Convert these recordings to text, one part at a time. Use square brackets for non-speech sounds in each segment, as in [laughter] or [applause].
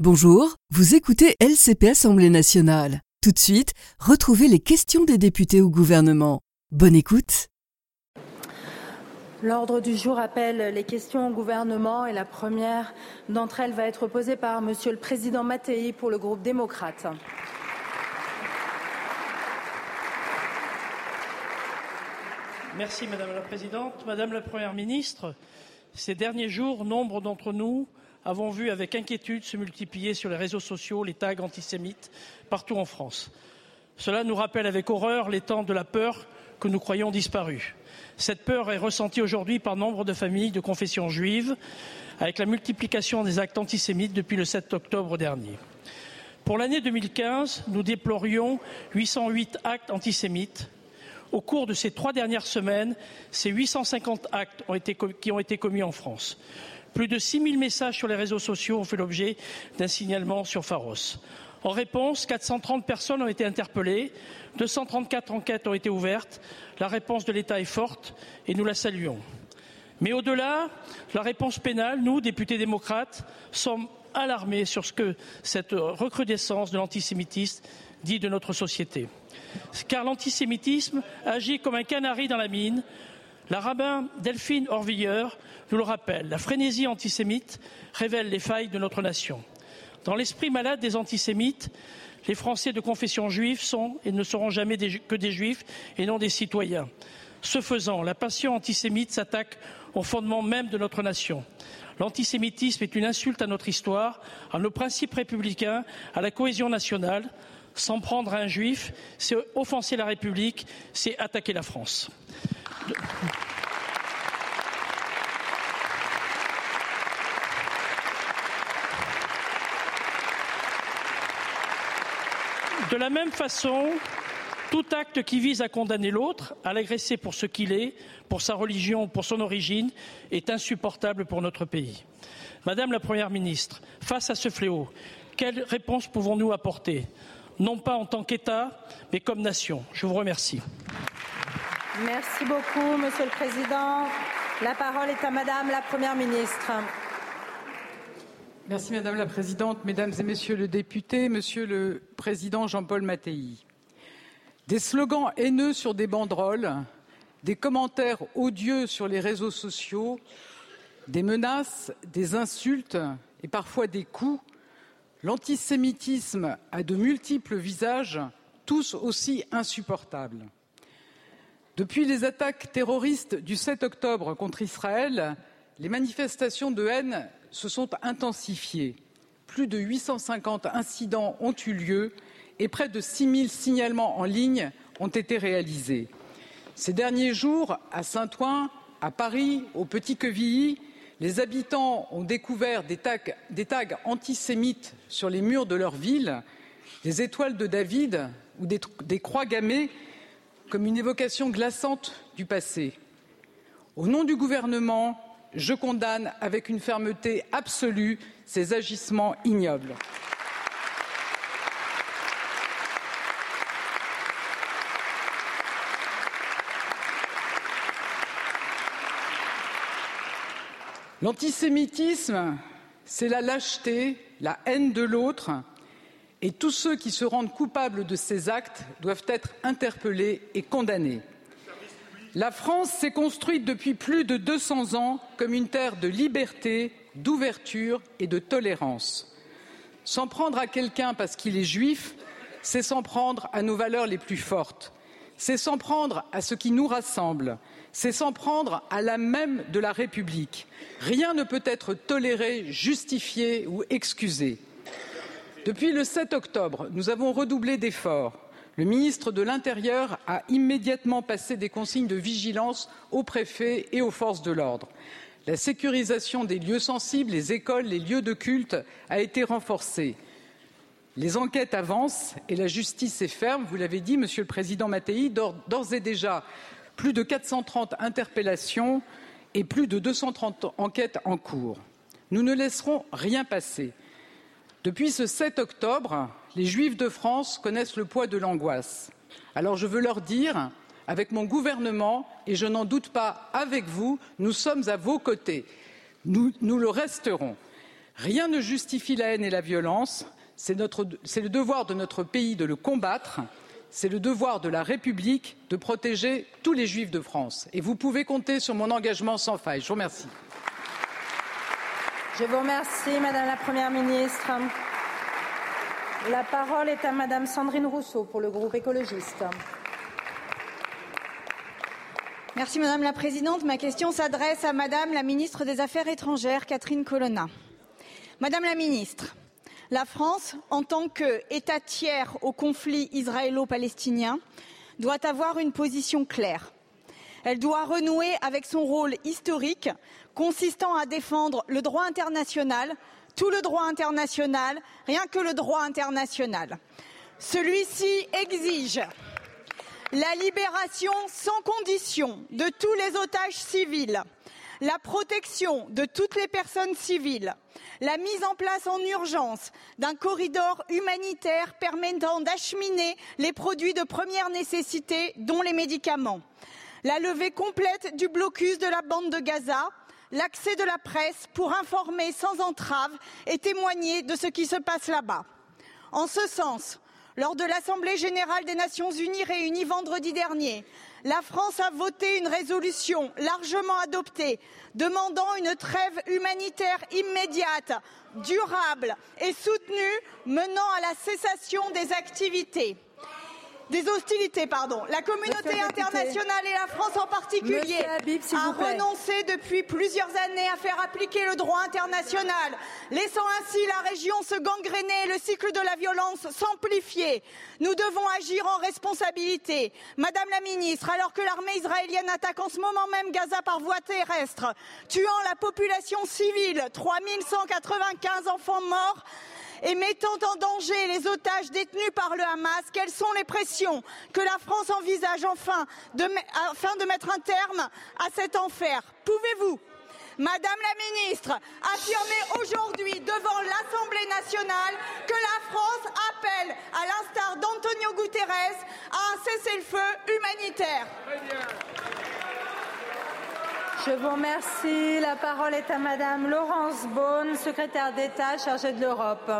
Bonjour, vous écoutez LCP Assemblée nationale. Tout de suite, retrouvez les questions des députés au gouvernement. Bonne écoute. L'ordre du jour appelle les questions au gouvernement et la première d'entre elles va être posée par Monsieur le Président Mattei pour le groupe démocrate. Merci Madame la Présidente. Madame la Première ministre, ces derniers jours, nombre d'entre nous avons vu avec inquiétude se multiplier sur les réseaux sociaux les tags antisémites partout en France. Cela nous rappelle avec horreur les temps de la peur que nous croyons disparus. Cette peur est ressentie aujourd'hui par nombre de familles de confession juive, avec la multiplication des actes antisémites depuis le 7 octobre dernier. Pour l'année 2015, nous déplorions 808 actes antisémites. Au cours de ces trois dernières semaines, ces 850 actes ont été, qui ont été commis en France. Plus de 6 000 messages sur les réseaux sociaux ont fait l'objet d'un signalement sur Pharos. En réponse, 430 personnes ont été interpellées, 234 enquêtes ont été ouvertes. La réponse de l'État est forte et nous la saluons. Mais au-delà, la réponse pénale, nous, députés démocrates, sommes alarmés sur ce que cette recrudescence de l'antisémitisme dit de notre société. Car l'antisémitisme agit comme un canari dans la mine, la rabbin Delphine Orvilleur nous le rappelle, la frénésie antisémite révèle les failles de notre nation. Dans l'esprit malade des antisémites, les Français de confession juive sont et ne seront jamais que des juifs et non des citoyens. Ce faisant, la passion antisémite s'attaque au fondement même de notre nation. L'antisémitisme est une insulte à notre histoire, à nos principes républicains, à la cohésion nationale. S'en prendre à un juif, c'est offenser la République, c'est attaquer la France. De la même façon, tout acte qui vise à condamner l'autre, à l'agresser pour ce qu'il est, pour sa religion, pour son origine, est insupportable pour notre pays. Madame la Première ministre, face à ce fléau, quelle réponse pouvons-nous apporter? Non pas en tant qu'État, mais comme nation. Je vous remercie. Merci beaucoup, Monsieur le Président. La parole est à Madame la Première ministre. Merci Madame la Présidente, Mesdames et Messieurs les députés, Monsieur le Président Jean-Paul Mattei. Des slogans haineux sur des banderoles, des commentaires odieux sur les réseaux sociaux, des menaces, des insultes et parfois des coups, l'antisémitisme a de multiples visages, tous aussi insupportables. Depuis les attaques terroristes du 7 octobre contre Israël, les manifestations de haine se sont intensifiées. Plus de 850 incidents ont eu lieu et près de 6 000 signalements en ligne ont été réalisés. Ces derniers jours, à Saint-Ouen, à Paris, au Petit-Quevilly, les habitants ont découvert des tags, antisémites sur les murs de leur ville, des étoiles de David ou des croix gammées comme une évocation glaçante du passé. Au nom du gouvernement, je condamne avec une fermeté absolue ces agissements ignobles. L'antisémitisme, c'est la lâcheté, la haine de l'autre, et tous ceux qui se rendent coupables de ces actes doivent être interpellés et condamnés. La France s'est construite depuis plus de 200 ans comme une terre de liberté, d'ouverture et de tolérance. S'en prendre à quelqu'un parce qu'il est juif, c'est s'en prendre à nos valeurs les plus fortes, c'est s'en prendre à ce qui nous rassemble, c'est s'en prendre à l'âme même de la République. Rien ne peut être toléré, justifié ou excusé. Depuis le 7 octobre, nous avons redoublé d'efforts. Le ministre de l'Intérieur a immédiatement passé des consignes de vigilance aux préfets et aux forces de l'ordre. La sécurisation des lieux sensibles, les écoles, les lieux de culte a été renforcée. Les enquêtes avancent et la justice est ferme. Vous l'avez dit, Monsieur le Président Mattei, d'ores et déjà plus de 430 interpellations et plus de 230 enquêtes en cours. Nous ne laisserons rien passer. Depuis ce 7 octobre, les Juifs de France connaissent le poids de l'angoisse. Alors je veux leur dire, avec mon gouvernement, et je n'en doute pas avec vous, nous sommes à vos côtés. Nous, nous le resterons. Rien ne justifie la haine et la violence. C'est le devoir de notre pays de le combattre. C'est le devoir de la République de protéger tous les juifs de France. Et vous pouvez compter sur mon engagement sans faille. Je vous remercie. Je vous remercie, Madame la Première ministre. La parole est à Madame Sandrine Rousseau pour le groupe écologiste. Merci Madame la Présidente. Ma question s'adresse à Madame la Ministre des Affaires étrangères, Catherine Colonna. Madame la Ministre, la France, en tant qu'État tiers au conflit israélo-palestinien, doit avoir une position claire. Elle doit renouer avec son rôle historique consistant à défendre le droit international, tout le droit international, rien que le droit international. Celui-ci exige la libération sans condition de tous les otages civils, la protection de toutes les personnes civiles, la mise en place en urgence d'un corridor humanitaire permettant d'acheminer les produits de première nécessité, dont les médicaments, la levée complète du blocus de la bande de Gaza, l'accès de la presse pour informer sans entrave et témoigner de ce qui se passe là-bas. En ce sens, lors de l'Assemblée générale des Nations unies réunie vendredi dernier, la France a voté une résolution largement adoptée demandant une trêve humanitaire immédiate, durable et soutenue menant à la cessation des activités des hostilités, pardon. La communauté internationale et la France en particulier a renoncé depuis plusieurs années à faire appliquer le droit international, laissant ainsi la région se gangréner et le cycle de la violence s'amplifier. Nous devons agir en responsabilité. Madame la ministre, alors que l'armée israélienne attaque en ce moment même Gaza par voie terrestre, tuant la population civile, 3195 enfants morts, et mettant en danger les otages détenus par le Hamas, quelles sont les pressions que la France envisage enfin de, afin de mettre un terme à cet enfer? Pouvez-vous Madame la ministre, affirmer aujourd'hui devant l'Assemblée nationale que la France appelle, à l'instar d'Antonio Guterres, à un cessez-le-feu humanitaire? Je vous remercie. La parole est à Madame Laurence Beaune, secrétaire d'État chargée de l'Europe.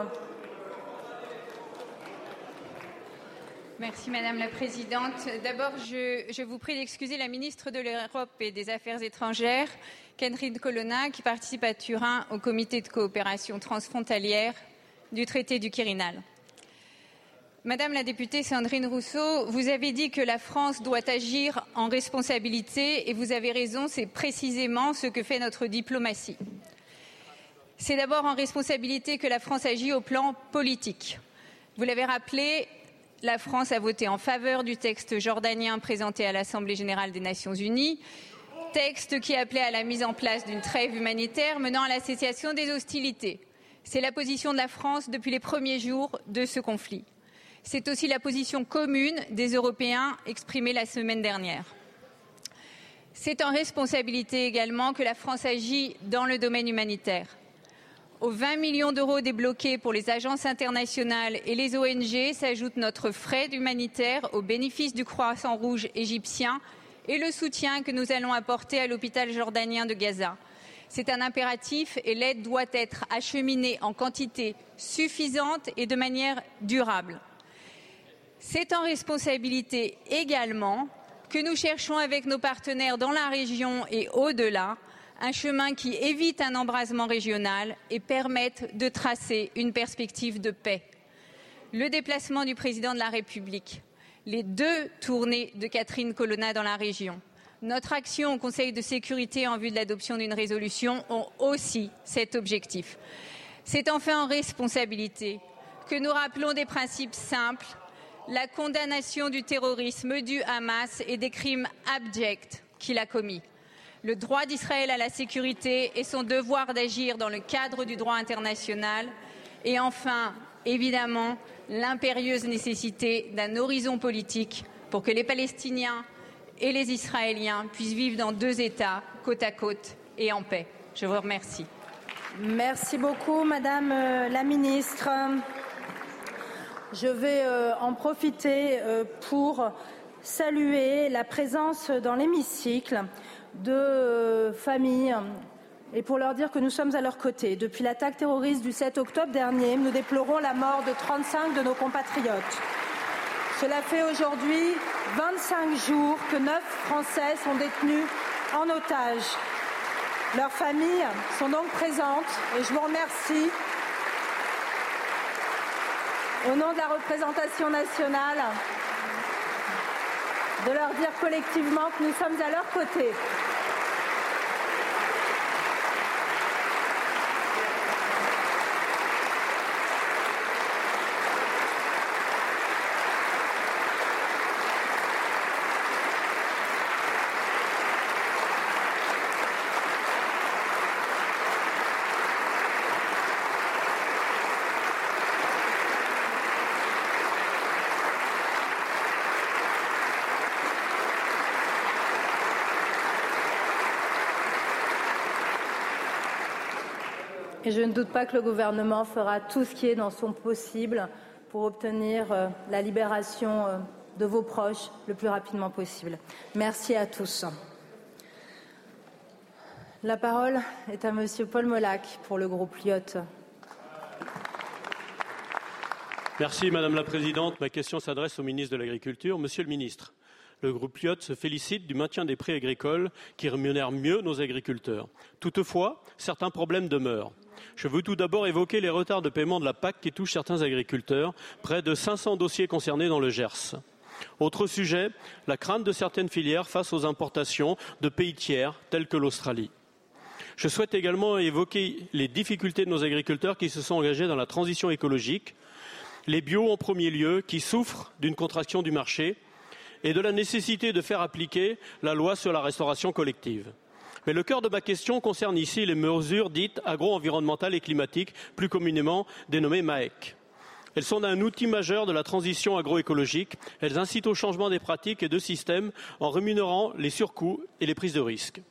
Merci Madame la Présidente. D'abord, je, vous prie d'excuser la ministre de l'Europe et des Affaires étrangères, Catherine Colonna, qui participe à Turin au comité de coopération transfrontalière du traité du Quirinal. Madame la députée Sandrine Rousseau, vous avez dit que la France doit agir en responsabilité et vous avez raison, c'est précisément ce que fait notre diplomatie. C'est d'abord en responsabilité que la France agit au plan politique. Vous l'avez rappelé, la France a voté en faveur du texte jordanien présenté à l'Assemblée générale des Nations unies, texte qui appelait à la mise en place d'une trêve humanitaire menant à l'association des hostilités. C'est la position de la France depuis les premiers jours de ce conflit. C'est aussi la position commune des Européens exprimée la semaine dernière. C'est en responsabilité également que la France agit dans le domaine humanitaire. Aux 20 millions d'euros débloqués pour les agences internationales et les ONG s'ajoute notre frais humanitaire au bénéfice du Croissant Rouge égyptien et le soutien que nous allons apporter à l'hôpital jordanien de Gaza. C'est un impératif et l'aide doit être acheminée en quantité suffisante et de manière durable. C'est en responsabilité également que nous cherchons avec nos partenaires dans la région et au-delà un chemin qui évite un embrasement régional et permette de tracer une perspective de paix. Le déplacement du président de la République, les deux tournées de Catherine Colonna dans la région, notre action au Conseil de sécurité en vue de l'adoption d'une résolution ont aussi cet objectif. C'est enfin en responsabilité que nous rappelons des principes simples la condamnation du terrorisme du Hamas et des crimes abjects qu'il a commis, le droit d'Israël à la sécurité et son devoir d'agir dans le cadre du droit international, et enfin, évidemment, l'impérieuse nécessité d'un horizon politique pour que les Palestiniens et les Israéliens puissent vivre dans deux États, côte à côte et en paix. Je vous remercie. Merci beaucoup, Madame euh, la Ministre. Je vais euh, en profiter euh, pour saluer la présence dans l'hémicycle de euh, familles et pour leur dire que nous sommes à leur côté. Depuis l'attaque terroriste du 7 octobre dernier, nous déplorons la mort de 35 de nos compatriotes. Cela fait aujourd'hui 25 jours que neuf Français sont détenus en otage. Leurs familles sont donc présentes et je vous remercie au nom de la représentation nationale de leur dire collectivement que nous sommes à leur côté. Et je ne doute pas que le gouvernement fera tout ce qui est dans son possible pour obtenir euh, la libération euh, de vos proches le plus rapidement possible. Merci à tous. La parole est à Monsieur Paul Molac pour le groupe Lyotte. Merci Madame la Présidente. Ma question s'adresse au ministre de l'Agriculture. Monsieur le ministre, le groupe Lyotte se félicite du maintien des prix agricoles qui rémunèrent mieux nos agriculteurs. Toutefois, certains problèmes demeurent. Je veux tout d'abord évoquer les retards de paiement de la PAC qui touchent certains agriculteurs, près de 500 dossiers concernés dans le Gers. Autre sujet, la crainte de certaines filières face aux importations de pays tiers tels que l'Australie. Je souhaite également évoquer les difficultés de nos agriculteurs qui se sont engagés dans la transition écologique, les bio en premier lieu, qui souffrent d'une contraction du marché, et de la nécessité de faire appliquer la loi sur la restauration collective. Mais le cœur de ma question concerne ici les mesures dites agro-environnementales et climatiques, plus communément dénommées MAEC. Elles sont un outil majeur de la transition agroécologique. Elles incitent au changement des pratiques et de systèmes en rémunérant les surcoûts et les prises de risques.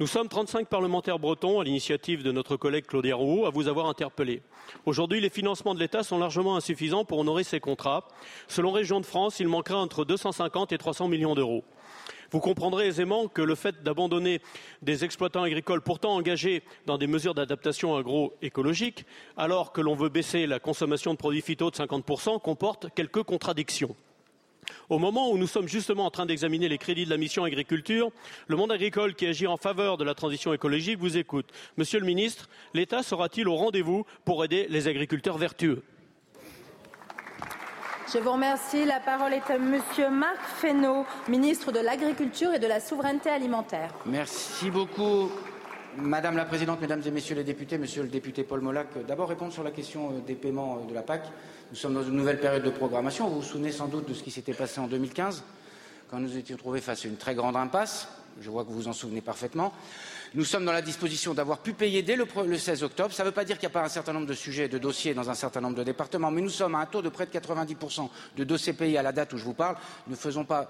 Nous sommes 35 parlementaires bretons, à l'initiative de notre collègue Claudia Roux, à vous avoir interpellé. Aujourd'hui, les financements de l'État sont largement insuffisants pour honorer ces contrats. Selon Région de France, il manquerait entre 250 et 300 millions d'euros. Vous comprendrez aisément que le fait d'abandonner des exploitants agricoles pourtant engagés dans des mesures d'adaptation agroécologique, alors que l'on veut baisser la consommation de produits phyto de 50%, comporte quelques contradictions. Au moment où nous sommes justement en train d'examiner les crédits de la mission agriculture, le monde agricole qui agit en faveur de la transition écologique vous écoute. Monsieur le ministre, l'État sera-t-il au rendez-vous pour aider les agriculteurs vertueux? Je vous remercie. La parole est à Monsieur Marc Fesneau, ministre de l'Agriculture et de la Souveraineté alimentaire. Merci beaucoup. Madame la Présidente, Mesdames et Messieurs les députés, Monsieur le député Paul Molac, d'abord répondre sur la question euh, des paiements euh, de la PAC. Nous sommes dans une nouvelle période de programmation. Vous vous souvenez sans doute de ce qui s'était passé en 2015, quand nous étions trouvés face à une très grande impasse. Je vois que vous vous en souvenez parfaitement. Nous sommes dans la disposition d'avoir pu payer dès le, 16 octobre. Ça ne veut pas dire qu'il n'y a pas un certain nombre de sujets, de dossiers dans un certain nombre de départements, mais nous sommes à un taux de près de 90% de dossiers payés à la date où je vous parle. Ne faisons pas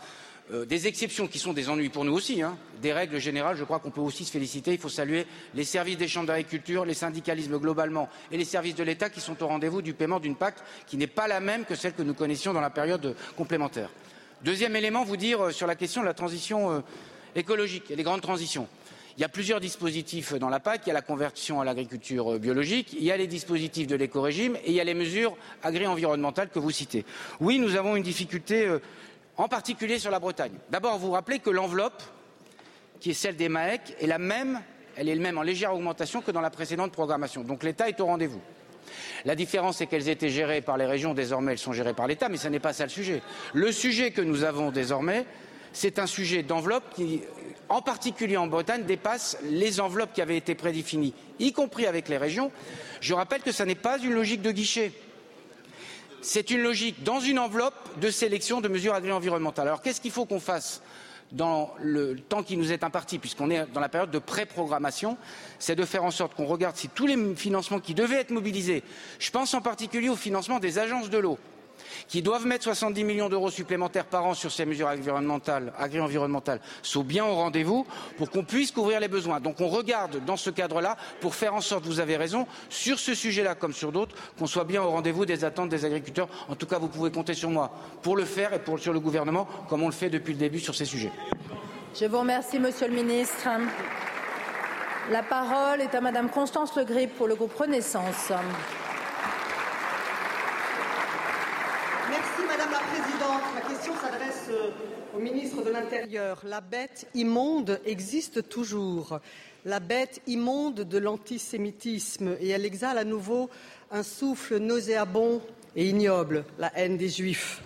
euh, des exceptions qui sont des ennuis pour nous aussi, hein. des règles générales, je crois qu'on peut aussi se féliciter. Il faut saluer les services des chambres d'agriculture, les syndicalismes globalement et les services de l'État qui sont au rendez-vous du paiement d'une PAC qui n'est pas la même que celle que nous connaissions dans la période complémentaire. Deuxième élément, vous dire euh, sur la question de la transition euh, écologique et des grandes transitions. Il y a plusieurs dispositifs dans la PAC. Il y a la conversion à l'agriculture biologique, il y a les dispositifs de l'éco-régime et il y a les mesures agri-environnementales que vous citez. Oui, nous avons une difficulté, euh, en particulier sur la Bretagne. D'abord, vous rappelez que l'enveloppe, qui est celle des MAEC, est la même, elle est le même en légère augmentation que dans la précédente programmation. Donc l'État est au rendez-vous. La différence, c'est qu'elles étaient gérées par les régions, désormais elles sont gérées par l'État, mais ce n'est pas ça le sujet. Le sujet que nous avons désormais, c'est un sujet d'enveloppe qui, en particulier en Bretagne, dépasse les enveloppes qui avaient été prédéfinies, y compris avec les régions. Je rappelle que ce n'est pas une logique de guichet. C'est une logique dans une enveloppe de sélection de mesures agri-environnementales. Alors qu'est-ce qu'il faut qu'on fasse dans le temps qui nous est imparti, puisqu'on est dans la période de pré-programmation, c'est de faire en sorte qu'on regarde si tous les financements qui devaient être mobilisés, je pense en particulier au financement des agences de l'eau, qui doivent mettre 70 millions d'euros supplémentaires par an sur ces mesures agri-environnementales, sont bien au rendez-vous pour qu'on puisse couvrir les besoins. Donc on regarde dans ce cadre-là pour faire en sorte, vous avez raison, sur ce sujet-là comme sur d'autres, qu'on soit bien au rendez-vous des attentes des agriculteurs. En tout cas, vous pouvez compter sur moi pour le faire et pour, sur le gouvernement, comme on le fait depuis le début sur ces sujets. Je vous remercie, Monsieur le Ministre. La parole est à Madame Constance Le Grip pour le groupe Renaissance. Merci Madame la Présidente. Ma question s'adresse euh, au ministre de l'Intérieur. La bête immonde existe toujours. La bête immonde de l'antisémitisme et elle exhale à nouveau un souffle nauséabond et ignoble, la haine des Juifs.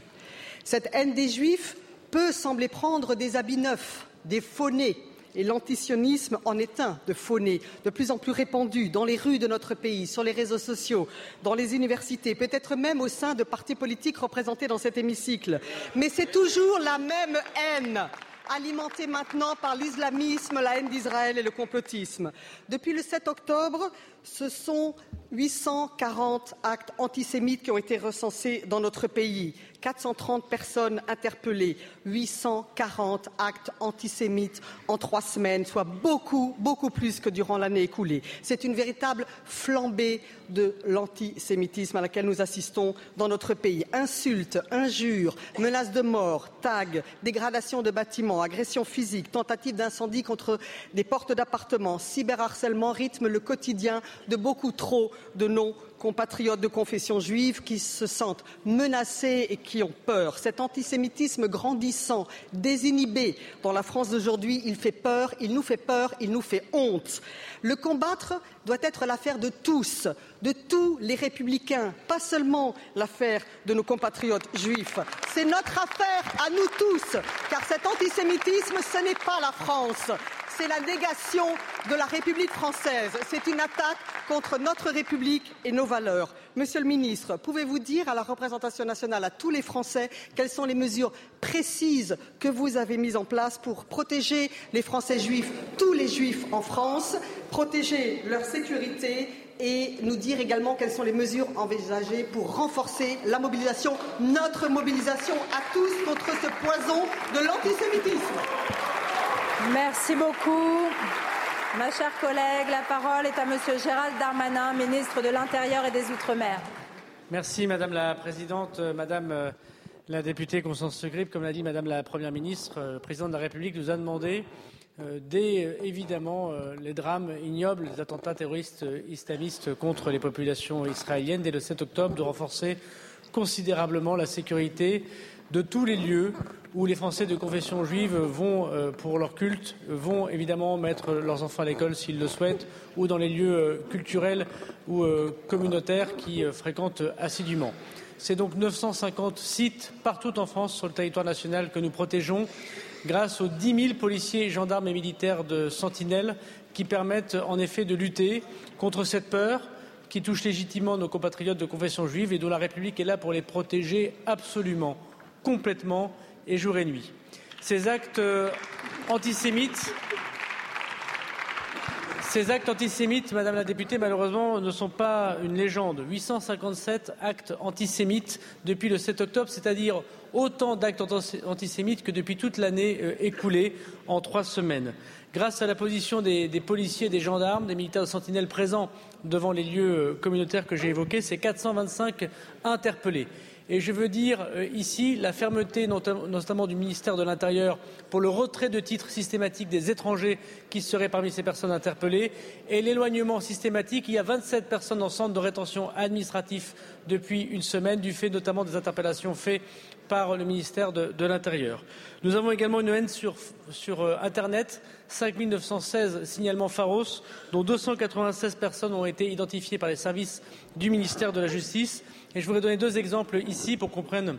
Cette haine des Juifs peut sembler prendre des habits neufs, des faunés, et l'antisionisme en est un de fauné, de plus en plus répandu dans les rues de notre pays, sur les réseaux sociaux, dans les universités, peut-être même au sein de partis politiques représentés dans cet hémicycle. Mais c'est toujours la même haine alimentée maintenant par l'islamisme, la haine d'Israël et le complotisme. Depuis le 7 octobre, ce sont 840 actes antisémites qui ont été recensés dans notre pays. 430 personnes interpellées, 840 actes antisémites en trois semaines, soit beaucoup, beaucoup plus que durant l'année écoulée. C'est une véritable flambée de l'antisémitisme à laquelle nous assistons dans notre pays. Insultes, injures, menaces de mort, tags, dégradation de bâtiments, agressions physiques, tentatives d'incendie contre des portes d'appartements, cyberharcèlement rythment le quotidien de beaucoup trop de nos compatriotes de confession juive qui se sentent menacés et qui ont peur. Cet antisémitisme grandissant, désinhibé dans la France d'aujourd'hui, il fait peur, il nous fait peur, il nous fait honte. Le combattre doit être l'affaire de tous, de tous les républicains, pas seulement l'affaire de nos compatriotes juifs. C'est notre affaire à nous tous, car cet antisémitisme, ce n'est pas la France, c'est la négation de la République française. C'est une attaque contre notre République et nos valeurs. Monsieur le ministre, pouvez-vous dire à la représentation nationale, à tous les Français, quelles sont les mesures précises que vous avez mises en place pour protéger les Français juifs, tous les juifs en France, protéger leur sécurité et nous dire également quelles sont les mesures envisagées pour renforcer la mobilisation, notre mobilisation à tous contre ce poison de l'antisémitisme? Merci beaucoup. Ma chère collègue, la parole est à Monsieur Gérald Darmanin, ministre de l'Intérieur et des Outre-mer. Merci Madame la Présidente, euh, Madame euh, la députée Constance Grip, comme l'a dit Madame la Première ministre, euh, présidente de la République, nous a demandé, dès évidemment les drames ignobles des attentats terroristes islamistes contre les populations israéliennes, dès le 7 octobre, de renforcer considérablement la sécurité de tous les lieux où les Français de confession juive vont, euh, pour leur culte, vont évidemment mettre leurs enfants à l'école s'ils le souhaitent, ou dans les lieux euh, culturels ou euh, communautaires qui fréquentent assidûment. C'est donc 950 sites partout en France sur le territoire national que nous protégeons grâce aux 10 000 policiers, gendarmes et militaires de Sentinelle qui permettent en effet de lutter contre cette peur qui touche légitimement nos compatriotes de confession juive et dont la République est là pour les protéger absolument complètement et jour et nuit. Ces actes euh, antisémites antisémites, Madame la députée, malheureusement, ne sont pas une légende. 857 actes antisémites depuis le 7 octobre, c'est-à-dire autant d'actes antisémites que depuis toute l'année euh, écoulée en trois semaines. Grâce à la position des, des, policiers, des gendarmes, des militaires de sentinelle présents devant les lieux euh, communautaires que j'ai évoqués, c'est 425 interpellés. Je veux dire euh, ici la fermeté notamment du ministère de l'Intérieur pour le retrait de titres systématiques des étrangers qui seraient parmi ces personnes interpellées et l'éloignement systématique. Il y a 27 personnes en centre de rétention administratif depuis une semaine, du fait notamment des interpellations faites par le ministère de, l'Intérieur. Nous avons également une haine sur, sur euh, Internet, 5 916 signalements pharos, dont 296 personnes ont été identifiées par les services du ministère de la Justice. Et je voudrais donner deux exemples ici pour qu'on comprenne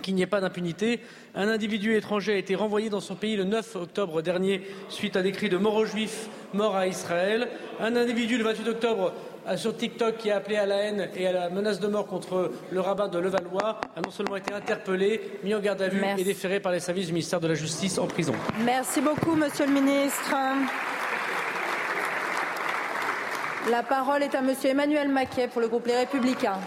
qu'il n'y ait pas d'impunité. Un individu étranger a été renvoyé dans son pays le 9 octobre dernier suite à des cris de mort aux juifs, mort à Israël. Un individu le 28 octobre sur TikTok qui a appelé à la haine et à la menace de mort contre le rabbin de Levallois a non seulement été interpellé, mis en garde à vue et déféré par les services du ministère de la Justice en prison. Merci beaucoup, Monsieur le Ministre. La parole est à Monsieur Emmanuel Maquet pour le groupe Les Républicains.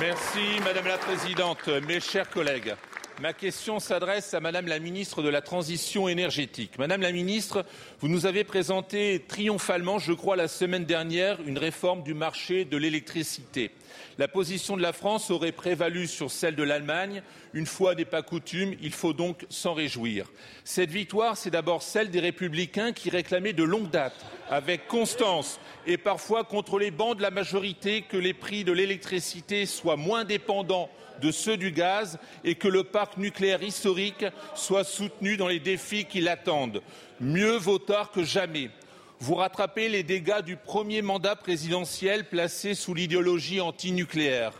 Merci Madame la Présidente. Mes chers collègues, ma question s'adresse à Madame la Ministre de la Transition énergétique. Madame la Ministre, vous nous avez présenté triomphalement, je crois, la semaine dernière, une réforme du marché de l'électricité. La position de la France aurait prévalu sur celle de l'Allemagne. Une fois n'est pas coutume, il faut donc s'en réjouir. Cette victoire, c'est d'abord celle des républicains qui réclamaient de longue date, avec constance et parfois contre les bancs de la majorité, que les prix de l'électricité soient moins dépendants de ceux du gaz et que le parc nucléaire historique soit soutenu dans les défis qui l'attendent. Mieux vaut tard que jamais. Vous rattrapez les dégâts du premier mandat présidentiel placé sous l'idéologie antinucléaire.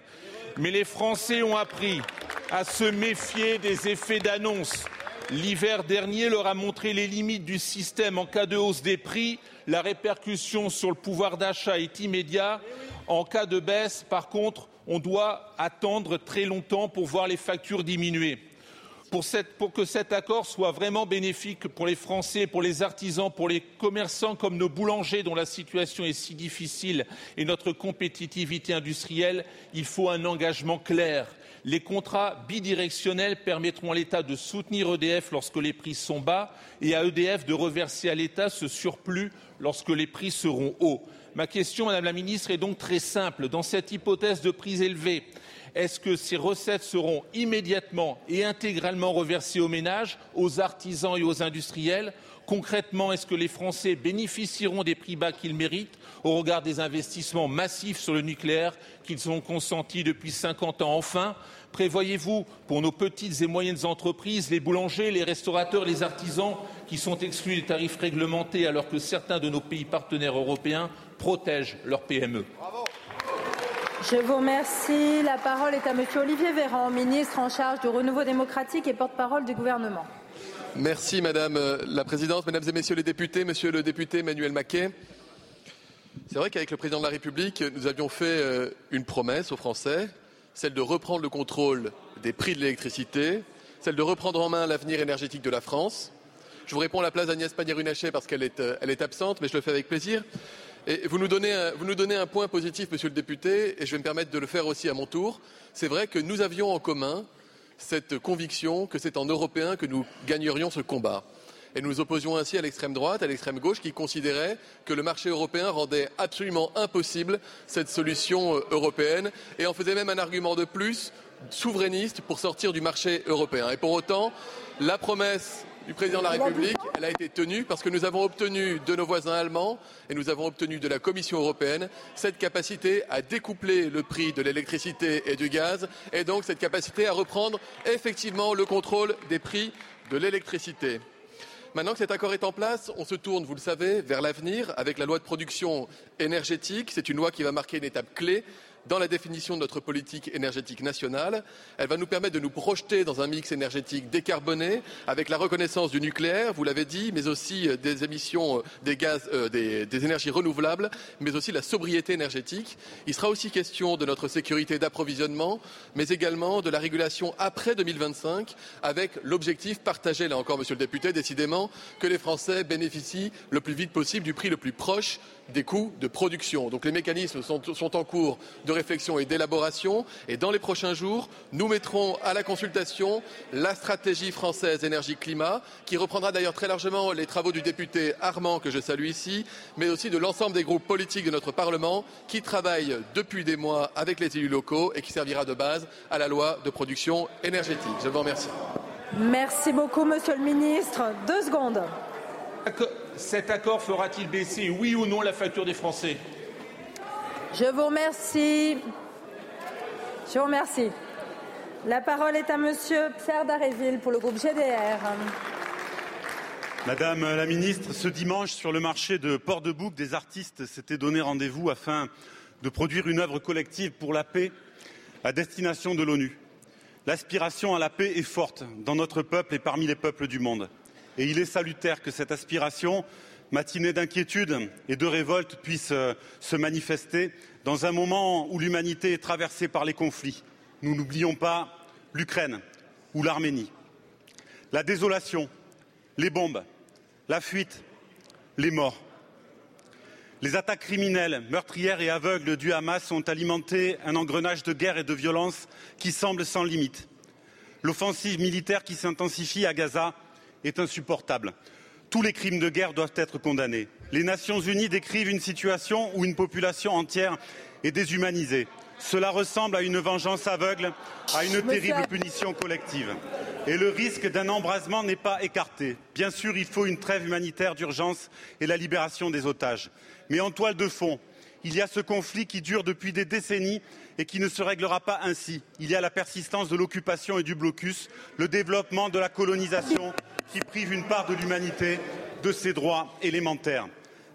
Mais les Français ont appris à se méfier des effets d'annonce. L'hiver dernier leur a montré les limites du système en cas de hausse des prix. La répercussion sur le pouvoir d'achat est immédiate. En cas de baisse, par contre, on doit attendre très longtemps pour voir les factures diminuer. Pour, que cet accord soit vraiment bénéfique pour les Français, pour les artisans, pour les commerçants comme nos boulangers dont la situation est si difficile et notre compétitivité industrielle, il faut un engagement clair. Les contrats bidirectionnels permettront à l'État de soutenir EDF lorsque les prix sont bas et à EDF de reverser à l'État ce surplus lorsque les prix seront hauts. Ma question, Madame la Ministre, est donc très simple. Dans cette hypothèse de prix élevés, est-ce que ces recettes seront immédiatement et intégralement reversées aux ménages, aux artisans et aux industriels? Concrètement, est-ce que les Français bénéficieront des prix bas qu'ils méritent au regard des investissements massifs sur le nucléaire qu'ils ont consentis depuis 50 ans Enfin, prévoyez-vous pour nos petites et moyennes entreprises, les boulangers, les restaurateurs, les artisans qui sont exclus des tarifs réglementés alors que certains de nos pays partenaires européens protègent leurs PME Bravo. Je vous remercie. La parole est à Monsieur Olivier Véran, ministre en charge du renouveau démocratique et porte-parole du gouvernement. Merci Madame la Présidente, Mesdames et Messieurs les députés, Monsieur le député Emmanuel Maquet. C'est vrai qu'avec le Président de la République, nous avions fait une promesse aux Français, celle de reprendre le contrôle des prix de l'électricité, celle de reprendre en main l'avenir énergétique de la France. Je vous réponds à la place d'Agnès Pannier-Runacher parce qu'elle est, elle est absente, mais je le fais avec plaisir. Vous nous, donnez un, point positif, monsieur le député, et je vais me permettre de le faire aussi à mon tour. C'est vrai que nous avions en commun cette conviction que c'est en européen que nous gagnerions ce combat. Et nous nous opposions ainsi à l'extrême droite, à l'extrême gauche, qui considérait que le marché européen rendait absolument impossible cette solution européenne et en faisait même un argument de plus souverainiste pour sortir du marché européen. Et pour autant, la promesse du président de la République, elle a été tenue parce que nous avons obtenu de nos voisins allemands et nous avons obtenu de la Commission européenne cette capacité à découpler le prix de l'électricité et du gaz et donc cette capacité à reprendre effectivement le contrôle des prix de l'électricité. Maintenant que cet accord est en place, on se tourne, vous le savez, vers l'avenir avec la loi de production énergétique. C'est une loi qui va marquer une étape clé dans la définition de notre politique énergétique nationale. Elle va nous permettre de nous projeter dans un mix énergétique décarboné, avec la reconnaissance du nucléaire, vous l'avez dit, mais aussi des émissions des gaz, euh, des, des, énergies renouvelables, mais aussi la sobriété énergétique. Il sera aussi question de notre sécurité d'approvisionnement, mais également de la régulation après 2025, avec l'objectif partagé, là encore, monsieur le député, décidément, que les Français bénéficient le plus vite possible du prix le plus proche des coûts de production. Donc les mécanismes sont, sont en cours de réflexion et d'élaboration et dans les prochains jours, nous mettrons à la consultation la stratégie française énergie-climat qui reprendra d'ailleurs très largement les travaux du député Armand que je salue ici, mais aussi de l'ensemble des groupes politiques de notre Parlement qui travaillent depuis des mois avec les élus locaux et qui servira de base à la loi de production énergétique. Je vous remercie. Merci beaucoup, Monsieur le Ministre. Deux secondes. Cet accord fera-t-il baisser, oui ou non, la facture des Français? Je vous remercie. Je vous remercie. La parole est à Monsieur Pierre Daréville pour le groupe GDR. Madame la ministre, ce dimanche, sur le marché de Port-de-Bouc, des artistes s'étaient donné rendez-vous afin de produire une œuvre collective pour la paix à destination de l'ONU. L'aspiration à la paix est forte dans notre peuple et parmi les peuples du monde. Et il est salutaire que cette aspiration, matinée d'inquiétude et de révolte, puisse se manifester dans un moment où l'humanité est traversée par les conflits. Nous n'oublions pas l'Ukraine ou l'Arménie. La désolation, les bombes, la fuite, les morts. Les attaques criminelles, meurtrières et aveugles du Hamas ont alimenté un engrenage de guerre et de violence qui semble sans limite. L'offensive militaire qui s'intensifie à Gaza est insupportable. Tous les crimes de guerre doivent être condamnés. Les Nations Unies décrivent une situation où une population entière est déshumanisée. Cela ressemble à une vengeance aveugle, à une terrible punition collective. Et le risque d'un embrasement n'est pas écarté. Bien sûr, il faut une trêve humanitaire d'urgence et la libération des otages. Mais en toile de fond, il y a ce conflit qui dure depuis des décennies et qui ne se réglera pas ainsi. Il y a la persistance de l'occupation et du blocus, le développement de la colonisation qui prive une part de l'humanité de ses droits élémentaires.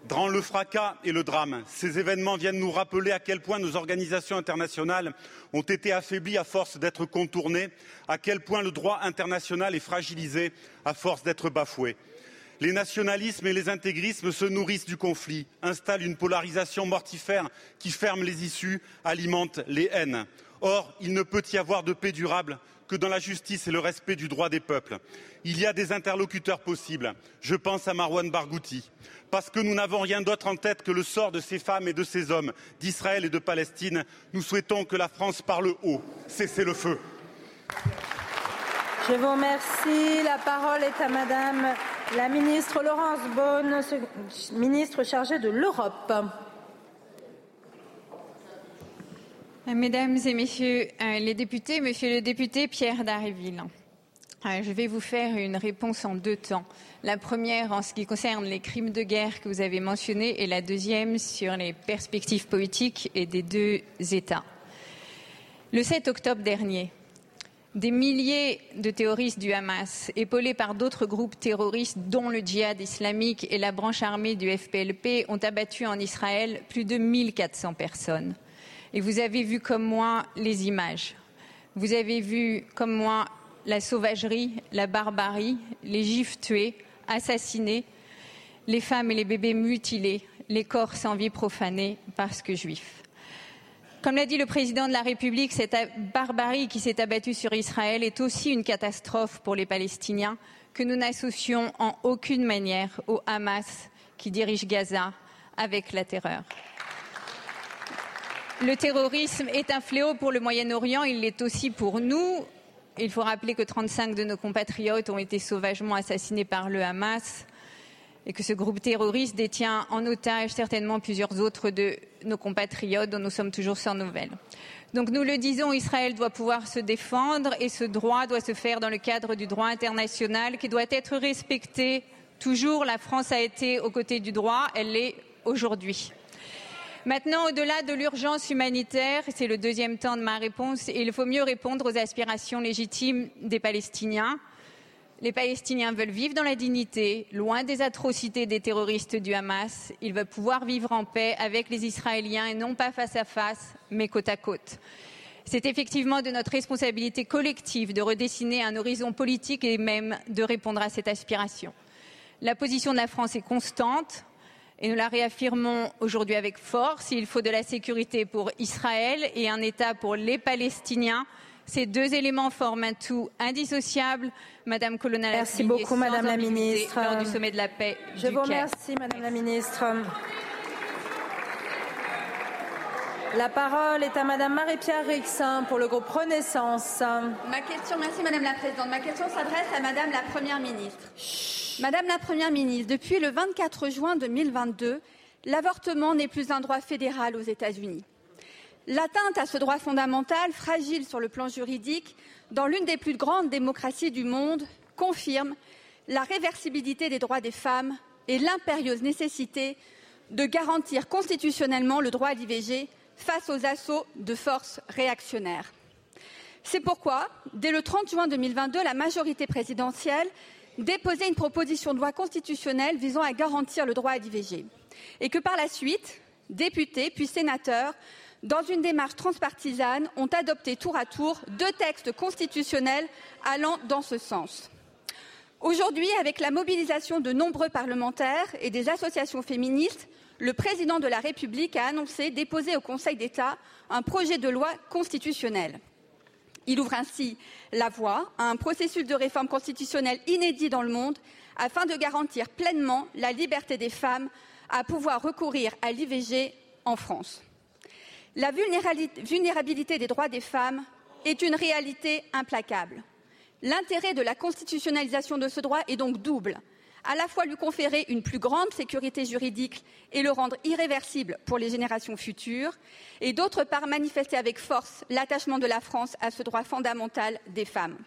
Dans le fracas et le drame, ces événements viennent nous rappeler à quel point nos organisations internationales ont été affaiblies à force d'être contournées, à quel point le droit international est fragilisé à force d'être bafoué. Les nationalismes et les intégrismes se nourrissent du conflit, installent une polarisation mortifère qui ferme les issues, alimente les haines. Or, il ne peut y avoir de paix durable que dans la justice et le respect du droit des peuples. Il y a des interlocuteurs possibles. Je pense à Marwan Barghouti. Parce que nous n'avons rien d'autre en tête que le sort de ces femmes et de ces hommes d'Israël et de Palestine, nous souhaitons que la France parle haut. Cessez le feu. Je vous remercie. La parole est à Madame la ministre Laurence Beaune, ministre chargée de l'Europe. Mesdames et Messieurs euh, les députés, Monsieur le député Pierre Daréville, euh, je vais vous faire une réponse en deux temps. La première en ce qui concerne les crimes de guerre que vous avez mentionnés et la deuxième sur les perspectives politiques et des deux États. Le 7 octobre dernier, des milliers de terroristes du Hamas, épaulés par d'autres groupes terroristes, dont le djihad islamique et la branche armée du FPLP, ont abattu en Israël plus de 1400 personnes. Et vous avez vu comme moi les images. Vous avez vu comme moi la sauvagerie, la barbarie, les juifs tués, assassinés, les femmes et les bébés mutilés, les corps sans vie profanés parce que juifs. Comme l'a dit le président de la République, cette barbarie qui s'est abattue sur Israël est aussi une catastrophe pour les Palestiniens que nous n'associons en aucune manière au Hamas qui dirige Gaza avec la terreur. Le terrorisme est un fléau pour le Moyen-Orient, il l'est aussi pour nous. Il faut rappeler que 35 de nos compatriotes ont été sauvagement assassinés par le Hamas et que ce groupe terroriste détient en otage certainement plusieurs autres de nos compatriotes dont nous sommes toujours sans nouvelles. Donc nous le disons, Israël doit pouvoir se défendre et ce droit doit se faire dans le cadre du droit international qui doit être respecté. Toujours, la France a été aux côtés du droit, elle l'est aujourd'hui. Maintenant, au-delà de l'urgence humanitaire, c'est le deuxième temps de ma réponse, il faut mieux répondre aux aspirations légitimes des Palestiniens. Les Palestiniens veulent vivre dans la dignité, loin des atrocités des terroristes du Hamas. Ils veulent pouvoir vivre en paix avec les Israéliens et non pas face à face, mais côte à côte. C'est effectivement de notre responsabilité collective de redessiner un horizon politique et même de répondre à cette aspiration. La position de la France est constante et nous la réaffirmons aujourd'hui avec force. Il faut de la sécurité pour Israël et un État pour les Palestiniens. Ces deux éléments forment un tout indissociable. Madame Colonna, merci beaucoup, Madame la ministre. Lors du sommet de la paix. Je du vous remercie, Madame la ministre. La parole est à Madame Marie-Pierre Rixin pour le groupe Renaissance. Ma question, merci Madame la Présidente. Ma question s'adresse à Madame la Première ministre. Madame la Première ministre, depuis le 24 juin 2022, l'avortement n'est plus un droit fédéral aux États-Unis. L'atteinte à ce droit fondamental, fragile sur le plan juridique, dans l'une des plus grandes démocraties du monde, confirme la réversibilité des droits des femmes et l'impérieuse nécessité de garantir constitutionnellement le droit à l'IVG face aux assauts de forces réactionnaires. C'est pourquoi, dès le 30 juin 2022, la majorité présidentielle déposait une proposition de loi constitutionnelle visant à garantir le droit à l'IVG et que par la suite, députés puis sénateurs, dans une démarche transpartisane, ont adopté tour à tour deux textes constitutionnels allant dans ce sens. Aujourd'hui, avec la mobilisation de nombreux parlementaires et des associations féministes, le président de la République a annoncé déposer au Conseil d'État un projet de loi constitutionnelle. Il ouvre ainsi la voie à un processus de réforme constitutionnelle inédit dans le monde afin de garantir pleinement la liberté des femmes à pouvoir recourir à l'IVG en France. La vulnérabilité des droits des femmes est une réalité implacable. L'intérêt de la constitutionnalisation de ce droit est donc double à la fois lui conférer une plus grande sécurité juridique et le rendre irréversible pour les générations futures, et d'autre part manifester avec force l'attachement de la France à ce droit fondamental des femmes.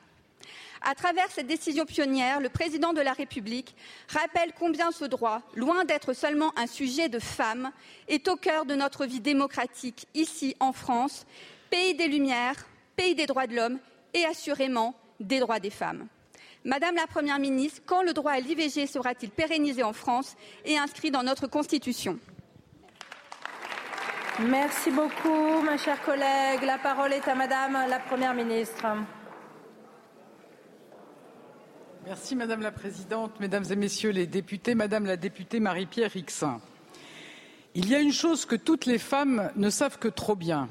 À travers cette décision pionnière, le président de la République rappelle combien ce droit, loin d'être seulement un sujet de femmes, est au cœur de notre vie démocratique ici en France, pays des Lumières, pays des droits de l'homme et assurément des droits des femmes. Madame la Première ministre, quand le droit à l'IVG sera-t-il pérennisé en France et inscrit dans notre Constitution? Merci beaucoup, ma chère collègue. La parole est à Madame la Première ministre. Merci Madame la Présidente, Mesdames et Messieurs les députés, Madame la députée Marie-Pierre Rixin. Il y a une chose que toutes les femmes ne savent que trop bien.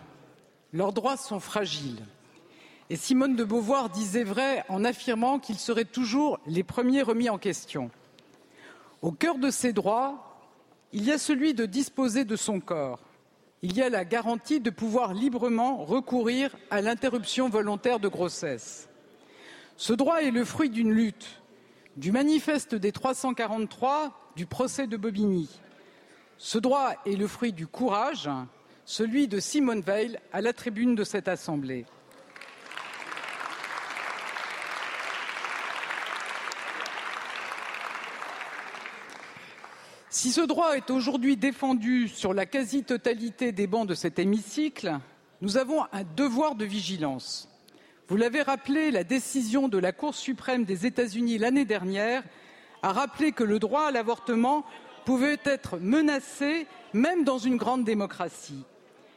Leurs droits sont fragiles. Et Simone de Beauvoir disait vrai en affirmant qu'ils seraient toujours les premiers remis en question. Au cœur de ces droits, il y a celui de disposer de son corps. Il y a la garantie de pouvoir librement recourir à l'interruption volontaire de grossesse. Ce droit est le fruit d'une lutte, du manifeste des 343, du procès de Bobigny. Ce droit est le fruit du courage, celui de Simone Veil à la tribune de cette Assemblée. Si ce droit est aujourd'hui défendu sur la quasi-totalité des bancs de cet hémicycle, nous avons un devoir de vigilance. Vous l'avez rappelé, la décision de la Cour suprême des États-Unis l'année dernière a rappelé que le droit à l'avortement pouvait être menacé même dans une grande démocratie.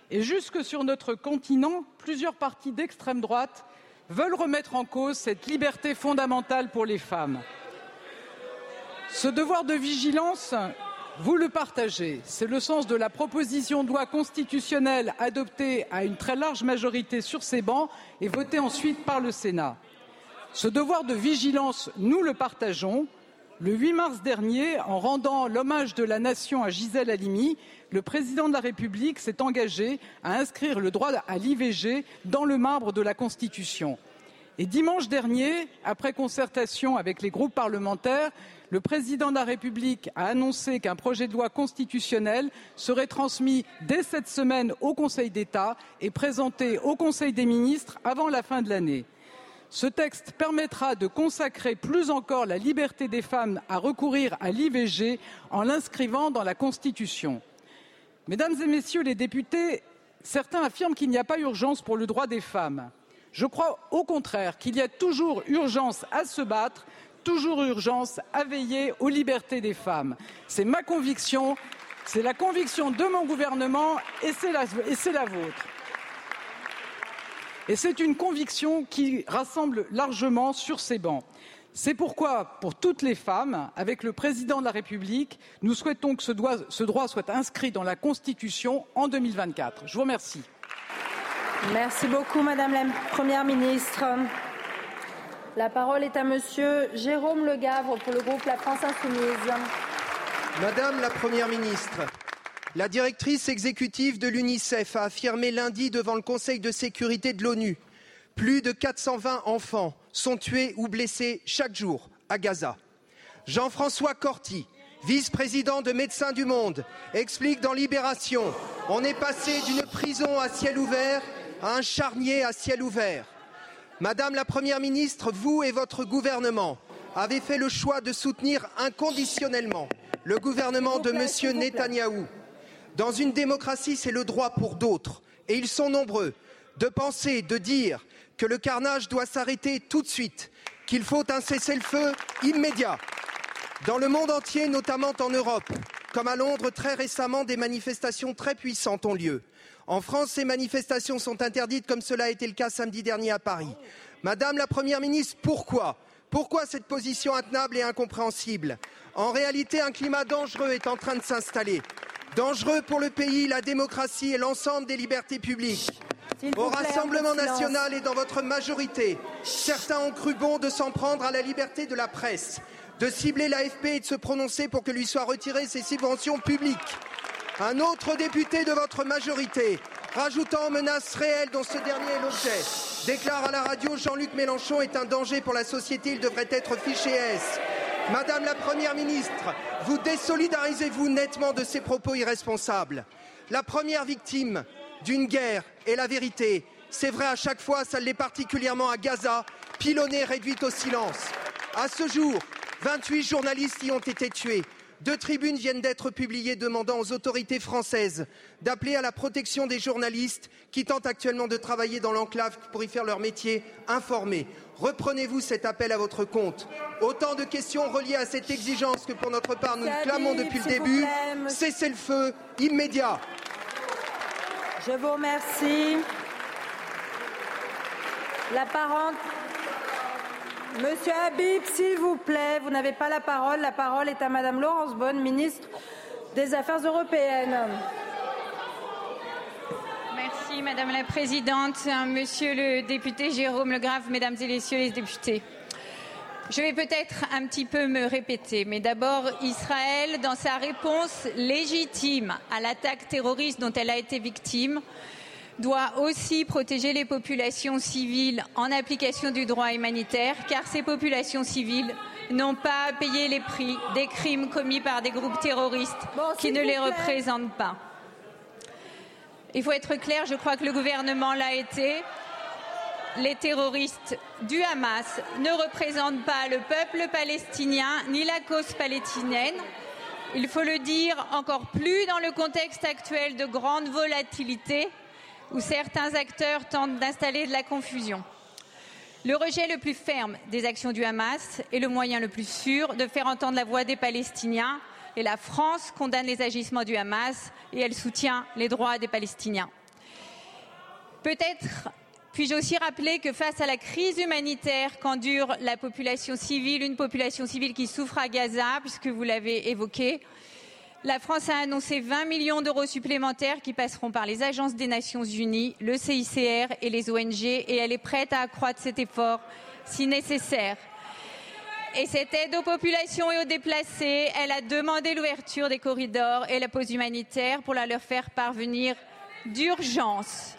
Et jusque sur notre continent, plusieurs partis d'extrême droite veulent remettre en cause cette liberté fondamentale pour les femmes. Ce devoir de vigilance, vous le partagez. C'est le sens de la proposition de loi constitutionnelle adoptée à une très large majorité sur ces bancs et votée ensuite par le Sénat. Ce devoir de vigilance, nous le partageons. Le 8 mars dernier, en rendant l'hommage de la nation à Gisèle Halimi, le président de la République s'est engagé à inscrire le droit à l'IVG dans le marbre de la Constitution. Et dimanche dernier, après concertation avec les groupes parlementaires, le président de la République a annoncé qu'un projet de loi constitutionnel serait transmis dès cette semaine au Conseil d'État et présenté au Conseil des ministres avant la fin de l'année. Ce texte permettra de consacrer plus encore la liberté des femmes à recourir à l'IVG en l'inscrivant dans la Constitution. Mesdames et Messieurs les députés, certains affirment qu'il n'y a pas urgence pour le droit des femmes. Je crois au contraire qu'il y a toujours urgence à se battre toujours urgence à veiller aux libertés des femmes. C'est ma conviction, c'est la conviction de mon gouvernement et c'est la, vôtre. Et c'est une conviction qui rassemble largement sur ces bancs. C'est pourquoi, pour toutes les femmes, avec le président de la République, nous souhaitons que ce ce droit soit inscrit dans la Constitution en 2024. Je vous remercie. Merci beaucoup, Madame la Première ministre. La parole est à Monsieur Jérôme Le Gavre pour le groupe La France Insoumise. Madame la Première ministre, la directrice exécutive de l'UNICEF a affirmé lundi devant le Conseil de sécurité de l'ONU plus de 420 enfants sont tués ou blessés chaque jour à Gaza. Jean-François Corti, vice-président de Médecins du Monde, explique dans Libération on est passé d'une prison à ciel ouvert à un charnier à ciel ouvert. Madame la Première ministre, vous et votre gouvernement avez fait le choix de soutenir inconditionnellement le gouvernement de M. Netanyahou. Dans une démocratie, c'est le droit pour d'autres, et ils sont nombreux, de penser, de dire que le carnage doit s'arrêter tout de suite, qu'il faut un cessez-le-feu immédiat. Dans le monde entier, notamment en Europe, comme à Londres très récemment, des manifestations très puissantes ont lieu. En France, ces manifestations sont interdites, comme cela a été le cas samedi dernier à Paris. Madame la Première ministre, pourquoi? Pourquoi cette position intenable et incompréhensible? En réalité, un climat dangereux est en train de s'installer. Dangereux pour le pays, la démocratie et l'ensemble des libertés publiques. Au Rassemblement national et dans votre majorité, certains ont cru bon de s'en prendre à la liberté de la presse, de cibler l'AFP et de se prononcer pour que lui soient retirées ses subventions publiques. Un autre député de votre majorité, rajoutant aux menaces réelles dont ce dernier est l'objet, déclare à la radio Jean-Luc Mélenchon est un danger pour la société, il devrait être fiché S. Madame la Première ministre, vous désolidarisez-vous nettement de ces propos irresponsables? La première victime d'une guerre est la vérité. C'est vrai à chaque fois, ça l'est particulièrement à Gaza, pilonnée réduite au silence. À ce jour, 28 journalistes y ont été tués. Deux tribunes viennent d'être publiées demandant aux autorités françaises d'appeler à la protection des journalistes qui tentent actuellement de travailler dans l'enclave pour y faire leur métier informés. Reprenez-vous cet appel à votre compte Autant de questions reliées à cette exigence que pour notre part nous clamons depuis le début. Cessez le feu immédiat. Je vous remercie. La parole. Monsieur Habib, s'il vous plaît, vous n'avez pas la parole. La parole est à Madame Laurence Bonne, ministre des Affaires européennes. Merci Madame la Présidente, Monsieur le député Jérôme Legrave, Mesdames et Messieurs les députés. Je vais peut-être un petit peu me répéter, mais d'abord, Israël, dans sa réponse légitime à l'attaque terroriste dont elle a été victime, doit aussi protéger les populations civiles en application du droit humanitaire, car ces populations civiles n'ont pas à payer les prix des crimes commis par des groupes terroristes qui ne les représentent pas. Il faut être clair, je crois que le gouvernement l'a été. Les terroristes du Hamas ne représentent pas le peuple palestinien ni la cause palestinienne. Il faut le dire encore plus dans le contexte actuel de grande volatilité où certains acteurs tentent d'installer de la confusion. Le rejet le plus ferme des actions du Hamas est le moyen le plus sûr de faire entendre la voix des Palestiniens et la France condamne les agissements du Hamas et elle soutient les droits des Palestiniens. Peut-être puis-je aussi rappeler que face à la crise humanitaire qu'endure la population civile, une population civile qui souffre à Gaza, puisque vous l'avez évoqué, la France a annoncé 20 millions d'euros supplémentaires qui passeront par les agences des Nations Unies, le CICR et les ONG, et elle est prête à accroître cet effort si nécessaire. Et cette aide aux populations et aux déplacés, elle a demandé l'ouverture des corridors et la pause humanitaire pour la leur faire parvenir d'urgence.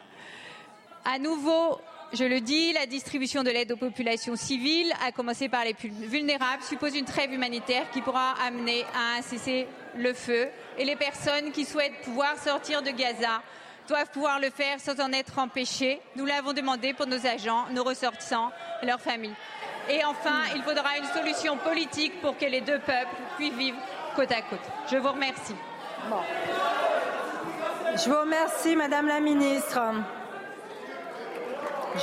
À nouveau, je le dis, la distribution de l'aide aux populations civiles, à commencer par les plus vulnérables, suppose une trêve humanitaire qui pourra amener à un cessez-le-feu. Et les personnes qui souhaitent pouvoir sortir de Gaza doivent pouvoir le faire sans en être empêchées. Nous l'avons demandé pour nos agents, nos ressortissants leurs familles. Et enfin, il faudra une solution politique pour que les deux peuples puissent vivre côte à côte. Je vous remercie. Je vous remercie, Madame la Ministre.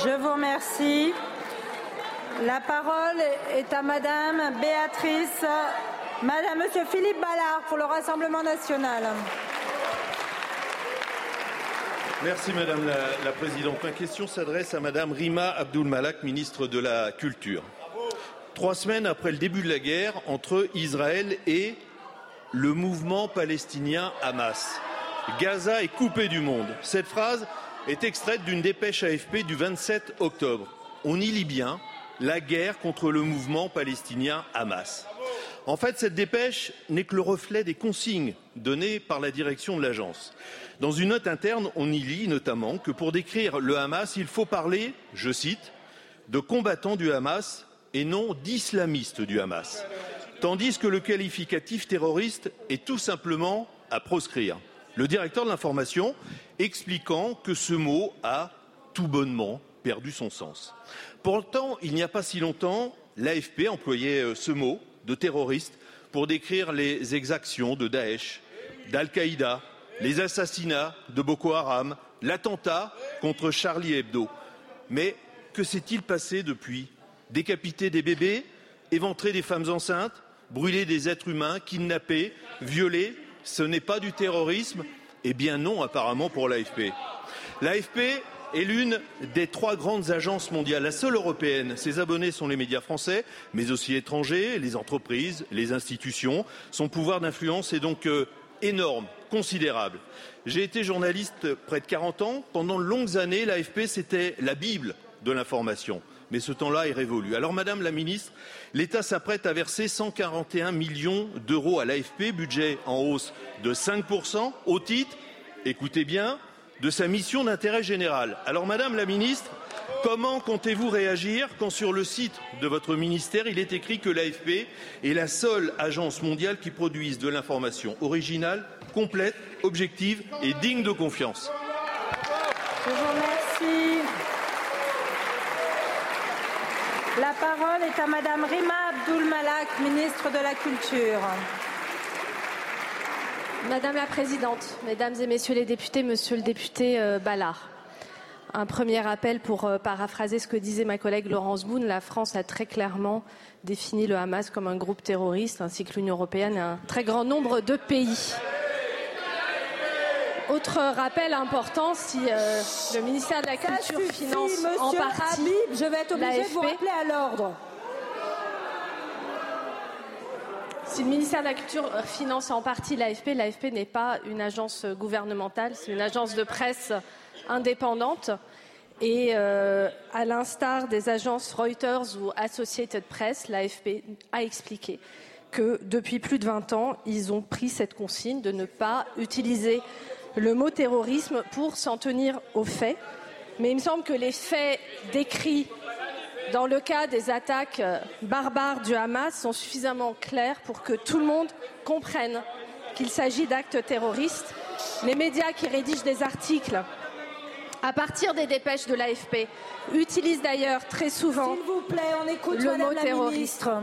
Je vous remercie. La parole est à Madame Béatrice, Madame Monsieur Philippe Ballard pour le Rassemblement national. Merci Madame la, Présidente. Ma question s'adresse à Madame Rima Abdul Malak, ministre de la Culture. Trois semaines après le début de la guerre entre Israël et le mouvement palestinien Hamas, Gaza est coupé du monde. Cette phrase est extraite d'une dépêche AFP du 27 octobre. On y lit bien la guerre contre le mouvement palestinien Hamas. En fait, cette dépêche n'est que le reflet des consignes données par la direction de l'agence. Dans une note interne, on y lit notamment que pour décrire le Hamas, il faut parler, je cite, de combattants du Hamas et non d'islamistes du Hamas, tandis que le qualificatif terroriste est tout simplement à proscrire. Le directeur de l'information expliquant que ce mot a tout bonnement perdu son sens. Pourtant, il n'y a pas si longtemps, l'AFP employait ce mot de terroriste pour décrire les exactions de Daesh, d'Al-Qaïda, les assassinats de Boko Haram, l'attentat contre Charlie Hebdo. Mais que s'est-il passé depuis? Décapiter des bébés, éventrer des femmes enceintes, brûler des êtres humains, kidnapper, violer, ce n'est pas du terrorisme Eh bien non, apparemment, pour l'AFP. L'AFP est l'une des trois grandes agences mondiales, la seule européenne. Ses abonnés sont les médias français, mais aussi étrangers, les entreprises, les institutions. Son pouvoir d'influence est donc euh, énorme, considérable. J'ai été journaliste près de 40 ans. Pendant de longues années, l'AFP, c'était la Bible de l'information. Mais ce temps-là est révolu. Alors, Madame la Ministre, l'État s'apprête à verser 141 millions d'euros à l'AFP, budget en hausse de 5%, au titre, écoutez bien, de sa mission d'intérêt général. Alors, Madame la Ministre, Comment comptez-vous réagir quand sur le site de votre ministère, il est écrit que l'AFP est la seule agence mondiale qui produise de l'information originale, complète, objective et digne de confiance? Je vous remercie. La parole est à Madame Rima Abdul Malak, ministre de la Culture. Madame la Présidente, Mesdames et Messieurs les députés, Monsieur le député euh, Ballard, un premier appel pour euh, paraphraser ce que disait ma collègue Laurence Boone. La France a très clairement défini le Hamas comme un groupe terroriste, ainsi que l'Union européenne et un très grand nombre de pays. Autre rappel important, si euh, le ministère de la Culture suffit, finance en partie Habib, je vais être obligée de vous rappeler à l'ordre. Si le ministère de la Culture finance en partie l'AFP, l'AFP n'est pas une agence gouvernementale, c'est une agence de presse indépendante. Et euh, à l'instar des agences Reuters ou Associated Press, l'AFP a expliqué que depuis plus de 20 ans, ils ont pris cette consigne de ne pas utiliser le mot terrorisme pour s'en tenir aux faits. Mais il me semble que les faits décrits dans le cas des attaques euh, barbares du Hamas sont suffisamment clairs pour que tout le monde comprenne qu'il s'agit d'actes terroristes. Les médias qui rédigent des articles à partir des dépêches de l'AFP utilisent d'ailleurs très souvent S'il vous plaît, on écoute le Madame mot terroriste. ministre.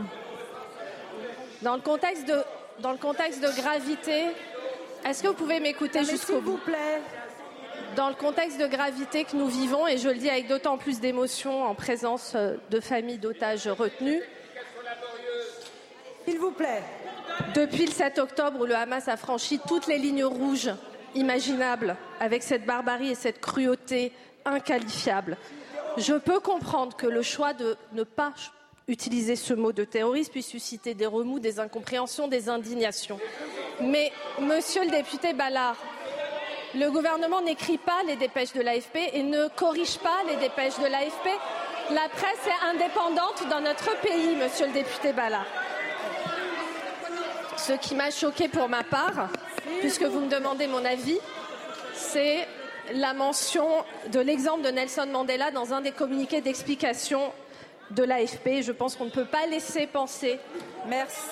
Dans le contexte de, dans le contexte de gravité, est-ce que vous pouvez m'écouter jusqu'au S'il bout vous plaît. Dans le contexte de gravité que nous vivons, et je le dis avec d'autant plus d'émotion en présence euh, de familles d'otages retenus, S'il vous plaît. depuis le 7 octobre où le Hamas a franchi toutes les lignes rouges imaginables avec cette barbarie et cette cruauté inqualifiable, je peux comprendre que le choix de ne pas utiliser ce mot de terroriste puisse susciter des remous, des incompréhensions, des indignations. Mais, monsieur le député Ballard, le gouvernement n'écrit pas les dépêches de l'AFP et ne corrige pas les dépêches de l'AFP. La presse est indépendante dans notre pays, monsieur le député Ballard. Ce qui m'a choqué pour ma part, puisque vous me demandez mon avis, c'est la mention de l'exemple de Nelson Mandela dans un des communiqués d'explication de l'AFP. Je pense qu'on ne peut pas laisser penser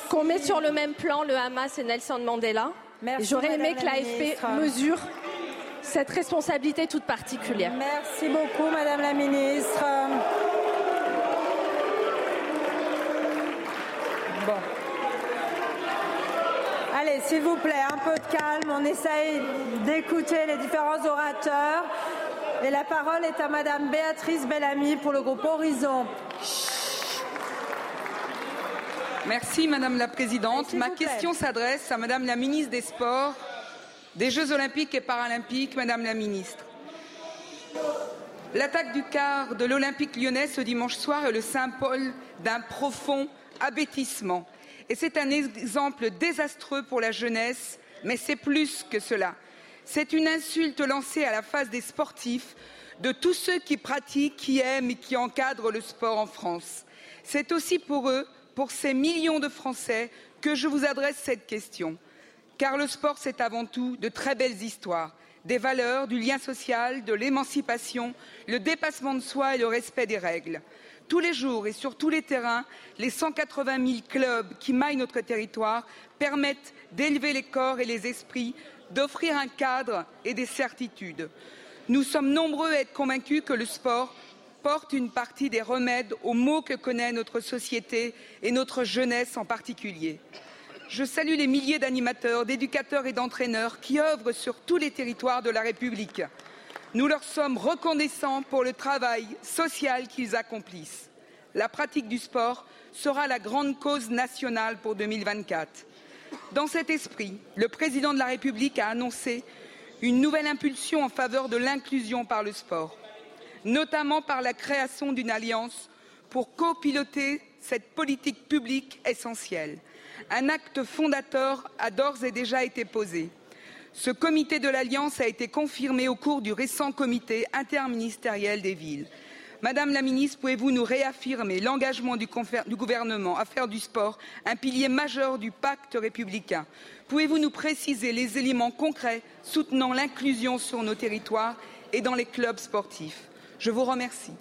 qu'on met sur le même plan le Hamas et Nelson Mandela. J'aurais aimé que la l'AFP mesure cette responsabilité toute particulière. Merci beaucoup, Madame la ministre. Bon. Allez, s'il vous plaît, un peu de calme. On essaye d'écouter les différents orateurs. Et la parole est à Madame Béatrice Bellamy pour le groupe Horizon. Merci Madame la Présidente. Ma question s'adresse à Madame la Ministre des Sports, des Jeux Olympiques et Paralympiques, Madame la Ministre. L'attaque du quart de l'Olympique lyonnais ce dimanche soir est le symbole d'un profond abêtissement. Et c'est un exemple désastreux pour la jeunesse, mais c'est plus que cela. C'est une insulte lancée à la face des sportifs, de tous ceux qui pratiquent, qui aiment et qui encadrent le sport en France. C'est aussi pour eux, pour ces millions de Français, que je vous adresse cette question. Car le sport, c'est avant tout de très belles histoires, des valeurs, du lien social, de l'émancipation, le dépassement de soi et le respect des règles. Tous les jours et sur tous les terrains, les 180 000 clubs qui maillent notre territoire permettent d'élever les corps et les esprits, d'offrir un cadre et des certitudes. Nous sommes nombreux à être convaincus que le sport porte une partie des remèdes aux maux que connaît notre société et notre jeunesse en particulier. Je salue les milliers d'animateurs, d'éducateurs et d'entraîneurs qui œuvrent sur tous les territoires de la République. Nous leur sommes reconnaissants pour le travail social qu'ils accomplissent. La pratique du sport sera la grande cause nationale pour 2024. Dans cet esprit, le président de la République a annoncé une nouvelle impulsion en faveur de l'inclusion par le sport, notamment par la création d'une alliance pour copiloter cette politique publique essentielle. Un acte fondateur a d'ores et déjà été posé. Ce comité de l'Alliance a été confirmé au cours du récent comité interministériel des villes. Madame la ministre, pouvez-vous nous réaffirmer l'engagement du, gouvernement à faire du sport un pilier majeur du pacte républicain? Pouvez-vous nous préciser les éléments concrets soutenant l'inclusion sur nos territoires et dans les clubs sportifs? Je vous remercie.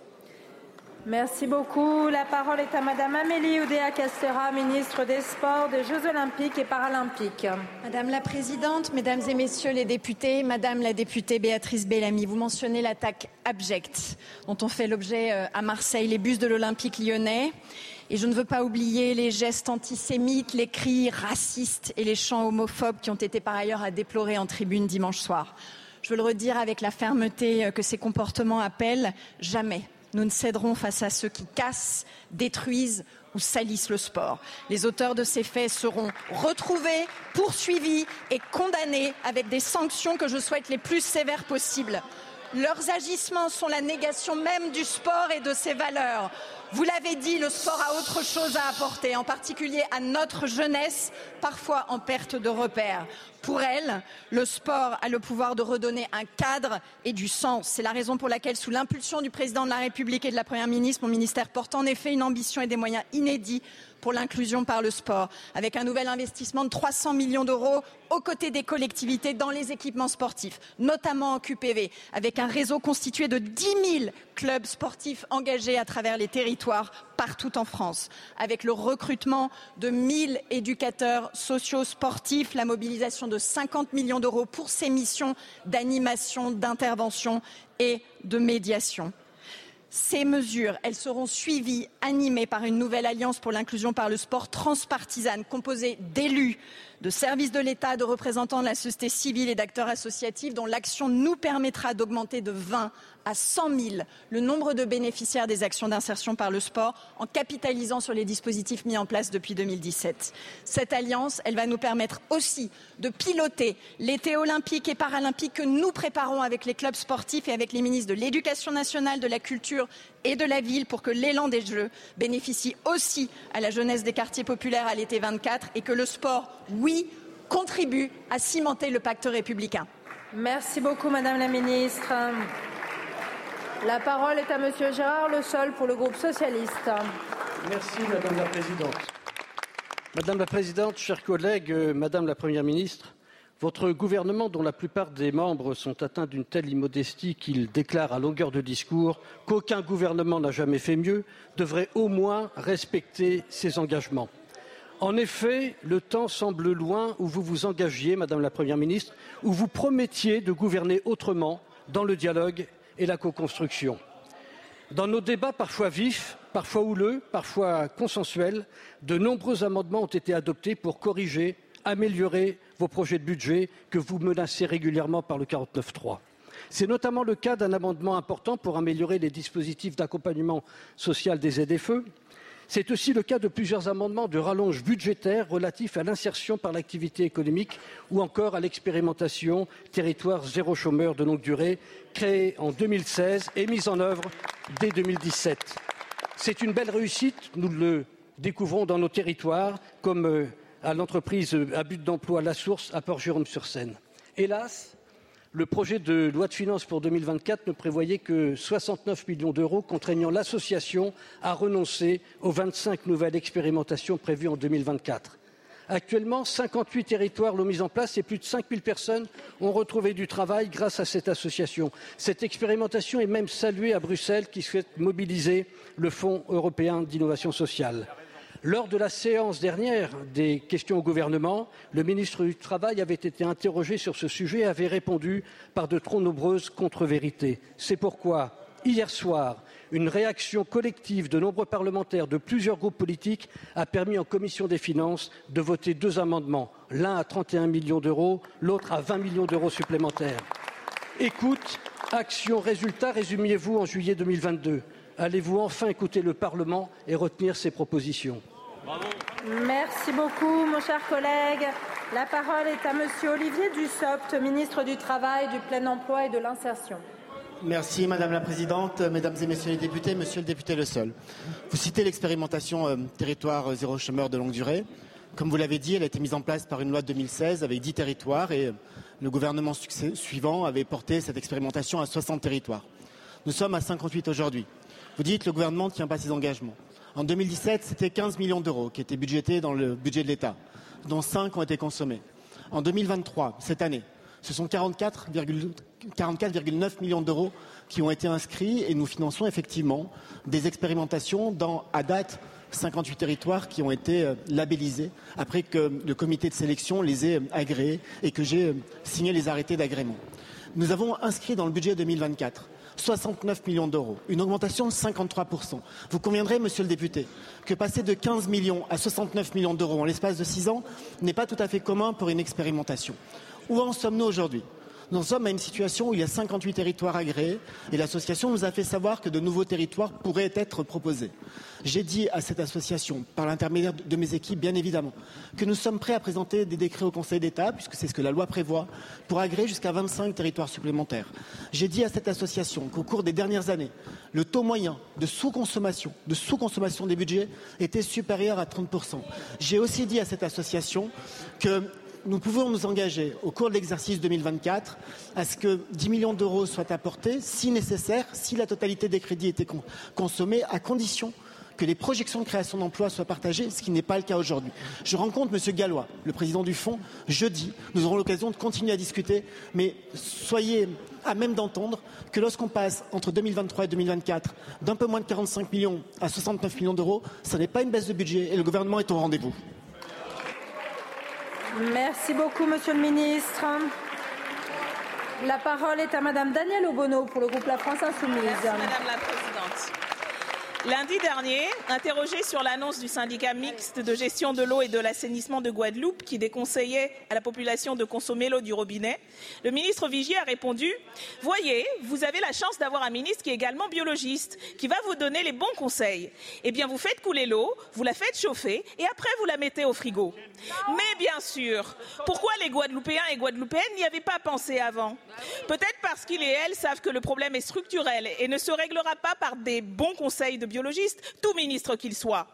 Merci beaucoup. La parole est à Madame Amélie Oudéa-Castera, ministre des Sports, des Jeux Olympiques et Paralympiques. Madame la Présidente, Mesdames et Messieurs les députés, Madame la députée Béatrice Bellamy, vous mentionnez l'attaque abjecte dont ont fait l'objet euh, à Marseille les bus de l'Olympique lyonnais. Et je ne veux pas oublier les gestes antisémites, les cris racistes et les chants homophobes qui ont été par ailleurs à déplorer en tribune dimanche soir. Je veux le redire avec la fermeté euh, que ces comportements appellent jamais nous ne céderons face à ceux qui cassent, détruisent ou salissent le sport. Les auteurs de ces faits seront retrouvés, poursuivis et condamnés avec des sanctions que je souhaite les plus sévères possibles. Leurs agissements sont la négation même du sport et de ses valeurs. Vous l'avez dit, le sport a autre chose à apporter, en particulier à notre jeunesse, parfois en perte de repères. Pour elle, le sport a le pouvoir de redonner un cadre et du sens. C'est la raison pour laquelle, sous l'impulsion du président de la République et de la Première ministre, mon ministère porte en effet une ambition et des moyens inédits pour l'inclusion par le sport, avec un nouvel investissement de 300 millions d'euros aux côtés des collectivités dans les équipements sportifs, notamment en QPV, avec un réseau constitué de 10 000 clubs sportifs engagés à travers les territoires partout en France, avec le recrutement de 1000 éducateurs sociaux sportifs, la mobilisation de 50 millions d'euros pour ces missions d'animation, d'intervention et de médiation. Ces mesures, seront suivies, animées par une nouvelle alliance pour l'inclusion par le sport transpartisane, composée d'élus, de services de l'État, de représentants de la société civile et d'acteurs associatifs, dont l'action nous permettra d'augmenter de 20 à 100 000 le nombre de bénéficiaires des actions d'insertion par le sport en capitalisant sur les dispositifs mis en place depuis 2017. Cette alliance, elle va nous permettre aussi de piloter l'été olympique et paralympique que nous préparons avec les clubs sportifs et avec les ministres de l'Éducation nationale, de la culture et de la ville pour que l'élan des Jeux bénéficie aussi à la jeunesse des quartiers populaires à l'été 24 et que le sport, oui, contribue à cimenter le pacte républicain. Merci beaucoup, Madame la Ministre. La parole est à Monsieur Gérard Le Sol pour le groupe socialiste. Merci Madame la Présidente. Madame la Présidente, chers collègues, euh, Madame la Première ministre, votre gouvernement, dont la plupart des membres sont atteints d'une telle immodestie qu'ils déclarent à longueur de discours qu'aucun gouvernement n'a jamais fait mieux, devrait au moins respecter ses engagements. En effet, le temps semble loin où vous vous engagiez, Madame la Première ministre, où vous promettiez de gouverner autrement, dans le dialogue et la co-construction. Dans nos débats parfois vifs, parfois houleux, parfois consensuels, de nombreux amendements ont été adoptés pour corriger, améliorer vos projets de budget que vous menacez régulièrement par le 49.3. C'est notamment le cas d'un amendement important pour améliorer les dispositifs d'accompagnement social des ZFE, c'est aussi le cas de plusieurs amendements de rallonge budgétaire relatifs à l'insertion par l'activité économique ou encore à l'expérimentation territoire zéro chômeur de longue durée créée en 2016 et mise en œuvre dès 2017. C'est une belle réussite, nous le découvrons dans nos territoires, comme euh, à l'entreprise à but d'emploi La Source à Port-Jérôme-sur-Seine. Hélas, le projet de loi de finances pour 2024 ne prévoyait que 69 millions d'euros, contraignant l'association à renoncer aux 25 nouvelles expérimentations prévues en 2024. Actuellement, 58 territoires l'ont mise en place et plus de 5000 personnes ont retrouvé du travail grâce à cette association. Cette expérimentation est même saluée à Bruxelles qui souhaite mobiliser le Fonds européen d'innovation sociale. Lors de la séance dernière des questions au gouvernement, le ministre du Travail avait été interrogé sur ce sujet et avait répondu par de trop nombreuses contre-vérités. C'est pourquoi, hier soir, une réaction collective de nombreux parlementaires de plusieurs groupes politiques a permis en commission des finances de voter deux amendements, l'un à 31 millions d'euros, l'autre à 20 millions d'euros supplémentaires. Écoute, action, résultat, résumiez-vous en juillet 2022. Allez-vous enfin écouter le Parlement et retenir ses propositions? Merci beaucoup, mon cher collègue. La parole est à Monsieur Olivier Dussopt, ministre du Travail, du Plein Emploi et de l'Insertion. Merci Madame la Présidente, Mesdames et Messieurs les députés, Monsieur le député Le Sol. Vous citez l'expérimentation euh, territoire zéro chômeur de longue durée. Comme vous l'avez dit, elle a été mise en place par une loi de 2016 avec 10 territoires et euh, le gouvernement suivant avait porté cette expérimentation à 60 territoires. Nous sommes à 58 aujourd'hui. Vous dites que le gouvernement ne tient pas ses engagements. En 2017, c'était 15 millions d'euros qui étaient budgétés dans le budget de l'État, dont 5 ont été consommés. En 2023, cette année, Ce sont 44,9 millions d'euros qui ont été inscrits et nous finançons effectivement des expérimentations dans, à date, 58 territoires qui ont été euh, labellisés après que le comité de sélection les ait agréés et que j'ai signé les arrêtés d'agrément. Nous avons inscrit dans le budget 2024 69 millions d'euros, une augmentation de 53%. Vous conviendrez, monsieur le député, que passer de 15 millions à 69 millions d'euros en l'espace de six ans n'est pas tout à fait commun pour une expérimentation. Où en sommes-nous aujourd'hui? Nous sommes à une situation où il y a 58 territoires agréés et l'association nous a fait savoir que de nouveaux territoires pourraient être proposés. J'ai dit à cette association, par l'intermédiaire de mes équipes, bien évidemment, que nous sommes prêts à présenter des décrets au Conseil d'État, puisque c'est ce que la loi prévoit, pour agréer jusqu'à 25 territoires supplémentaires. J'ai dit à cette association qu'au cours des dernières années, le taux moyen de sous-consommation, de sous-consommation des budgets était supérieur à 30%. J'ai aussi dit à cette association que nous pouvons nous engager au cours de l'exercice 2024 à ce que 10 millions d'euros soient apportés, si nécessaire, si la totalité des crédits était consommée, à condition que les projections de création d'emplois soient partagées, ce qui n'est pas le cas aujourd'hui. Je rencontre M. Gallois, le président du Fonds, jeudi. Nous aurons l'occasion de continuer à discuter, mais soyez à même d'entendre que lorsqu'on passe entre 2023 et 2024 d'un peu moins de 45 millions à 69 millions d'euros, ce n'est pas une baisse de budget et le gouvernement est au rendez-vous. Merci beaucoup, Monsieur le Ministre. La parole est à Madame Danielle Obono pour le groupe La France Insoumise. Lundi dernier, interrogé sur l'annonce du syndicat mixte de gestion de l'eau et de l'assainissement de Guadeloupe qui déconseillait à la population de consommer l'eau du robinet, le ministre Vigier a répondu Voyez, vous avez la chance d'avoir un ministre qui est également biologiste, qui va vous donner les bons conseils. Eh bien, vous faites couler l'eau, vous la faites chauffer et après vous la mettez au frigo. Mais bien sûr, pourquoi les Guadeloupéens et Guadeloupéennes n'y avaient pas pensé avant? Peut-être parce qu'ils et elles savent que le problème est structurel et ne se réglera pas par des bons conseils de biologiste, tout ministre qu'il soit.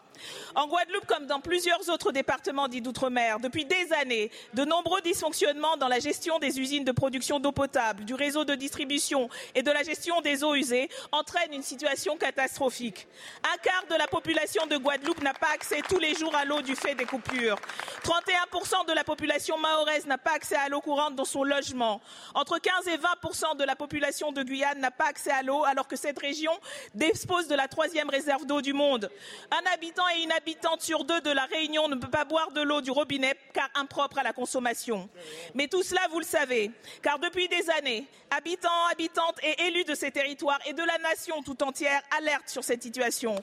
En Guadeloupe, comme dans plusieurs autres départements dits d'outre-mer, depuis des années, de nombreux dysfonctionnements dans la gestion des usines de production d'eau potable, du réseau de distribution et de la gestion des eaux usées entraînent une situation catastrophique. Un quart de la population de Guadeloupe n'a pas accès tous les jours à l'eau du fait des coupures. 31% de la population mahoraise n'a pas accès à l'eau courante dans son logement. Entre 15 et 20% de la population de Guyane n'a pas accès à l'eau alors que cette région dispose de la troisième réserve d'eau du monde. Un habitant et une habitante sur deux de la Réunion ne peut pas boire de l'eau du robinet car impropre à la consommation. Mais tout cela, vous le savez, car depuis des années, habitants, habitantes et élus de ces territoires et de la nation tout entière alertent sur cette situation.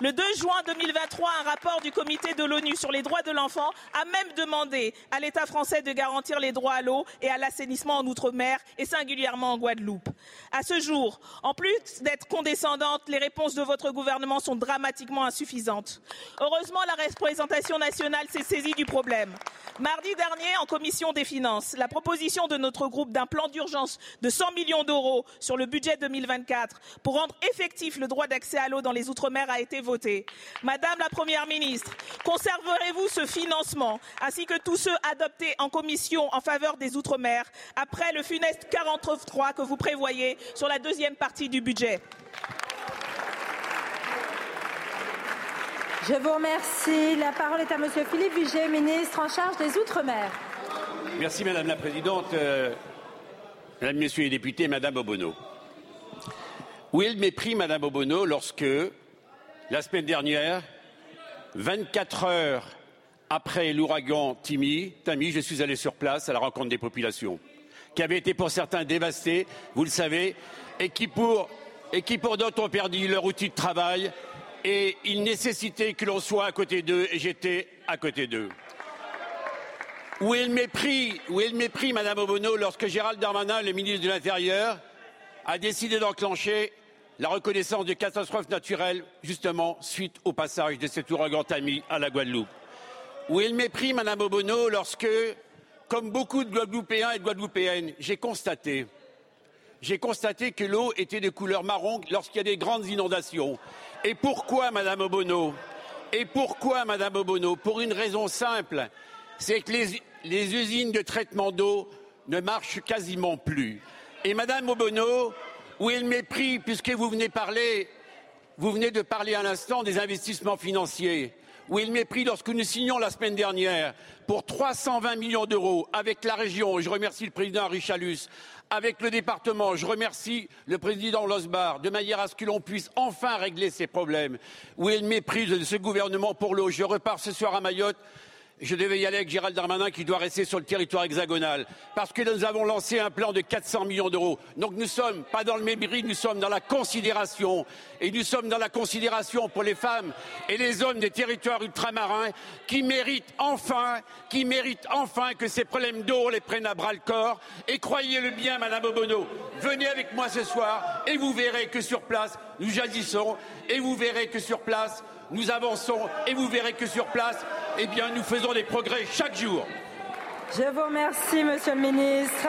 Le 2 juin 2023, un rapport du comité de l'ONU sur les droits de l'enfant a même demandé à l'État français de garantir les droits à l'eau et à l'assainissement en Outre-mer et singulièrement en Guadeloupe. À ce jour, en plus d'être condescendantes, les réponses de votre gouvernement sont dramatiquement insuffisantes. Heureusement, la représentation nationale s'est saisie du problème. Mardi dernier, en commission des finances, la proposition de notre groupe d'un plan d'urgence de 100 millions d'euros sur le budget 2024 pour rendre effectif le droit d'accès à l'eau dans les Outre-mer a été votée. Madame la Première ministre, conserverez-vous ce financement ainsi que tous ceux adoptés en commission en faveur des Outre-mer après le funeste 43 que vous prévoyez sur la deuxième partie du budget? Je vous remercie. La parole est à Monsieur Philippe Vigier, ministre en charge des Outre-mer. Merci Madame la Présidente. Euh, mesdames, Messieurs les députés, Madame Obono. Où est le mépris, Madame Obono, lorsque, la semaine dernière, 24 heures après l'ouragan Timi, Tami, je suis allé sur place à la rencontre des populations, qui avaient été pour certains dévastés, vous le savez, et pour, et qui pour d'autres ont perdu leur outil de travail, et il nécessitait que l'on soit à côté d'eux et j'étais à côté d'eux. Où est le mépris, où est Madame Obono, lorsque Gérald Darmanin, le ministre de l'Intérieur, a décidé d'enclencher la reconnaissance de catastrophes naturelles, justement, suite au passage de cet ouragan Tami à la Guadeloupe? Où est le mépris, Madame Obono, lorsque, comme beaucoup de Guadeloupéens et de Guadeloupéennes, j'ai constaté, j'ai constaté que l'eau était de couleur marron lorsqu'il y a des grandes inondations. Et pourquoi, Madame Obono? Et pourquoi, Madame Obono? Pour une raison simple, c'est que les, usines de traitement d'eau ne marchent quasiment plus. Et Madame Obono, où est le mépris, puisque vous venez parler, vous venez de parler à l'instant des investissements financiers? Où le mépris lorsque nous signons la semaine dernière pour 320 millions d'euros avec la région, je remercie le président Richalus, avec le département, je remercie le président Losbar, de manière à ce que l'on puisse enfin régler ces problèmes. Où est le mépris de ce gouvernement pour l'eau. Je repars ce soir à Mayotte je devais y aller avec Gérald Darmanin qui doit rester sur le territoire hexagonal. Parce que nous avons lancé un plan de 400 millions d'euros. Donc nous sommes pas dans le mépris, nous sommes dans la considération. Et nous sommes dans la considération pour les femmes et les hommes des territoires ultramarins qui méritent enfin, qui méritent enfin que ces problèmes d'eau les prennent à bras le corps. Et croyez-le bien, Madame Obono, venez avec moi ce soir et vous verrez que sur place, nous jaillissons et vous verrez que sur place, nous avançons et vous verrez que sur place, eh bien, nous faisons des progrès chaque jour. Je vous remercie, Monsieur le Ministre.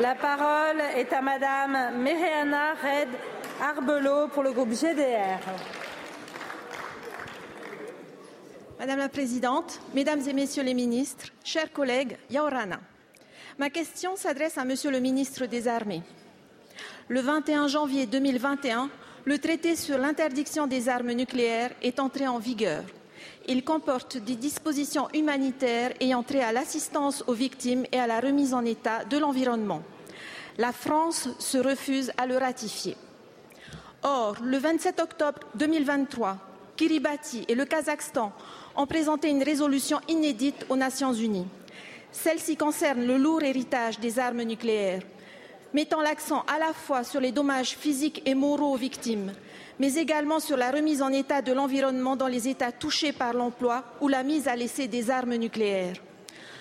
La parole est à Madame Méréana Red Arbelot pour le groupe GDR. Madame la Présidente, Mesdames et Messieurs les ministres, chers collègues, Yaorana. Ma question s'adresse à Monsieur le ministre des Armées. Le 21 janvier 2021, le traité sur l'interdiction des armes nucléaires est entré en vigueur. Il comporte des dispositions humanitaires ayant trait à l'assistance aux victimes et à la remise en état de l'environnement. La France se refuse à le ratifier. Or, le 27 octobre 2023, Kiribati et le Kazakhstan ont présenté une résolution inédite aux Nations Unies. Celle-ci concerne le lourd héritage des armes nucléaires mettant l'accent à la fois sur les dommages physiques et moraux aux victimes, mais également sur la remise en état de l'environnement dans les États touchés par l'emploi ou la mise à l'essai des armes nucléaires.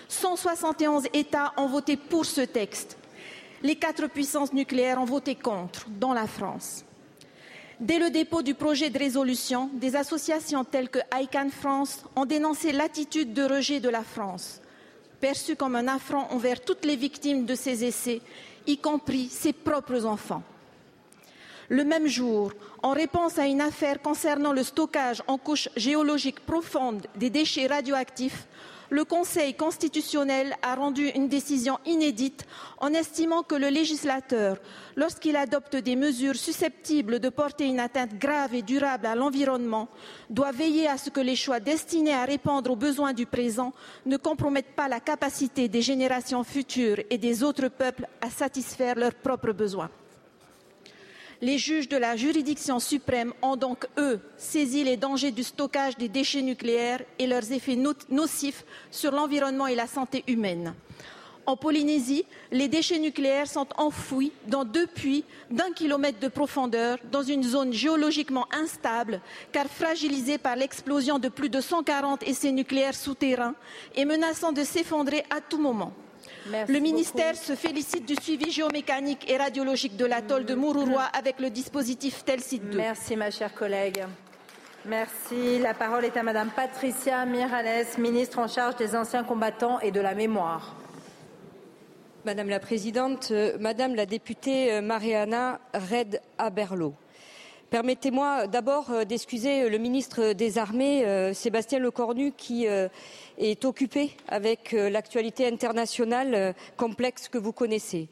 171 États ont voté pour ce texte. Les quatre puissances nucléaires ont voté contre, dont la France. Dès le dépôt du projet de résolution, des associations telles que ICANN France ont dénoncé l'attitude de rejet de la France, perçue comme un affront envers toutes les victimes de ces essais y compris ses propres enfants. Le même jour, en réponse à une affaire concernant le stockage en couche géologique profonde des déchets radioactifs, le Conseil constitutionnel a rendu une décision inédite en estimant que le législateur, lorsqu'il adopte des mesures susceptibles de porter une atteinte grave et durable à l'environnement, doit veiller à ce que les choix destinés à répondre aux besoins du présent ne compromettent pas la capacité des générations futures et des autres peuples à satisfaire leurs propres besoins. Les juges de la juridiction suprême ont donc, eux, saisi les dangers du stockage des déchets nucléaires et leurs effets nocifs sur l'environnement et la santé humaine. En Polynésie, les déchets nucléaires sont enfouis dans deux puits d'un kilomètre de profondeur dans une zone géologiquement instable car fragilisée par l'explosion de plus de 140 essais nucléaires souterrains et menaçant de s'effondrer à tout moment le ministère se félicite du suivi géomécanique et radiologique de l'atoll de Mururoa avec le dispositif Telsit 2. Merci, ma chère collègue. Merci. La parole est à Madame Patricia Mirales, ministre en charge des anciens combattants et de la mémoire. Madame la Présidente, euh, Madame la députée euh, Mariana Red Aberlo. Permettez-moi d'abord euh, d'excuser le ministre des Armées, Sébastien Lecornu, qui est occupé avec euh, l'actualité internationale euh, complexe que vous connaissez.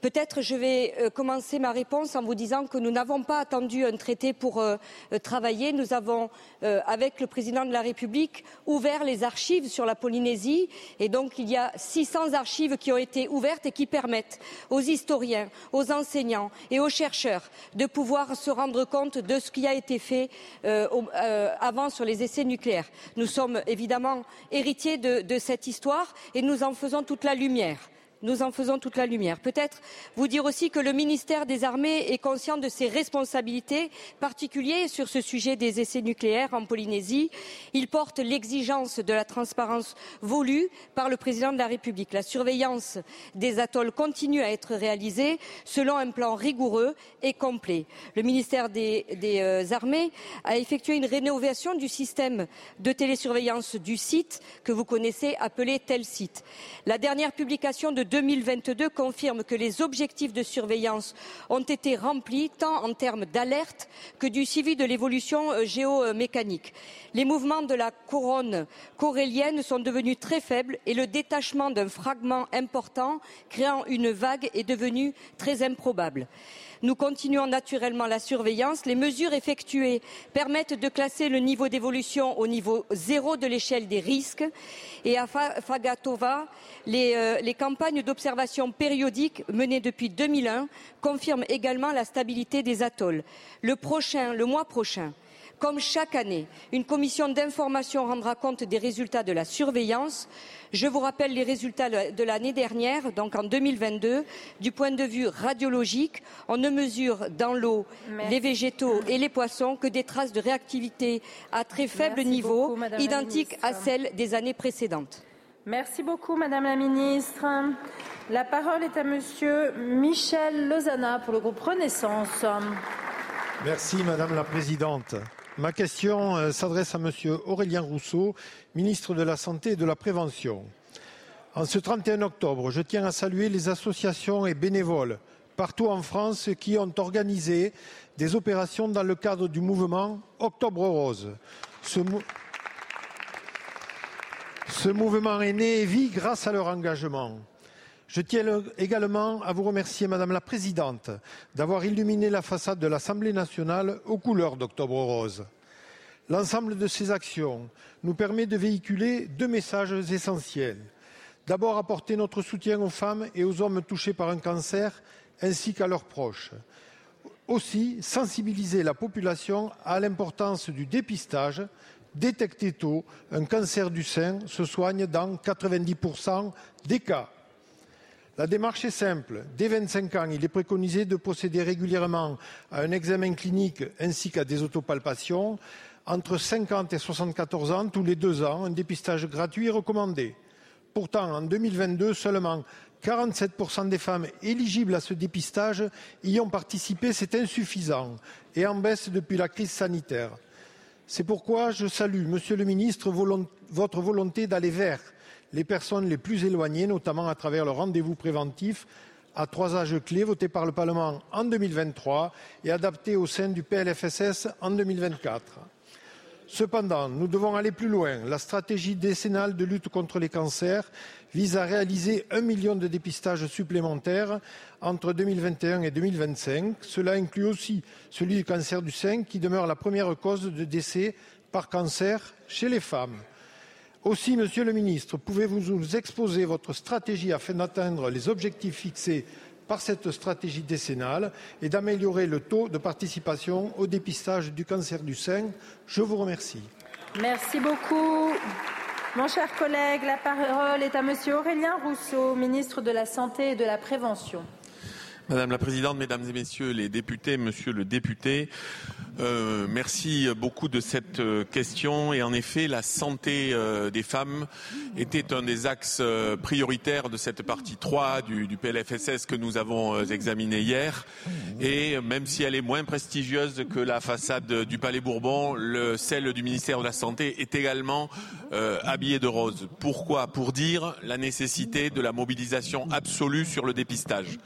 Peut-être je vais euh, commencer ma réponse en vous disant que nous n'avons pas attendu un traité pour euh, euh, travailler. Nous avons, avec le président de la République, ouvert les archives sur la Polynésie et donc il y a 600 archives qui ont été ouvertes et qui permettent aux historiens, aux enseignants et aux chercheurs de pouvoir se rendre compte de ce qui a été fait avant sur les essais nucléaires. Nous sommes évidemment héritiers de cette histoire et nous en faisons toute la lumière nous en faisons toute la lumière. Peut-être vous dire aussi que le ministère des Armées est conscient de ses responsabilités particulières sur ce sujet des essais nucléaires en Polynésie. Il porte l'exigence de la transparence voulue par le président de la République. La surveillance des atolls continue à être réalisée selon un plan rigoureux et complet. Le ministère des, euh, Armées a effectué une rénovation du système de télésurveillance du site que vous connaissez appelé tel site. La dernière publication de 2022 confirme que les objectifs de surveillance ont été remplis tant en termes d'alerte que du suivi de l'évolution euh, géomécanique. Les mouvements de la couronne corélienne sont devenus très faibles et le détachement d'un fragment important créant une vague est devenu très improbable. Nous continuons naturellement la surveillance. Les mesures effectuées permettent de classer le niveau d'évolution au niveau zéro de l'échelle des risques. Et à Fagatova, les, euh, les campagnes d'observation périodiques menées depuis 2001 confirment également la stabilité des atolls. Le mois prochain, comme chaque année, une commission d'information rendra compte des résultats de la surveillance. Je vous rappelle les résultats de l'année dernière, donc en 2022. Du point de vue radiologique, on ne mesure dans l'eau les végétaux et les poissons que des traces de réactivité à très faible niveau, identiques à celles des années précédentes. Merci beaucoup, Madame la Ministre. La parole est à Monsieur Michel Lozana pour le groupe Renaissance. Merci, Madame la Présidente. Ma question euh, s'adresse à Monsieur Aurélien Rousseau, ministre de la Santé et de la Prévention. En ce 31 octobre, je tiens à saluer les associations et bénévoles partout en France qui ont organisé des opérations dans le cadre du mouvement Octobre Rose. Ce, ce mouvement est né et vit grâce à leur engagement. Je tiens également à vous remercier, Madame la Présidente, d'avoir illuminé la façade de l'Assemblée nationale aux couleurs d'Octobre Rose. L'ensemble de ces actions nous permet de véhiculer deux messages essentiels. D'abord, apporter notre soutien aux femmes et aux hommes touchés par un cancer, ainsi qu'à leurs proches. Aussi, sensibiliser la population à l'importance du dépistage, détecter tôt un cancer du sein se soigne dans 90% des cas. La démarche est simple. Dès 25 ans, il est préconisé de procéder régulièrement à un examen clinique ainsi qu'à des autopalpations. Entre 50 et 74 ans, tous les deux ans, un dépistage gratuit est recommandé. Pourtant, en 2022, seulement 47% des femmes éligibles à ce dépistage y ont participé. C'est insuffisant et en baisse depuis la crise sanitaire. C'est pourquoi je salue, Monsieur le Ministre, votre volonté d'aller vers les personnes les plus éloignées, notamment à travers le rendez-vous préventif à trois âges clés voté par le Parlement en 2023 et adapté au sein du PLFSS en 2024. Cependant, nous devons aller plus loin. La stratégie décennale de lutte contre les cancers vise à réaliser un million de dépistages supplémentaires entre 2021 et 2025. Cela inclut aussi celui du cancer du sein qui demeure la première cause de décès par cancer chez les femmes. Aussi, Monsieur le Ministre, pouvez-vous nous exposer votre stratégie afin d'atteindre les objectifs fixés par cette stratégie décennale et d'améliorer le taux de participation au dépistage du cancer du sein? Je vous remercie. Merci beaucoup. Mon cher collègue, la parole est à Monsieur Aurélien Rousseau, ministre de la Santé et de la Prévention. Madame la Présidente, Mesdames et Messieurs les députés, Monsieur le député, euh, merci beaucoup de cette euh, question. Et en effet, la santé euh, des femmes était un des axes prioritaires de cette partie 3 du, du PLFSS que nous avons examiné hier. Et même si elle est moins prestigieuse que la façade du Palais Bourbon, le, celle du ministère de la Santé est également habillée de rose. Pourquoi? Pour dire la nécessité de la mobilisation absolue sur le dépistage.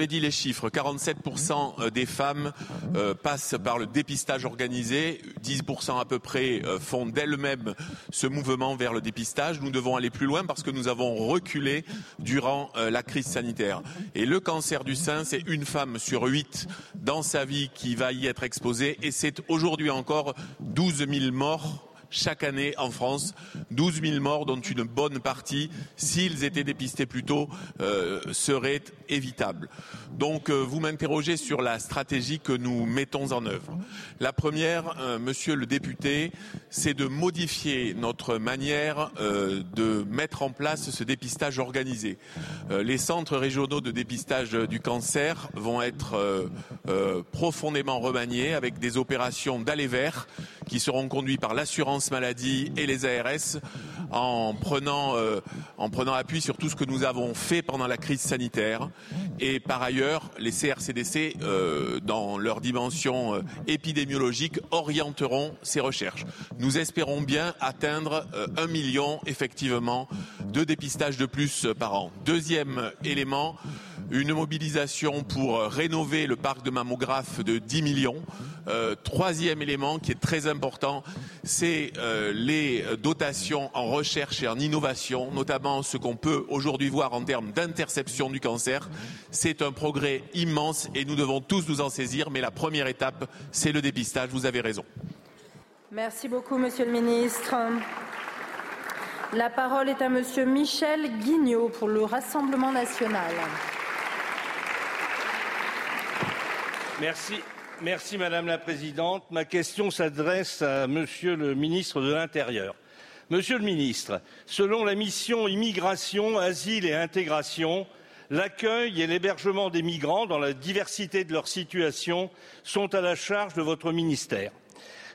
Avez dit les chiffres. 47% euh, des femmes euh, passent par le dépistage organisé. 10% à peu près euh, font d'elles-mêmes ce mouvement vers le dépistage. Nous devons aller plus loin parce que nous avons reculé durant la crise sanitaire. Et le cancer du sein, c'est une femme sur huit dans sa vie qui va y être exposée. Et c'est aujourd'hui encore 12 000 morts chaque année en France. 12 000 morts, dont une bonne partie, s'ils étaient dépistés plus tôt, euh, seraient évitables. Donc, euh, vous m'interrogez sur la stratégie que nous mettons en œuvre. La première, euh, monsieur le député, c'est de modifier notre manière euh, de mettre en place ce dépistage organisé. Euh, les centres régionaux de dépistage du cancer vont être euh, profondément remaniés avec des opérations d'aller vers qui seront conduites par l'assurance maladie et les ARS en prenant, euh, en prenant appui sur tout ce que nous avons fait pendant la crise sanitaire. Et par ailleurs, les CRCDC, euh, dans leur dimension euh, épidémiologique, orienteront ces recherches. Nous espérons bien atteindre un million, effectivement, de dépistages de plus par an. Deuxième élément, une mobilisation pour rénover le parc de mammographes de 10 millions. Euh, troisième élément qui est très important, c'est euh, les dotations en recherche et en innovation, notamment ce qu'on peut aujourd'hui voir en termes d'interception du cancer. C'est un progrès immense et nous devons tous nous en saisir, mais la première étape, c'est le dépistage. Vous avez raison. Merci beaucoup, Monsieur le Ministre. La parole est à Monsieur Michel Guignot pour le Rassemblement national. Merci. Madame la Présidente. Ma question s'adresse à Monsieur le ministre de l'Intérieur. Monsieur le ministre, selon la mission Immigration, Asile et Intégration, l'accueil et l'hébergement des migrants dans la diversité de leur situation sont à la charge de votre ministère.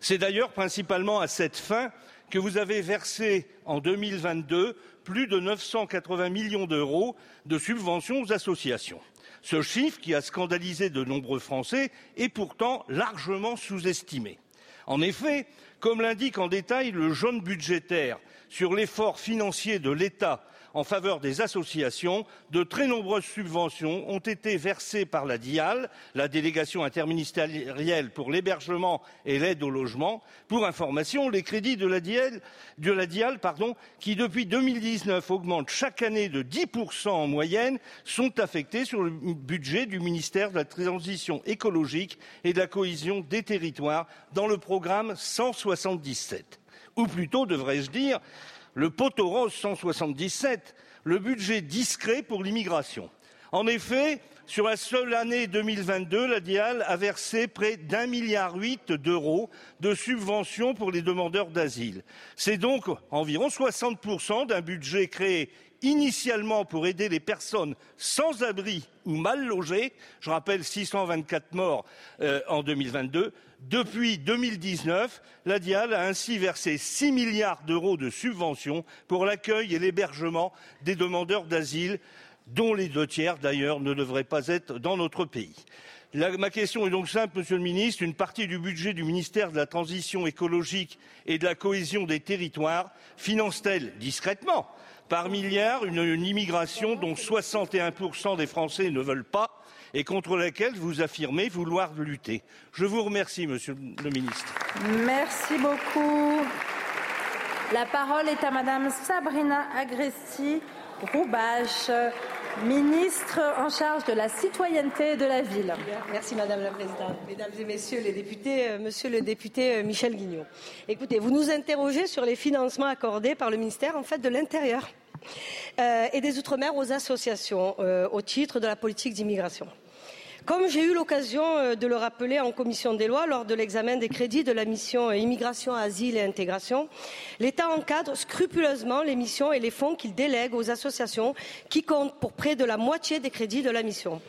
C'est d'ailleurs principalement à cette fin que vous avez versé en 2022 plus de 980 millions d'euros de subventions aux associations. Ce chiffre, qui a scandalisé de nombreux Français, est pourtant largement sous-estimé. En effet, comme l'indique en détail le jaune budgétaire sur l'effort financier de l'État en faveur des associations, de très nombreuses subventions ont été versées par la DIAL, la délégation interministérielle pour l'hébergement et l'aide au logement. Pour information, les crédits de la DIAL, de la DIAL pardon, qui depuis 2019 augmentent chaque année de 10% en moyenne, sont affectés sur le budget du ministère de la Transition écologique et de la cohésion des territoires dans le programme 177. Ou plutôt, devrais-je dire, le poteau rose 177, le budget discret pour l'immigration. En effet, sur la seule année 2022, la DIAL a versé près d'un milliard huit d'euros de subventions pour les demandeurs d'asile. C'est donc environ 60% d'un budget créé initialement pour aider les personnes sans abri ou mal logées. Je rappelle 624 morts euh, en 2022 depuis 2019, la DIAL a ainsi versé 6 milliards d'euros de subventions pour l'accueil et l'hébergement des demandeurs d'asile, dont les deux tiers d'ailleurs ne devraient pas être dans notre pays. ma question est donc simple, Monsieur le Ministre. Une partie du budget du ministère de la Transition écologique et de la cohésion des territoires finance-t-elle discrètement, par milliards, une, immigration dont 61% des Français ne veulent pas et contre laquelle vous affirmez vouloir lutter. Je vous remercie, Monsieur le Ministre. Merci beaucoup. La parole est à Madame Sabrina Agresti Roubache, ministre en charge de la citoyenneté et de la ville. Merci Madame la Présidente. Mesdames et Messieurs les députés, euh, Monsieur le député euh, Michel Guignot. Écoutez, vous nous interrogez sur les financements accordés par le ministère en fait de l'Intérieur euh, et des Outre-mer aux associations au titre de la politique d'immigration. Comme j'ai eu l'occasion euh, de le rappeler en commission des lois lors de l'examen des crédits de la mission euh, Immigration, Asile et Intégration, l'État encadre scrupuleusement les missions et les fonds qu'il délègue aux associations qui comptent pour près de la moitié des crédits de la mission.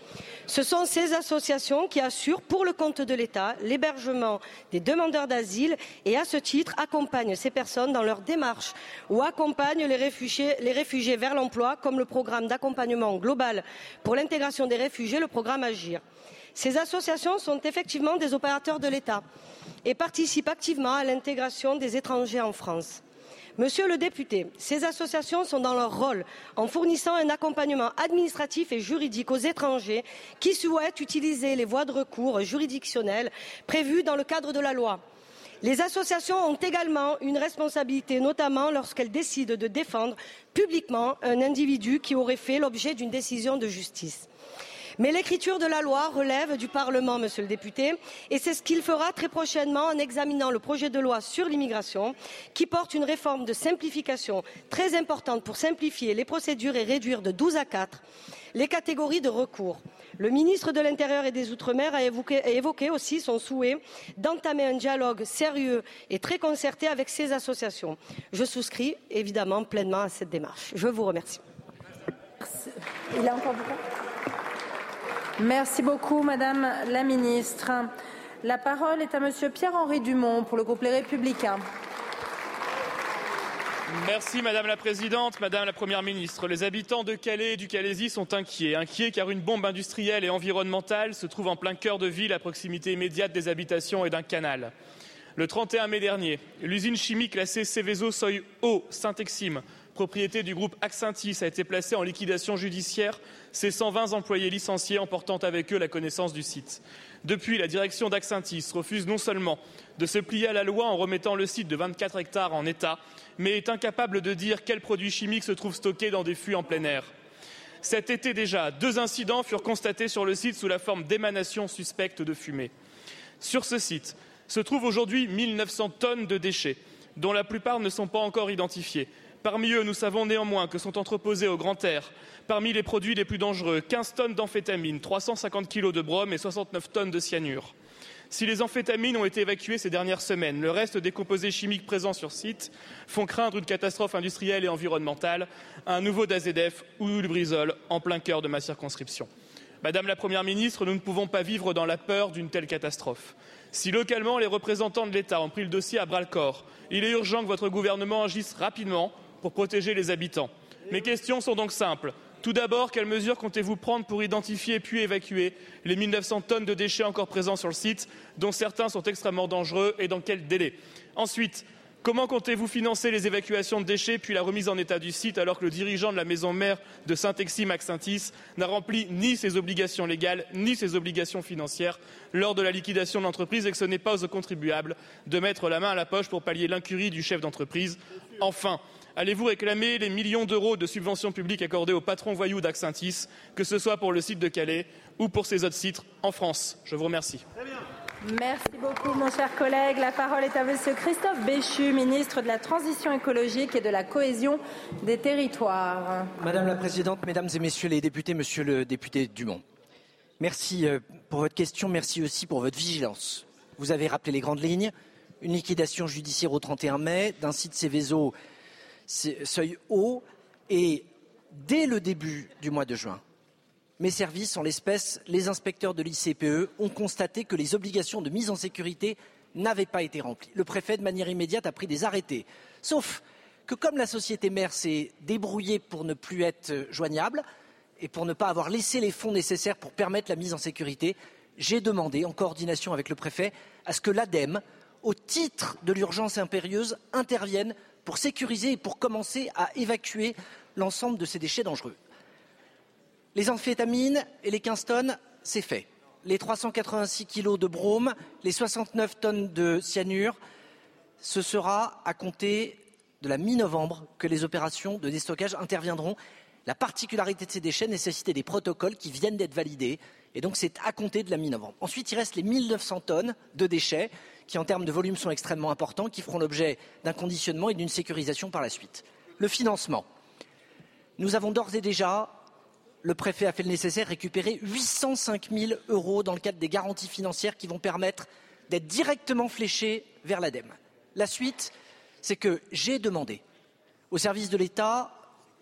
Ce sont ces associations qui assurent pour le compte de l'État l'hébergement des demandeurs d'asile et à ce titre accompagnent ces personnes dans leur démarche ou accompagnent les réfugiés, les réfugiés vers l'emploi comme le programme d'accompagnement global pour l'intégration des réfugiés, le programme Agir. Ces associations sont effectivement des opérateurs de l'État et participent activement à l'intégration des étrangers en France. Monsieur le député, ces associations sont dans leur rôle en fournissant un accompagnement administratif et juridique aux étrangers qui souhaitent utiliser les voies de recours juridictionnelles prévues dans le cadre de la loi. Les associations ont également une responsabilité, notamment lorsqu'elles décident de défendre publiquement un individu qui aurait fait l'objet d'une décision de justice. Mais l'écriture de la loi relève du Parlement, monsieur le député, et c'est ce qu'il fera très prochainement en examinant le projet de loi sur l'immigration, qui porte une réforme de simplification très importante pour simplifier les procédures et réduire de 12 à 4 les catégories de recours. Le ministre de l'Intérieur et des Outre-mer a évoqué, aussi son souhait d'entamer un dialogue sérieux et très concerté avec ces associations. Je souscris évidemment pleinement à cette démarche. Je vous remercie. Il a encore Merci beaucoup, Madame la Ministre. La parole est à Monsieur Pierre-Henri Dumont pour le groupe Les Républicains. Merci Madame la Présidente, Madame la Première ministre. Les habitants de Calais et du Calaisie sont inquiets. Inquiets car une bombe industrielle et environnementale se trouve en plein cœur de ville à proximité immédiate des habitations et d'un canal. Le 31 mai dernier, l'usine chimique classée Céveso Seuil Haut Saint-Exime propriété du groupe Axintis, a été placée en liquidation judiciaire, ses 120 employés licenciés emportant avec eux la connaissance du site. Depuis, la direction d'Axintis refuse non seulement de se plier à la loi en remettant le site de 24 hectares en état, mais est incapable de dire quels produits chimiques se trouvent stockés dans des fûts en plein air. Cet été déjà, deux incidents furent constatés sur le site sous la forme d'émanations suspectes de fumée. Sur ce site se trouvent aujourd'hui 1900 tonnes de déchets, dont la plupart ne sont pas encore identifiés. Parmi eux, nous savons néanmoins que sont entreposés au grand air, parmi les produits les plus dangereux, 15 tonnes d'amphétamine, 350 kg de brome et 69 tonnes de cyanure. Si les amphétamines ont été évacuées ces dernières semaines, le reste des composés chimiques présents sur site font craindre une catastrophe industrielle et environnementale, un nouveau DAZF ou Lubrizol en plein cœur de ma circonscription. Madame la Première ministre, nous ne pouvons pas vivre dans la peur d'une telle catastrophe. Si localement les représentants de l'État ont pris le dossier à bras le corps, il est urgent que votre gouvernement agisse rapidement pour protéger les habitants. Mes questions sont donc simples. Tout d'abord, quelles mesures comptez-vous prendre pour identifier puis évacuer les 1900 tonnes de déchets encore présents sur le site, dont certains sont extrêmement dangereux, et dans quel délai? Ensuite, comment comptez-vous financer les évacuations de déchets puis la remise en état du site alors que le dirigeant de la maison mère de Saint-Exy, Max Saintis, n'a rempli ni ses obligations légales ni ses obligations financières lors de la liquidation de l'entreprise et que ce n'est pas aux contribuables de mettre la main à la poche pour pallier l'incurie du chef d'entreprise? Enfin, allez-vous réclamer les millions d'euros de subventions publiques accordées aux patrons voyous d'Axintis, que ce soit pour le site de Calais ou pour ces autres sites en France? Je vous remercie. Merci beaucoup, mon cher collègue. La parole est à Monsieur Christophe Béchu, ministre de la Transition écologique et de la cohésion des territoires. Madame la Présidente, Mesdames et Messieurs les députés, Monsieur le député Dumont, merci euh, pour votre question, merci aussi pour votre vigilance. Vous avez rappelé les grandes lignes, une liquidation judiciaire au 31 mai d'un site Céveso seuil haut et dès le début du mois de juin, mes services, en l'espèce les inspecteurs de l'ICPE, ont constaté que les obligations de mise en sécurité n'avaient pas été remplies. Le préfet, de manière immédiate, a pris des arrêtés. Sauf que comme la société mère s'est débrouillée pour ne plus être joignable et pour ne pas avoir laissé les fonds nécessaires pour permettre la mise en sécurité, j'ai demandé, en coordination avec le préfet, à ce que l'ADEME, au titre de l'urgence impérieuse, intervienne pour sécuriser et pour commencer à évacuer l'ensemble de ces déchets dangereux. Les amphétamines et les 15 tonnes, c'est fait. Les 386 kilos de brome, les 69 tonnes de cyanure, ce sera à compter de la mi-novembre que les opérations de déstockage interviendront. La particularité de ces déchets nécessitait des protocoles qui viennent d'être validés. Et donc, c'est à compter de la mi-novembre. Ensuite, il reste les 1900 tonnes de déchets qui, en termes de volume, sont extrêmement importants, qui feront l'objet d'un conditionnement et d'une sécurisation par la suite. Le financement. Nous avons d'ores et déjà, le préfet a fait le nécessaire, récupéré 805 000 euros dans le cadre des garanties financières qui vont permettre d'être directement fléchés vers l'ADEME. La suite, c'est que j'ai demandé au service de l'État,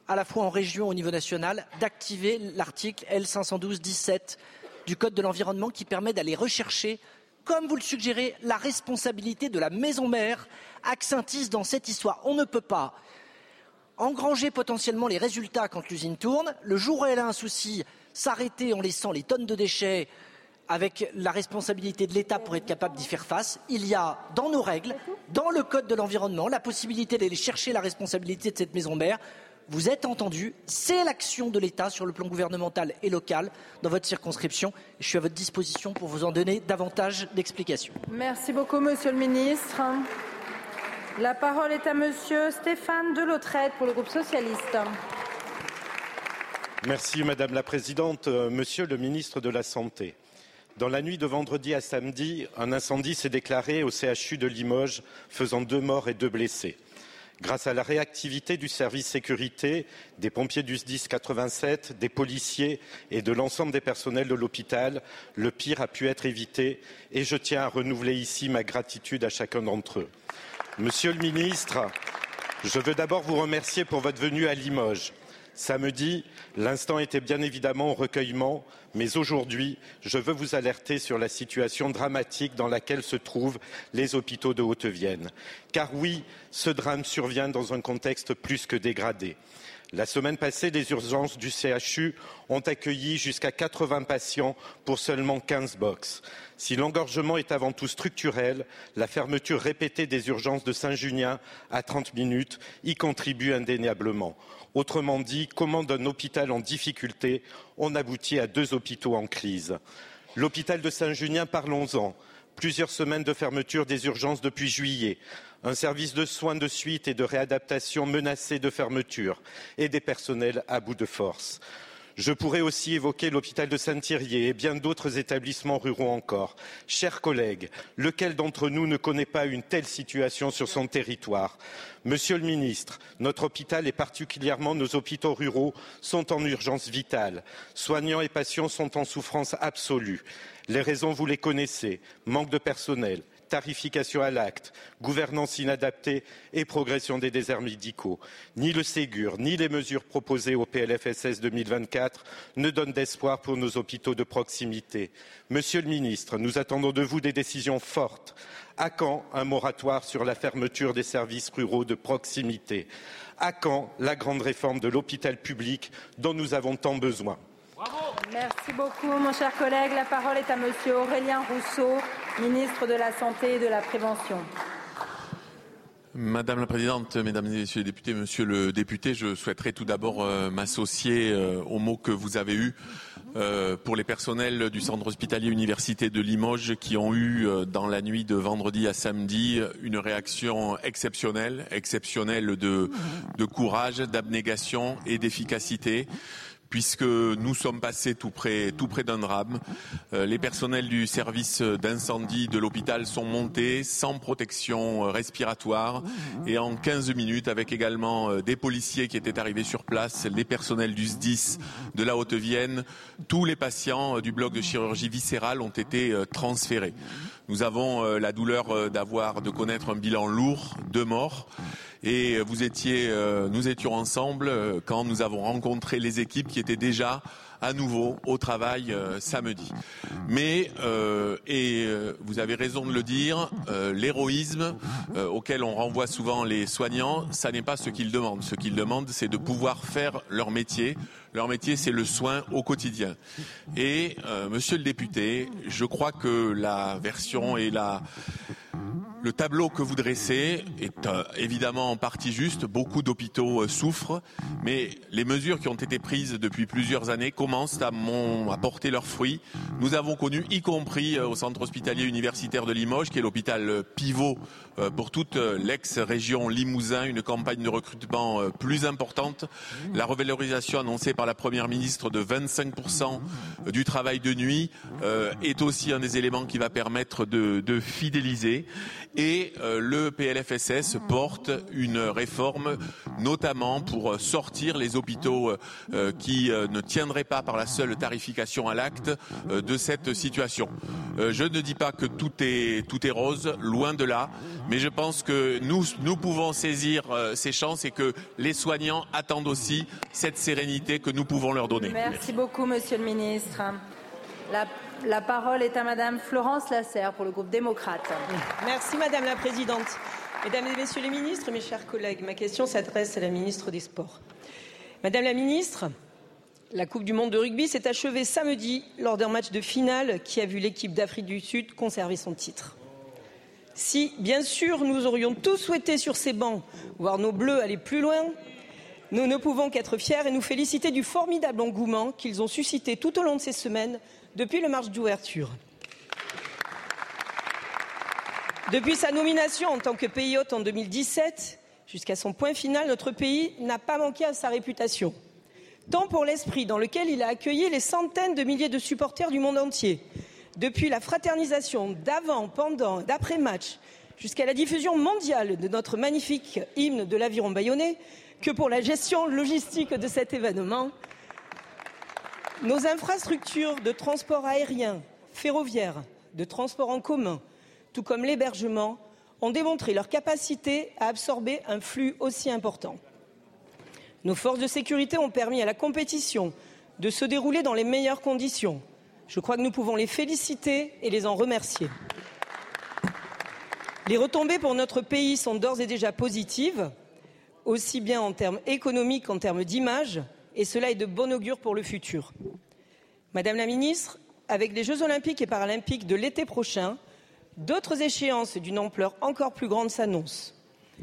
à la fois en région et au niveau national, d'activer l'article L512-17 du Code de l'environnement qui permet d'aller rechercher comme vous le suggérez, la responsabilité de la maison mère Axintis dans cette histoire. On ne peut pas engranger potentiellement les résultats quand l'usine tourne, le jour où elle a un souci, s'arrêter en laissant les tonnes de déchets avec la responsabilité de l'État pour être capable d'y faire face. Il y a dans nos règles, dans le Code de l'environnement, la possibilité d'aller chercher la responsabilité de cette maison mère vous êtes entendu, c'est l'action de l'État sur le plan gouvernemental et local dans votre circonscription. Je suis à votre disposition pour vous en donner davantage d'explications. Merci beaucoup, Monsieur le Ministre. La parole est à Monsieur Stéphane Delautrette pour le groupe socialiste. Merci Madame la Présidente. Euh, Monsieur le Ministre de la Santé, dans la nuit de vendredi à samedi, un incendie s'est déclaré au CHU de Limoges, faisant deux morts et deux blessés. Grâce à la réactivité du service sécurité, des pompiers du SDIS 87, des policiers et de l'ensemble des personnels de l'hôpital, le pire a pu être évité et je tiens à renouveler ici ma gratitude à chacun d'entre eux. Monsieur le ministre, je veux d'abord vous remercier pour votre venue à Limoges. Samedi, l'instant était bien évidemment au recueillement, mais aujourd'hui, je veux vous alerter sur la situation dramatique dans laquelle se trouvent les hôpitaux de Haute-Vienne. Car oui, ce drame survient dans un contexte plus que dégradé. La semaine passée, les urgences du CHU ont accueilli jusqu'à 80 patients pour seulement 15 box. Si l'engorgement est avant tout structurel, la fermeture répétée des urgences de Saint-Junien à 30 minutes y contribue indéniablement. Autrement dit, comment d'un hôpital en difficulté, on aboutit à deux hôpitaux en crise? L'hôpital de Saint-Junien, parlons-en. Plusieurs semaines de fermeture des urgences depuis juillet, un service de soins de suite et de réadaptation menacé de fermeture et des personnels à bout de force. Je pourrais aussi évoquer l'hôpital de Saint-Thirier et bien d'autres établissements ruraux encore. Chers collègues, lequel d'entre nous ne connaît pas une telle situation sur son territoire? Monsieur le ministre, notre hôpital et particulièrement nos hôpitaux ruraux sont en urgence vitale. Soignants et patients sont en souffrance absolue. Les raisons, vous les connaissez. Manque de personnel, tarification à l'acte, gouvernance inadaptée et progression des déserts médicaux. Ni le Ségur, ni les mesures proposées au PLFSS 2024 ne donnent d'espoir pour nos hôpitaux de proximité. Monsieur le ministre, nous attendons de vous des décisions fortes. À quand un moratoire sur la fermeture des services ruraux de proximité? À quand la grande réforme de l'hôpital public dont nous avons tant besoin? Merci beaucoup, mon cher collègue. La parole est à Monsieur Aurélien Rousseau, ministre de la Santé et de la Prévention. Madame la Présidente, Mesdames et Messieurs les députés, Monsieur le député, je souhaiterais tout d'abord euh, m'associer euh, aux mots que vous avez eus euh, pour les personnels du centre hospitalier université de Limoges qui ont eu dans la nuit de vendredi à samedi une réaction exceptionnelle, exceptionnelle de, de courage, d'abnégation et d'efficacité puisque nous sommes passés tout près, tout près d'un drame. Euh, les personnels du service d'incendie de l'hôpital sont montés sans protection euh, respiratoire et en 15 minutes, avec également euh, des policiers qui étaient arrivés sur place, les personnels du SDIS de la Haute-Vienne, tous les patients du bloc de chirurgie viscérale ont été transférés. Nous avons la douleur d'avoir, de connaître un bilan lourd de morts. Et vous étiez, euh, nous étions ensemble euh, quand nous avons rencontré les équipes qui étaient déjà à nouveau au travail euh, samedi. Mais, euh, et euh, vous avez raison de le dire, l'héroïsme auquel on renvoie souvent les soignants, ça n'est pas ce qu'ils demandent. Ce qu'ils demandent, c'est de pouvoir faire leur métier. Leur métier, c'est le soin au quotidien. Et, monsieur le député, je crois que la version et le tableau que vous dressez est euh, évidemment en partie juste. Beaucoup d'hôpitaux euh, souffrent, mais les mesures qui ont été prises depuis plusieurs années commencent à, porter leurs fruits. Nous avons connu, y compris euh, au centre hospitalier universitaire de Limoges, qui est l'hôpital pivot pour toute l'ex-région Limousin, une campagne de recrutement plus importante. La revalorisation annoncée par la Première ministre de 25% du travail de nuit est aussi un des éléments qui va permettre de, de fidéliser et euh, le PLFSS porte une réforme notamment pour sortir les hôpitaux euh, qui euh, ne tiendraient pas par la seule tarification à l'acte de cette situation. je ne dis pas que tout est, tout est rose, loin de là, mais je pense que nous, nous pouvons saisir ces chances et que les soignants attendent aussi cette sérénité que nous pouvons leur donner. Merci, beaucoup, Monsieur le Ministre. La parole est à Madame Florence Lasserre pour le groupe démocrate. Merci Madame la Présidente. Mesdames et Messieurs les ministres, mes chers collègues, ma question s'adresse à la ministre des Sports. Madame la ministre, la Coupe du Monde de rugby s'est achevée samedi lors d'un match de finale qui a vu l'équipe d'Afrique du Sud conserver son titre. Si, bien sûr, nous aurions tous souhaité sur ces bancs voir nos bleus aller plus loin, nous ne pouvons qu'être fiers et nous féliciter du formidable engouement qu'ils ont suscité tout au long de ces semaines depuis le marche d'ouverture. Depuis sa nomination en tant que pays hôte en 2017 jusqu'à son point final, notre pays n'a pas manqué à sa réputation, tant pour l'esprit dans lequel il a accueilli les centaines de milliers de supporters du monde entier, depuis la fraternisation d'avant, pendant, d'après match, jusqu'à la diffusion mondiale de notre magnifique hymne de l'aviron bayonnais, que pour la gestion logistique de cet événement, nos infrastructures de transport aérien, ferroviaire, de transport en commun, tout comme l'hébergement, ont démontré leur capacité à absorber un flux aussi important. Nos forces de sécurité ont permis à la compétition de se dérouler dans les meilleures conditions. Je crois que nous pouvons les féliciter et les en remercier. Les retombées pour notre pays sont d'ores et déjà positives. Aussi bien en termes économiques qu'en termes d'image, et cela est de bon augure pour le futur. Madame la ministre, avec les Jeux olympiques et paralympiques de l'été prochain, d'autres échéances d'une ampleur encore plus grande s'annoncent.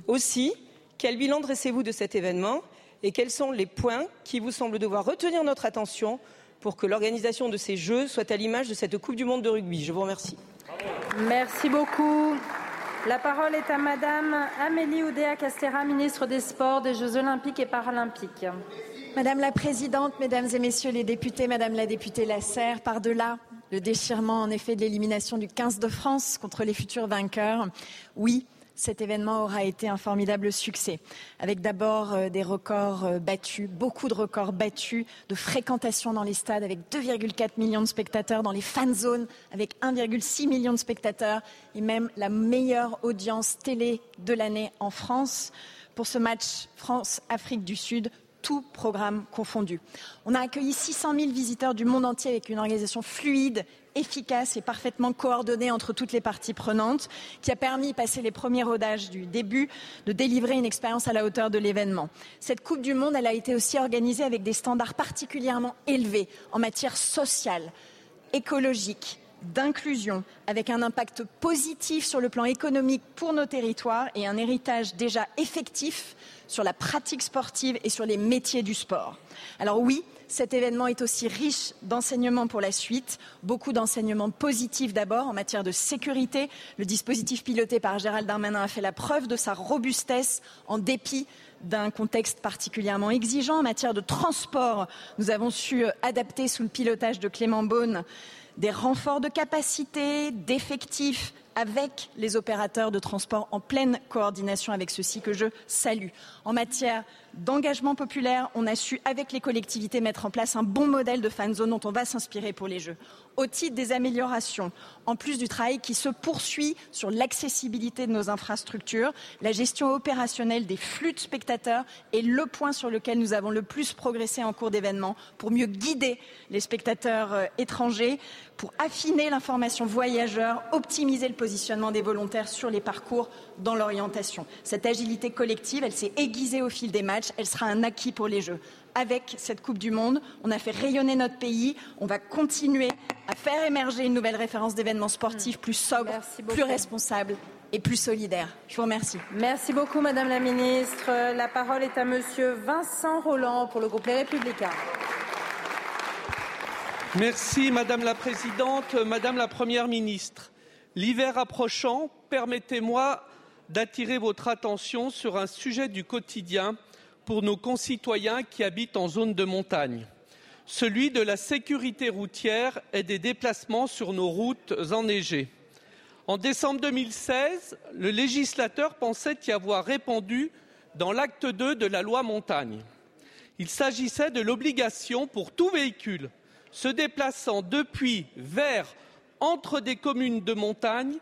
Aussi, quel bilan dressez-vous de cet événement et quels sont les points qui vous semblent devoir retenir notre attention pour que l'organisation de ces Jeux soit à l'image de cette Coupe du monde de rugby? Je vous remercie. Merci beaucoup. La parole est à Madame Amélie Oudéa-Castéra, ministre des Sports, des Jeux Olympiques et Paralympiques. Madame la Présidente, Mesdames et Messieurs les députés, Madame la députée Lasserre, par-delà le déchirement en effet de l'élimination du 15 de France contre les futurs vainqueurs, oui, cet événement aura été un formidable succès, avec d'abord euh, des records euh, battus, beaucoup de records battus de fréquentation dans les stades, avec 2,4 millions de spectateurs, dans les fan zones, avec 1,6 million de spectateurs, et même la meilleure audience télé de l'année en France pour ce match France-Afrique du Sud, tout programme confondu. On a accueilli 600 000 visiteurs du monde entier avec une organisation fluide, efficace et parfaitement coordonnée entre toutes les parties prenantes, qui a permis, passé les premiers rodages du début, de délivrer une expérience à la hauteur de l'événement. Cette Coupe du Monde, elle a été aussi organisée avec des standards particulièrement élevés en matière sociale, écologique, d'inclusion, avec un impact positif sur le plan économique pour nos territoires et un héritage déjà effectif sur la pratique sportive et sur les métiers du sport. Alors oui, cet événement est aussi riche d'enseignements pour la suite, beaucoup d'enseignements positifs d'abord en matière de sécurité. Le dispositif piloté par Gérald Darmanin a fait la preuve de sa robustesse en dépit d'un contexte particulièrement exigeant. En matière de transport, nous avons su adapter sous le pilotage de Clément Beaune des renforts de capacité, d'effectifs avec les opérateurs de transport en pleine coordination avec ceux-ci que je salue. En matière d'engagement populaire, on a su, avec les collectivités, mettre en place un bon modèle de fan zone dont on va s'inspirer pour les Jeux. Au titre des améliorations, en plus du travail qui se poursuit sur l'accessibilité de nos infrastructures, la gestion opérationnelle des flux de spectateurs est le point sur lequel nous avons le plus progressé en cours d'événement pour mieux guider les spectateurs euh, étrangers, pour affiner l'information voyageur, optimiser le positionnement des volontaires sur les parcours dans l'orientation. Cette agilité collective, elle s'est aiguisée au fil des matchs, elle sera un acquis pour les Jeux. Avec cette Coupe du Monde, on a fait rayonner notre pays, on va continuer à faire émerger une nouvelle référence d'événements sportifs plus sobre, plus responsable et plus solidaire. Je vous remercie. Merci beaucoup, Madame la Ministre. La parole est à Monsieur Vincent Roland pour le groupe Les Républicains. Merci Madame la Présidente, Madame la Première ministre. L'hiver approchant, permettez-moi d'attirer votre attention sur un sujet du quotidien pour nos concitoyens qui habitent en zone de montagne, celui de la sécurité routière et des déplacements sur nos routes enneigées. En décembre 2016, le législateur pensait y avoir répondu dans l'acte 2 de la loi montagne. Il s'agissait de l'obligation pour tout véhicule se déplaçant depuis, vers, entre des communes de montagne,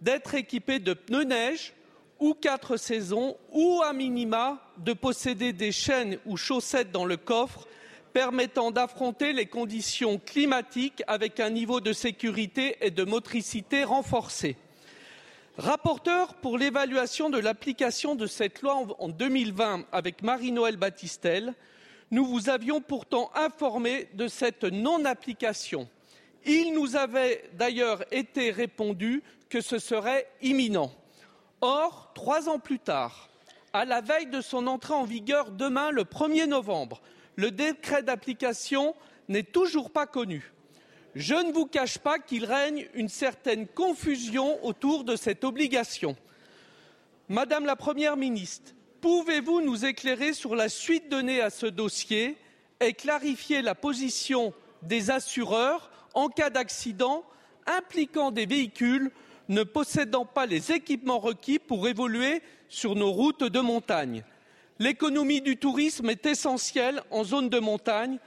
d'être équipé de pneus neige ou quatre saisons, ou à minima de posséder des chaînes ou chaussettes dans le coffre permettant d'affronter les conditions climatiques avec un niveau de sécurité et de motricité renforcé. Rapporteur pour l'évaluation de l'application de cette loi en 2020 avec Marie-Noëlle Battistel, nous vous avions pourtant informé de cette non-application. Il nous avait d'ailleurs été répondu que ce serait imminent. Or, trois ans plus tard, à la veille de son entrée en vigueur demain, le 1er novembre, le décret d'application n'est toujours pas connu. Je ne vous cache pas qu'il règne une certaine confusion autour de cette obligation. Madame la Première ministre, Pouvez-vous nous éclairer sur la suite donnée à ce dossier et clarifier la position des assureurs en cas d'accident impliquant des véhicules ne possédant pas les équipements requis pour évoluer sur nos routes de montagne L'économie du tourisme est essentielle en zone de montagne,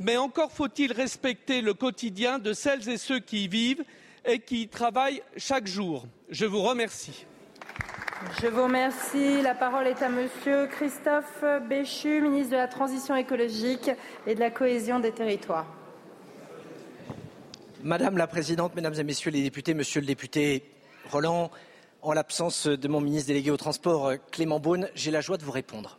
mais encore faut-il respecter le quotidien de celles et ceux qui y vivent et qui y travaillent chaque jour. Je vous remercie. Je vous remercie. La parole est à Monsieur Christophe Béchu, ministre de la Transition écologique et de la cohésion des territoires. Madame la Présidente, Mesdames et Messieurs les députés, Monsieur le député Roland, en l'absence de mon ministre délégué au transport, Clément Beaune, j'ai la joie de vous répondre.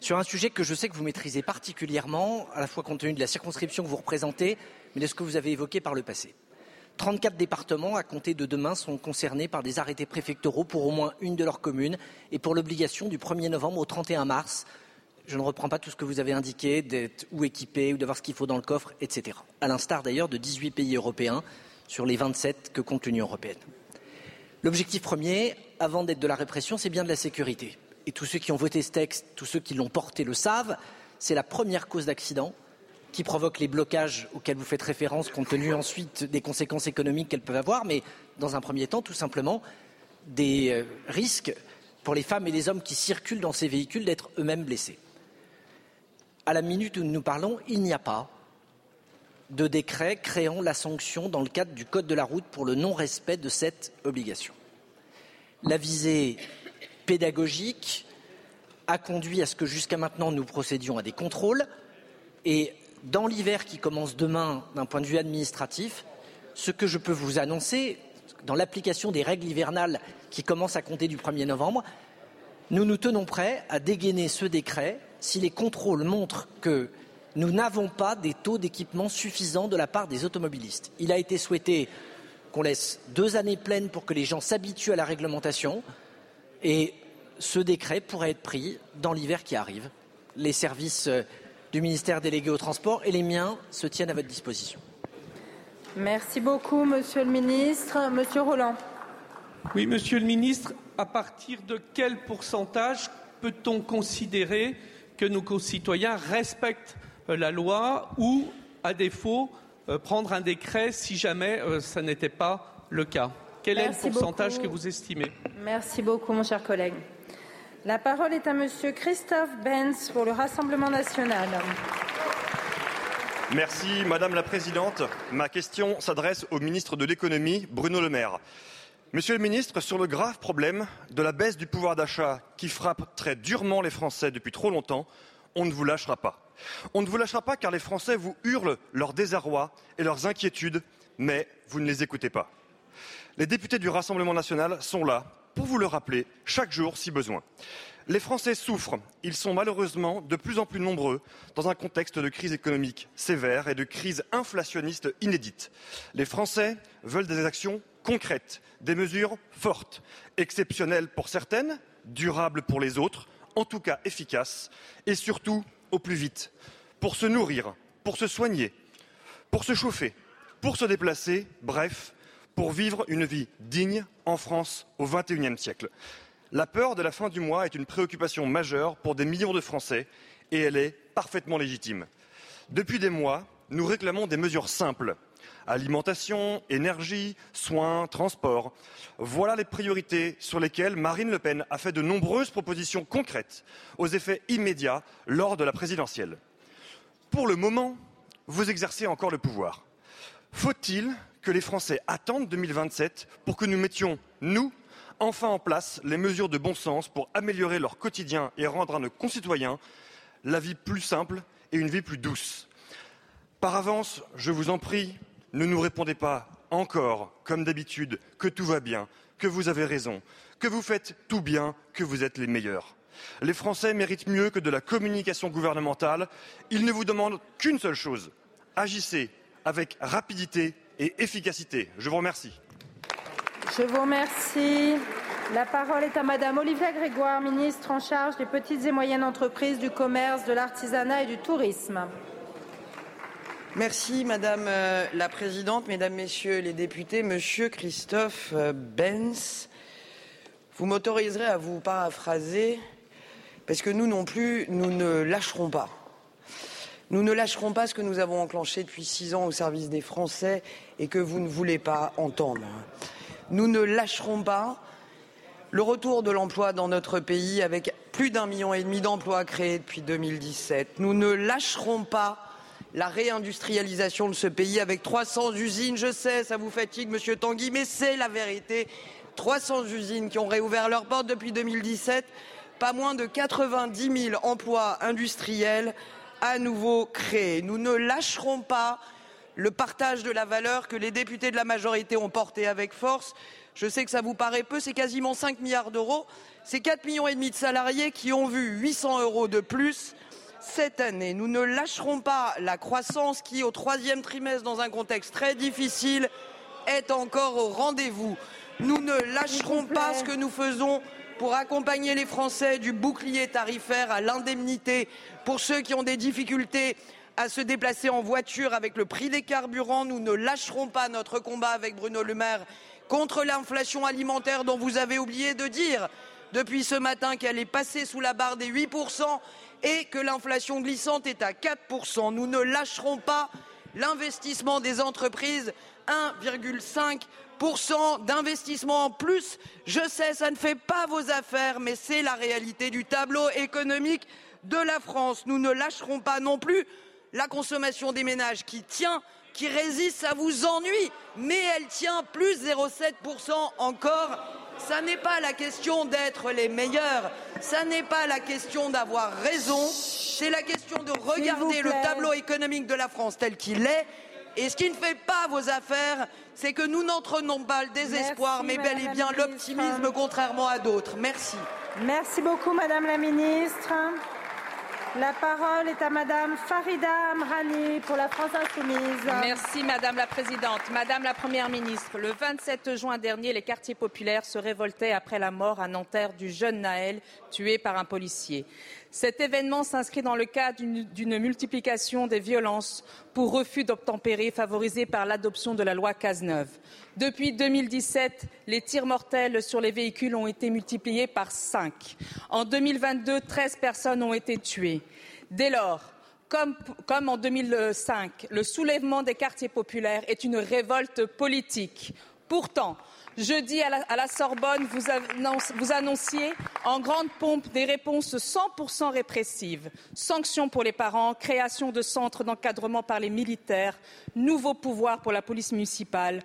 sur un sujet que je sais que vous maîtrisez particulièrement, à la fois compte tenu de la circonscription que vous représentez, mais de ce que vous avez évoqué par le passé. 34 départements, à compter de demain, sont concernés par des arrêtés préfectoraux pour au moins une de leurs communes et pour l'obligation du 1er novembre au 31 mars, je ne reprends pas tout ce que vous avez indiqué, d'être ou équipé ou d'avoir ce qu'il faut dans le coffre, etc. À l'instar d'ailleurs de 18 pays européens sur les 27 que compte l'Union européenne. L'objectif premier, avant d'être de la répression, c'est bien de la sécurité. Et tous ceux qui ont voté ce texte, tous ceux qui l'ont porté le savent, c'est la première cause d'accident qui provoque les blocages auxquels vous faites référence, compte tenu ensuite des conséquences économiques qu'elles peuvent avoir, mais dans un premier temps, tout simplement, des euh, risques pour les femmes et les hommes qui circulent dans ces véhicules d'être eux-mêmes blessés. À la minute où nous parlons, il n'y a pas de décret créant la sanction dans le cadre du Code de la route pour le non-respect de cette obligation. La visée pédagogique a conduit à ce que jusqu'à maintenant nous procédions à des contrôles et dans l'hiver qui commence demain d'un point de vue administratif, ce que je peux vous annoncer, dans l'application des règles hivernales qui commencent à compter du 1er novembre, nous nous tenons prêts à dégainer ce décret si les contrôles montrent que nous n'avons pas des taux d'équipement suffisants de la part des automobilistes. Il a été souhaité qu'on laisse deux années pleines pour que les gens s'habituent à la réglementation et ce décret pourrait être pris dans l'hiver qui arrive. Les services euh, du ministère délégué au transport et les miens se tiennent à votre disposition. Merci beaucoup, Monsieur le Ministre. Monsieur Roland. Oui, Monsieur le Ministre, à partir de quel pourcentage peut-on considérer que nos concitoyens respectent euh, la loi ou, à défaut, euh, prendre un décret si jamais ça n'était pas le cas Quel est le pourcentage que vous estimez? Merci beaucoup, mon cher collègue. La parole est à Monsieur Christophe Benz pour le Rassemblement national. Merci Madame la Présidente. Ma question s'adresse au ministre de l'économie, Bruno Le Maire. Monsieur le ministre, sur le grave problème de la baisse du pouvoir d'achat qui frappe très durement les Français depuis trop longtemps, on ne vous lâchera pas. On ne vous lâchera pas car les Français vous hurlent leur désarroi et leurs inquiétudes, mais vous ne les écoutez pas. Les députés du Rassemblement national sont là pour vous le rappeler chaque jour si besoin. Les Français souffrent. Ils sont malheureusement de plus en plus nombreux dans un contexte de crise économique sévère et de crise inflationniste inédite. Les Français veulent des actions concrètes, des mesures fortes, exceptionnelles pour certaines, durables pour les autres, en tout cas efficaces, et surtout au plus vite, pour se nourrir, pour se soigner, pour se chauffer, pour se déplacer, bref, pour vivre une vie digne en France au XXIe siècle. La peur de la fin du mois est une préoccupation majeure pour des millions de Français et elle est parfaitement légitime. Depuis des mois, nous réclamons des mesures simples. Alimentation, énergie, soins, transport. Voilà les priorités sur lesquelles Marine Le Pen a fait de nombreuses propositions concrètes aux effets immédiats lors de la présidentielle. Pour le moment, vous exercez encore le pouvoir. Faut-il que les Français attendent 2027 pour que nous mettions, nous, enfin en place les mesures de bon sens pour améliorer leur quotidien et rendre à nos concitoyens la vie plus simple et une vie plus douce? Par avance, je vous en prie, ne nous répondez pas encore, comme d'habitude, que tout va bien, que vous avez raison, que vous faites tout bien, que vous êtes les meilleurs. Les Français méritent mieux que de la communication gouvernementale. Ils ne vous demandent qu'une seule chose. Agissez avec rapidité et efficacité. Je vous remercie. Je vous remercie. La parole est à Madame Olivia Grégoire, ministre en charge des petites et moyennes entreprises, du commerce, de l'artisanat et du tourisme. Merci Madame euh, la Présidente, Mesdames, Messieurs les députés, Monsieur Christophe euh, Benz. Vous m'autoriserez à vous paraphraser, parce que nous non plus, nous ne lâcherons pas. Nous ne lâcherons pas ce que nous avons enclenché depuis six ans au service des Français et que vous ne voulez pas entendre. Nous ne lâcherons pas le retour de l'emploi dans notre pays avec plus d'un million et demi d'emplois créés depuis 2017. Nous ne lâcherons pas la réindustrialisation de ce pays avec 300 usines. Je sais, ça vous fatigue, Monsieur Tanguy, mais c'est la vérité. 300 usines qui ont réouvert leurs portes depuis 2017, pas moins de 90 000 emplois industriels à nouveau créés. Nous ne lâcherons pas le partage de la valeur que les députés de la majorité ont porté avec force Je sais que ça vous paraît peu, c'est quasiment 5 milliards d'euros. C'est 4 millions et demi de salariés qui ont vu 800 euros de plus cette année. Nous ne lâcherons pas la croissance qui, au troisième trimestre, dans un contexte très difficile, est encore au rendez-vous. Nous ne lâcherons pas ce que nous faisons pour accompagner les Français du bouclier tarifaire à l'indemnité pour ceux qui ont des difficultés à se déplacer en voiture avec le prix des carburants. Nous ne lâcherons pas notre combat avec Bruno Le Maire contre l'inflation alimentaire dont vous avez oublié de dire depuis ce matin qu'elle est passée sous la barre des 8% et que l'inflation glissante est à 4%. Nous ne lâcherons pas l'investissement des entreprises, 1,5% d'investissement en plus. Je sais, ça ne fait pas vos affaires, mais c'est la réalité du tableau économique de la France. Nous ne lâcherons pas non plus la consommation des ménages qui tient, qui résiste, ça vous ennuie, mais elle tient plus 0,7% encore. Ça n'est pas la question d'être les meilleurs, ça n'est pas la question d'avoir raison, c'est la question de regarder le tableau économique de la France tel qu'il est. Et ce qui ne fait pas vos affaires, c'est que nous n'entraînons pas le désespoir, Merci, mais bel et bien l'optimisme, contrairement à d'autres. Merci. Merci beaucoup, Madame la Ministre. La parole est à Madame Farida Amrani pour la France Insoumise. Merci Madame la Présidente. Madame la Première ministre, le 27 juin dernier, les quartiers populaires se révoltaient après la mort à Nanterre du jeune Naël, tué par un policier. Cet événement s'inscrit dans le cadre d'une- multiplication des violences pour refus d'obtempérer favorisée par l'adoption de la loi Cazeneuve. Depuis 2017, les tirs mortels sur les véhicules ont été multipliés par 5. En 2022, 13 personnes ont été tuées. Dès lors, comme, comme en 2005, le soulèvement des quartiers populaires est une révolte politique. Pourtant, jeudi à la, Sorbonne, vous, vous annonciez en grande pompe des réponses 100% répressives. Sanctions pour les parents, création de centres d'encadrement par les militaires, nouveaux pouvoirs pour la police municipale.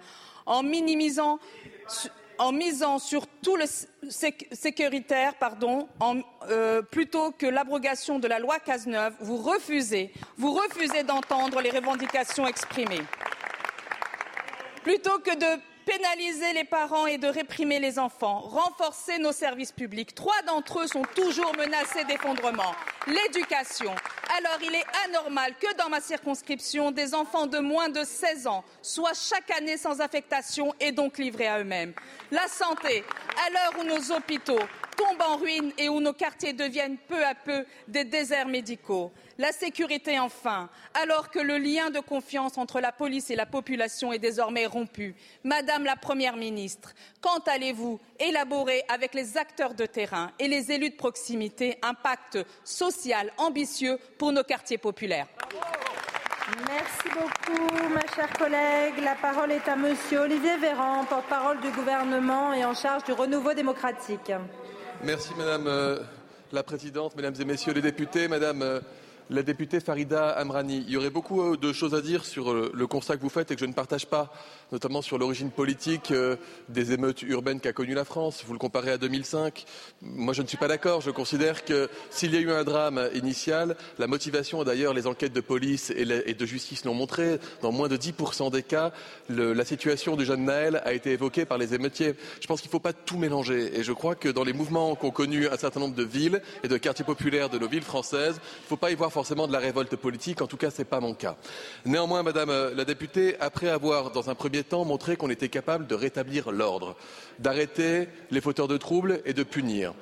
En misant sur tout le sé- sécuritaire, euh, plutôt que l'abrogation de la loi Cazeneuve, vous refusez, vous refusez d'entendre les revendications exprimées. Plutôt que de pénaliser les parents et de réprimer les enfants, renforcer nos services publics, trois d'entre eux sont toujours menacés d'effondrement. L'éducation. Alors il est anormal que dans ma circonscription, des enfants de moins de 16 ans soient chaque année sans affectation et donc livrés à eux-mêmes. La santé. À l'heure où nos hôpitaux tombent en ruine et où nos quartiers deviennent peu à peu des déserts médicaux. La sécurité enfin, alors que le lien de confiance entre la police et la population est désormais rompu. Madame la Première ministre, quand allez-vous élaborer avec les acteurs de terrain et les élus de proximité un pacte social ambitieux pour nos quartiers populaires? Merci beaucoup, ma chère collègue. La parole est à Monsieur Olivier Véran, porte-parole du gouvernement et en charge du renouveau démocratique. Merci Madame euh, la Présidente, Mesdames et Messieurs les députés, Madame euh, la députée Farida Amrani. Il y aurait beaucoup euh, de choses à dire sur euh, le constat que vous faites et que je ne partage pas, notamment sur l'origine politique euh, des émeutes urbaines qu'a connues la France. Vous le comparez à 2005. Moi, je ne suis pas d'accord. Je considère que s'il y a eu un drame initial, la motivation, d'ailleurs, les enquêtes de police et, de justice l'ont montré, dans moins de 10% des cas, la situation du jeune Naël a été évoquée par les émeutiers. Je pense qu'il ne faut pas tout mélanger. Et je crois que dans les mouvements qu'ont connus un certain nombre de villes et de quartiers populaires de nos villes françaises, il ne faut pas y voir forcément de la révolte politique. En tout cas, ce n'est pas mon cas. Néanmoins, Madame euh, la députée, après avoir, dans un premier temps, montré qu'on était capable de rétablir l'ordre, d'arrêter les fauteurs de troubles et de punir,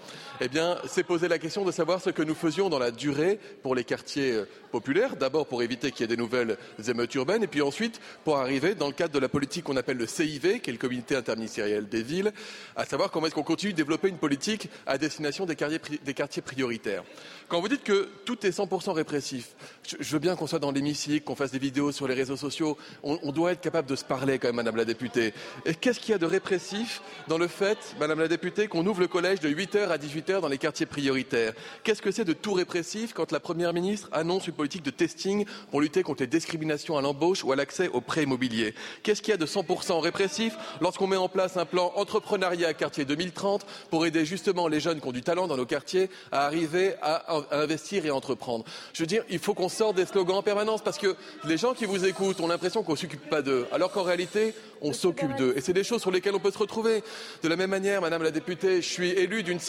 eh bien, c'est poser la question de savoir ce que nous faisions dans la durée pour les quartiers euh, populaires. D'abord pour éviter qu'il y ait des nouvelles émeutes urbaines et puis ensuite pour arriver dans le cadre de la politique qu'on appelle le CIV, qui est le comité interministériel des villes, à savoir comment est-ce qu'on continue de développer une politique à destination des quartiers, prioritaires. Quand vous dites que tout est 100% répressif, je, je veux bien qu'on soit dans l'hémicycle, qu'on fasse des vidéos sur les réseaux sociaux. On, on doit être capable de se parler quand même, Madame la députée. Et qu'est-ce qu'il y a de répressif dans le fait, Madame la députée, qu'on ouvre le collège de 8h à 18h dans les quartiers prioritaires. Qu'est-ce que c'est de tout répressif quand la Première ministre annonce une politique de testing pour lutter contre les discriminations à l'embauche ou à l'accès aux prêts immobiliers Qu'est-ce qu'il y a de 100% répressif lorsqu'on met en place un plan entrepreneuriat quartier 2030 pour aider justement les jeunes qui ont du talent dans nos quartiers à arriver à, à investir et à entreprendre? Je veux dire, il faut qu'on sorte des slogans en permanence parce que les gens qui vous écoutent ont l'impression qu'on ne s'occupe pas d'eux, alors qu'en réalité, on s'occupe d'eux. Et c'est des choses sur lesquelles on peut se retrouver. De la même manière, Madame la députée, je suis élu d'une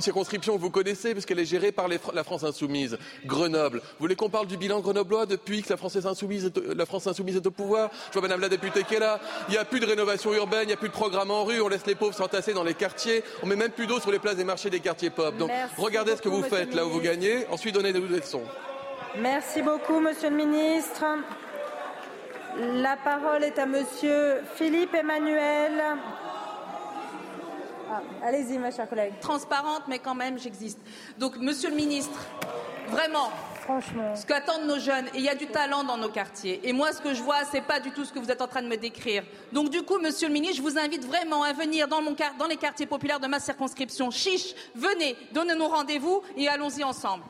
circonscription que vous connaissez, puisqu'elle est gérée par la France Insoumise, Grenoble. Vous voulez qu'on parle du bilan grenoblois depuis que la France Insoumise est, la France Insoumise est au pouvoir? Je vois Madame la députée qui est là. Il n'y a plus de rénovation urbaine, il n'y a plus de programme en rue, on laisse les pauvres s'entasser dans les quartiers, on met même plus d'eau sur les places des marchés des quartiers pop. Donc regardez ce que vous faites là où vous gagnez, ensuite donnez-nous des leçons. Merci beaucoup, Monsieur le Ministre. La parole est à Monsieur Philippe Emmanuel. Ah, Allez-y, ma chère collègue. Transparente, mais quand même, j'existe. Donc, Monsieur le Ministre, vraiment, Franchement. ce qu'attendent nos jeunes, et il y a du talent dans nos quartiers. Et moi, ce que je vois, c'est pas du tout ce que vous êtes en train de me décrire. Donc, du coup, Monsieur le Ministre, je vous invite vraiment à venir dans, mon, dans les quartiers populaires de ma circonscription. Chiche, venez, donnez-nous rendez-vous et allons-y ensemble.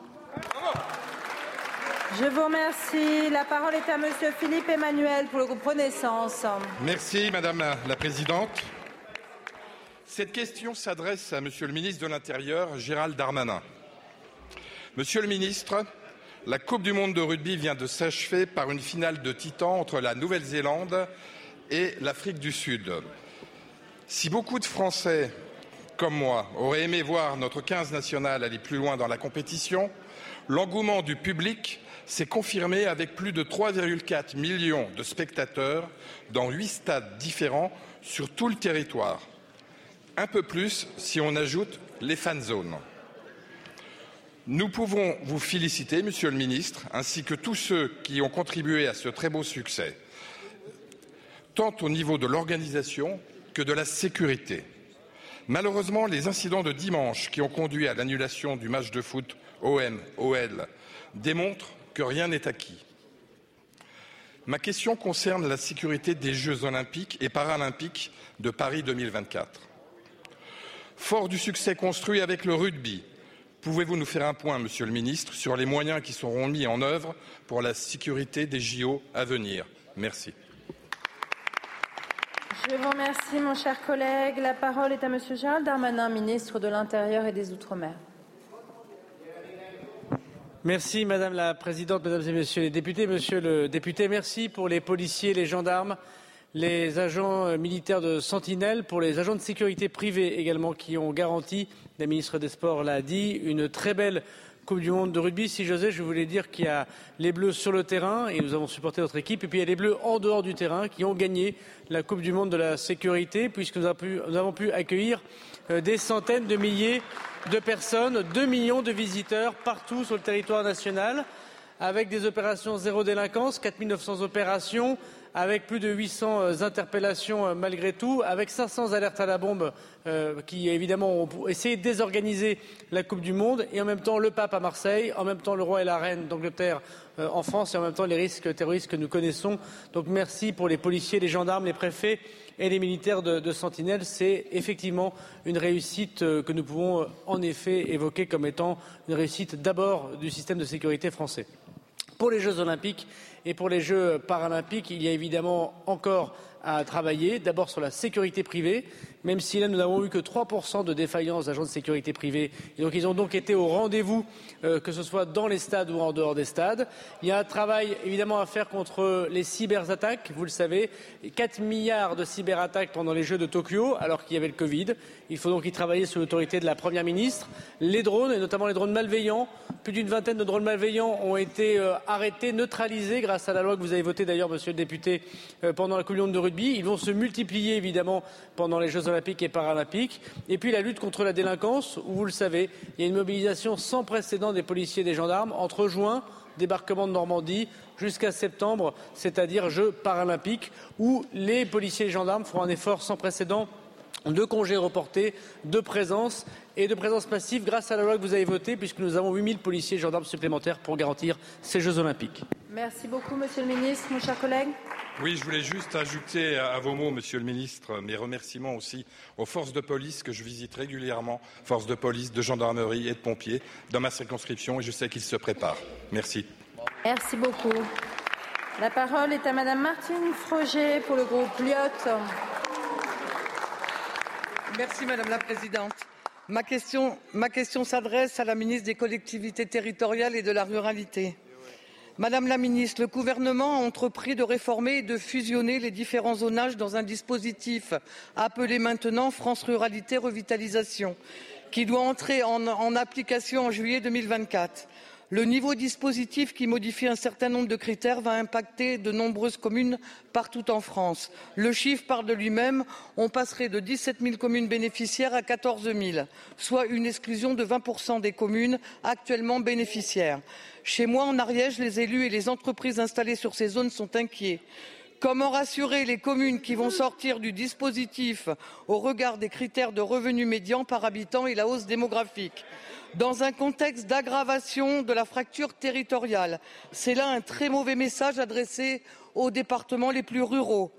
Je vous remercie. La parole est à Monsieur Philippe Emmanuel pour le groupe Renaissance. Merci Madame la Présidente. Cette question s'adresse à Monsieur le ministre de l'Intérieur, Gérald Darmanin. Monsieur le ministre, la Coupe du monde de rugby vient de s'achever par une finale de titan entre la Nouvelle-Zélande et l'Afrique du Sud. Si beaucoup de Français, comme moi, auraient aimé voir notre 15 national aller plus loin dans la compétition, l'engouement du public s'est confirmé avec plus de 3,4 millions de spectateurs dans huit stades différents sur tout le territoire. Un peu plus si on ajoute les fan zones. Nous pouvons vous féliciter, Monsieur le Ministre, ainsi que tous ceux qui ont contribué à ce très beau succès, tant au niveau de l'organisation que de la sécurité. Malheureusement, les incidents de dimanche qui ont conduit à l'annulation du match de foot OM-OL démontrent que rien n'est acquis. Ma question concerne la sécurité des Jeux olympiques et paralympiques de Paris 2024. Fort du succès construit avec le rugby, pouvez-vous nous faire un point, Monsieur le Ministre, sur les moyens qui seront mis en œuvre pour la sécurité des JO à venir? Merci. Je vous remercie, mon cher collègue. La parole est à Monsieur Gérald Darmanin, ministre de l'Intérieur et des Outre-mer. Merci Madame la Présidente, Mesdames et Messieurs les députés. Monsieur le député, merci pour les policiers, les gendarmes, les agents militaires de Sentinelle, pour les agents de sécurité privée également qui ont garanti, la ministre des Sports l'a dit, une très belle Coupe du Monde de rugby. Si j'osais, je voulais dire qu'il y a les Bleus sur le terrain et nous avons supporté notre équipe. Et puis il y a les Bleus en dehors du terrain qui ont gagné la Coupe du Monde de la sécurité puisque nous avons pu accueillir des centaines de milliers de personnes, 2 millions de visiteurs partout sur le territoire national, avec des opérations zéro délinquance, 4 900 opérations, avec plus de 800 interpellations malgré tout, avec 500 alertes à la bombe euh, qui évidemment ont essayé de désorganiser la Coupe du Monde, et en même temps le pape à Marseille, en même temps le roi et la reine d'Angleterre euh, en France, et en même temps les risques terroristes que nous connaissons. Donc merci pour les policiers, les gendarmes, les préfets et les militaires de, de Sentinelle, c'est effectivement une réussite que nous pouvons en effet évoquer comme étant une réussite d'abord du système de sécurité français. Pour les Jeux olympiques et pour les Jeux paralympiques, il y a évidemment encore à travailler, d'abord sur la sécurité privée, même si là nous n'avons eu que 3% de défaillance d'agents de sécurité privée. Et donc ils ont donc été au rendez-vous, euh, que ce soit dans les stades ou en dehors des stades. Il y a un travail évidemment à faire contre les cyberattaques, vous le savez, 4 milliards de cyberattaques pendant les Jeux de Tokyo, alors qu'il y avait le Covid. Il faut donc y travailler sous l'autorité de la Première ministre. Les drones, et notamment les drones malveillants, plus d'une vingtaine de drones malveillants ont été euh, arrêtés, neutralisés grâce à la loi que vous avez votée d'ailleurs, monsieur le député, euh, pendant la Monde de rugby. Ils vont se multiplier évidemment pendant les Jeux et paralympiques. Et puis la lutte contre la délinquance, où vous le savez, il y a une mobilisation sans précédent des policiers et des gendarmes entre juin débarquement de Normandie jusqu'à septembre, c'est-à-dire Jeux paralympiques, où les policiers et gendarmes feront un effort sans précédent de congés reportés, de présence et de présence massive grâce à la loi que vous avez votée, puisque nous avons 8000 policiers et gendarmes supplémentaires pour garantir ces Jeux olympiques. Merci beaucoup, Monsieur le Ministre. Mon cher collègue. Oui, je voulais juste ajouter à vos mots, Monsieur le Ministre, mes remerciements aussi aux forces de police que je visite régulièrement, forces de police, de gendarmerie et de pompiers, dans ma circonscription, et je sais qu'ils se préparent. Merci. Merci beaucoup. La parole est à Madame Martine Froger pour le groupe Lyot. Merci Madame la Présidente. Ma question, ma question s'adresse à la ministre des collectivités territoriales et de la ruralité. Madame la ministre, le gouvernement a entrepris de réformer et de fusionner les différents zonages dans un dispositif appelé maintenant France Ruralité Revitalisation, qui doit entrer en, en application en juillet 2024. Le nouveau dispositif qui modifie un certain nombre de critères va impacter de nombreuses communes partout en France. Le chiffre parle de lui-même. On passerait de 17 000 communes bénéficiaires à 14 000, soit une exclusion de 20% des communes actuellement bénéficiaires. Chez moi, en Ariège, les élus et les entreprises installées sur ces zones sont inquiets. Comment rassurer les communes qui vont sortir du dispositif au regard des critères de revenus médians par habitant et la hausse démographique? Dans un contexte d'aggravation de la fracture territoriale. C'est là un très mauvais message adressé aux départements les plus ruraux.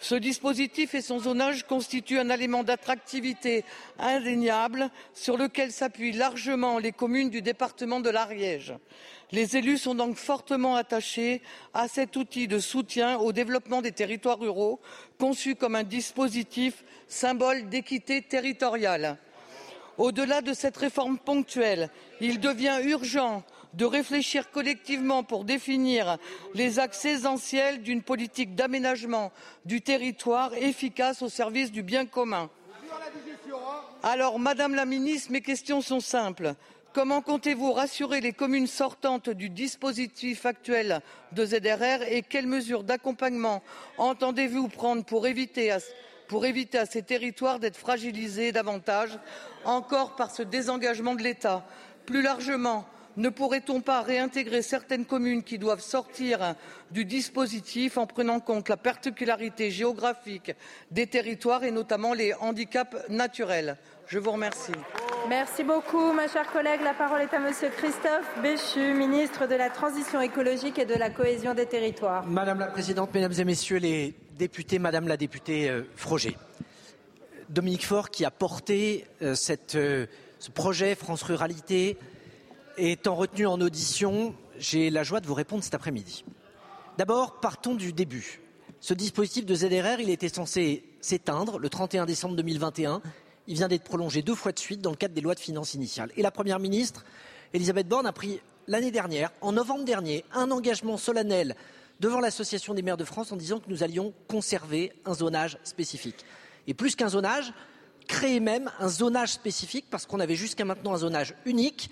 Ce dispositif et son zonage constituent un élément d'attractivité indéniable sur lequel s'appuient largement les communes du département de l'Ariège. Les élus sont donc fortement attachés à cet outil de soutien au développement des territoires ruraux, conçu comme un dispositif symbole d'équité territoriale. Au-delà de cette réforme ponctuelle, il devient urgent de réfléchir collectivement pour définir les axes essentiels d'une politique d'aménagement du territoire efficace au service du bien commun. Alors, Madame la Ministre, mes questions sont simples. Comment comptez-vous rassurer les communes sortantes du dispositif actuel de ZRR et quelles mesures d'accompagnement entendez-vous prendre pour éviter à pour éviter à ces territoires d'être fragilisés davantage encore par ce désengagement de l'État. Plus largement, ne pourrait-on pas réintégrer certaines communes qui doivent sortir du dispositif en prenant en compte la particularité géographique des territoires et notamment les handicaps naturels? Je vous remercie. Merci beaucoup, ma chère collègue. La parole est à Monsieur Christophe Béchu, ministre de la Transition écologique et de la cohésion des territoires. Madame la Présidente, Mesdames et Messieurs les députés, Madame la députée euh, Froger. Dominique Faure, qui a porté euh, cette, euh, ce projet France Ruralité, étant retenu en audition, j'ai la joie de vous répondre cet après-midi. D'abord, partons du début. Ce dispositif de ZRR, il était censé s'éteindre le 31 décembre 2021. Il vient d'être prolongé deux fois de suite dans le cadre des lois de finances initiales. Et la Première ministre, Elisabeth Borne, a pris l'année dernière, en novembre dernier, un engagement solennel devant l'Association des maires de France en disant que nous allions conserver un zonage spécifique. Et plus qu'un zonage, créer même un zonage spécifique parce qu'on avait jusqu'à maintenant un zonage unique,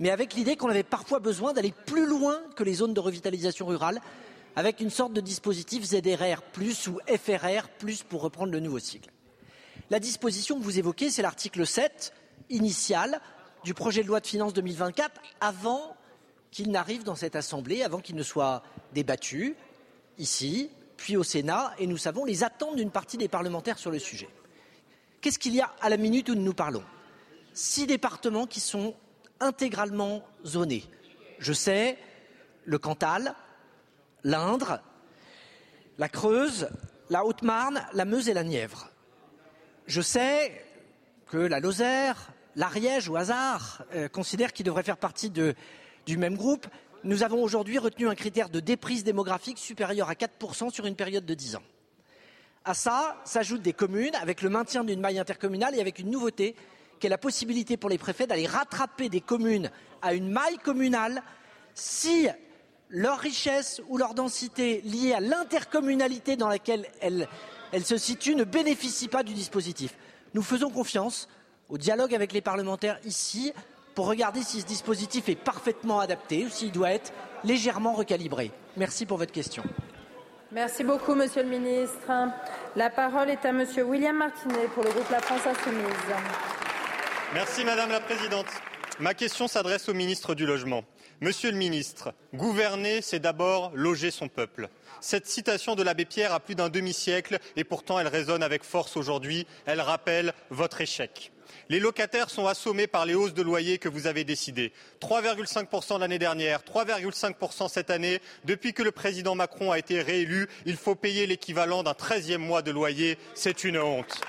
mais avec l'idée qu'on avait parfois besoin d'aller plus loin que les zones de revitalisation rurale, avec une sorte de dispositif ZRR ou FRR pour reprendre le nouveau cycle. La disposition que vous évoquez, c'est l'article 7 initial du projet de loi de finances 2024 avant qu'il n'arrive dans cette Assemblée avant qu'il ne soit débattu ici, puis au Sénat, et nous savons les attentes d'une partie des parlementaires sur le sujet. Qu'est-ce qu'il y a à la minute où nous parlons? Six départements qui sont intégralement zonés. Je sais le Cantal, l'Indre, la Creuse, la Haute-Marne, la Meuse et la Nièvre. Je sais que la Lozère, l'Ariège au hasard euh, considèrent qu'ils devraient faire partie du même groupe, nous avons aujourd'hui retenu un critère de déprise démographique supérieur à 4% sur une période de 10 ans. À ça s'ajoutent des communes avec le maintien d'une maille intercommunale et avec une nouveauté qui est la possibilité pour les préfets d'aller rattraper des communes à une maille communale si leur richesse ou leur densité liée à l'intercommunalité dans laquelle elles, elles se situent ne bénéficie pas du dispositif. Nous faisons confiance au dialogue avec les parlementaires ici pour regarder si ce dispositif est parfaitement adapté ou s'il doit être légèrement recalibré. Merci pour votre question. Merci beaucoup, Monsieur le Ministre. La parole est à Monsieur William Martinet pour le groupe La France Insoumise. Merci, Madame la Présidente. Ma question s'adresse au ministre du Logement. Monsieur le ministre, gouverner, c'est d'abord loger son peuple. Cette citation de l'abbé Pierre a plus d'un demi-siècle et pourtant elle résonne avec force aujourd'hui. Elle rappelle votre échec. Les locataires sont assommés par les hausses de loyers que vous avez décidées. 3,5% l'année dernière, 3,5% cette année. Depuis que le président Macron a été réélu, il faut payer l'équivalent d'un treizième mois de loyer. C'est une honte.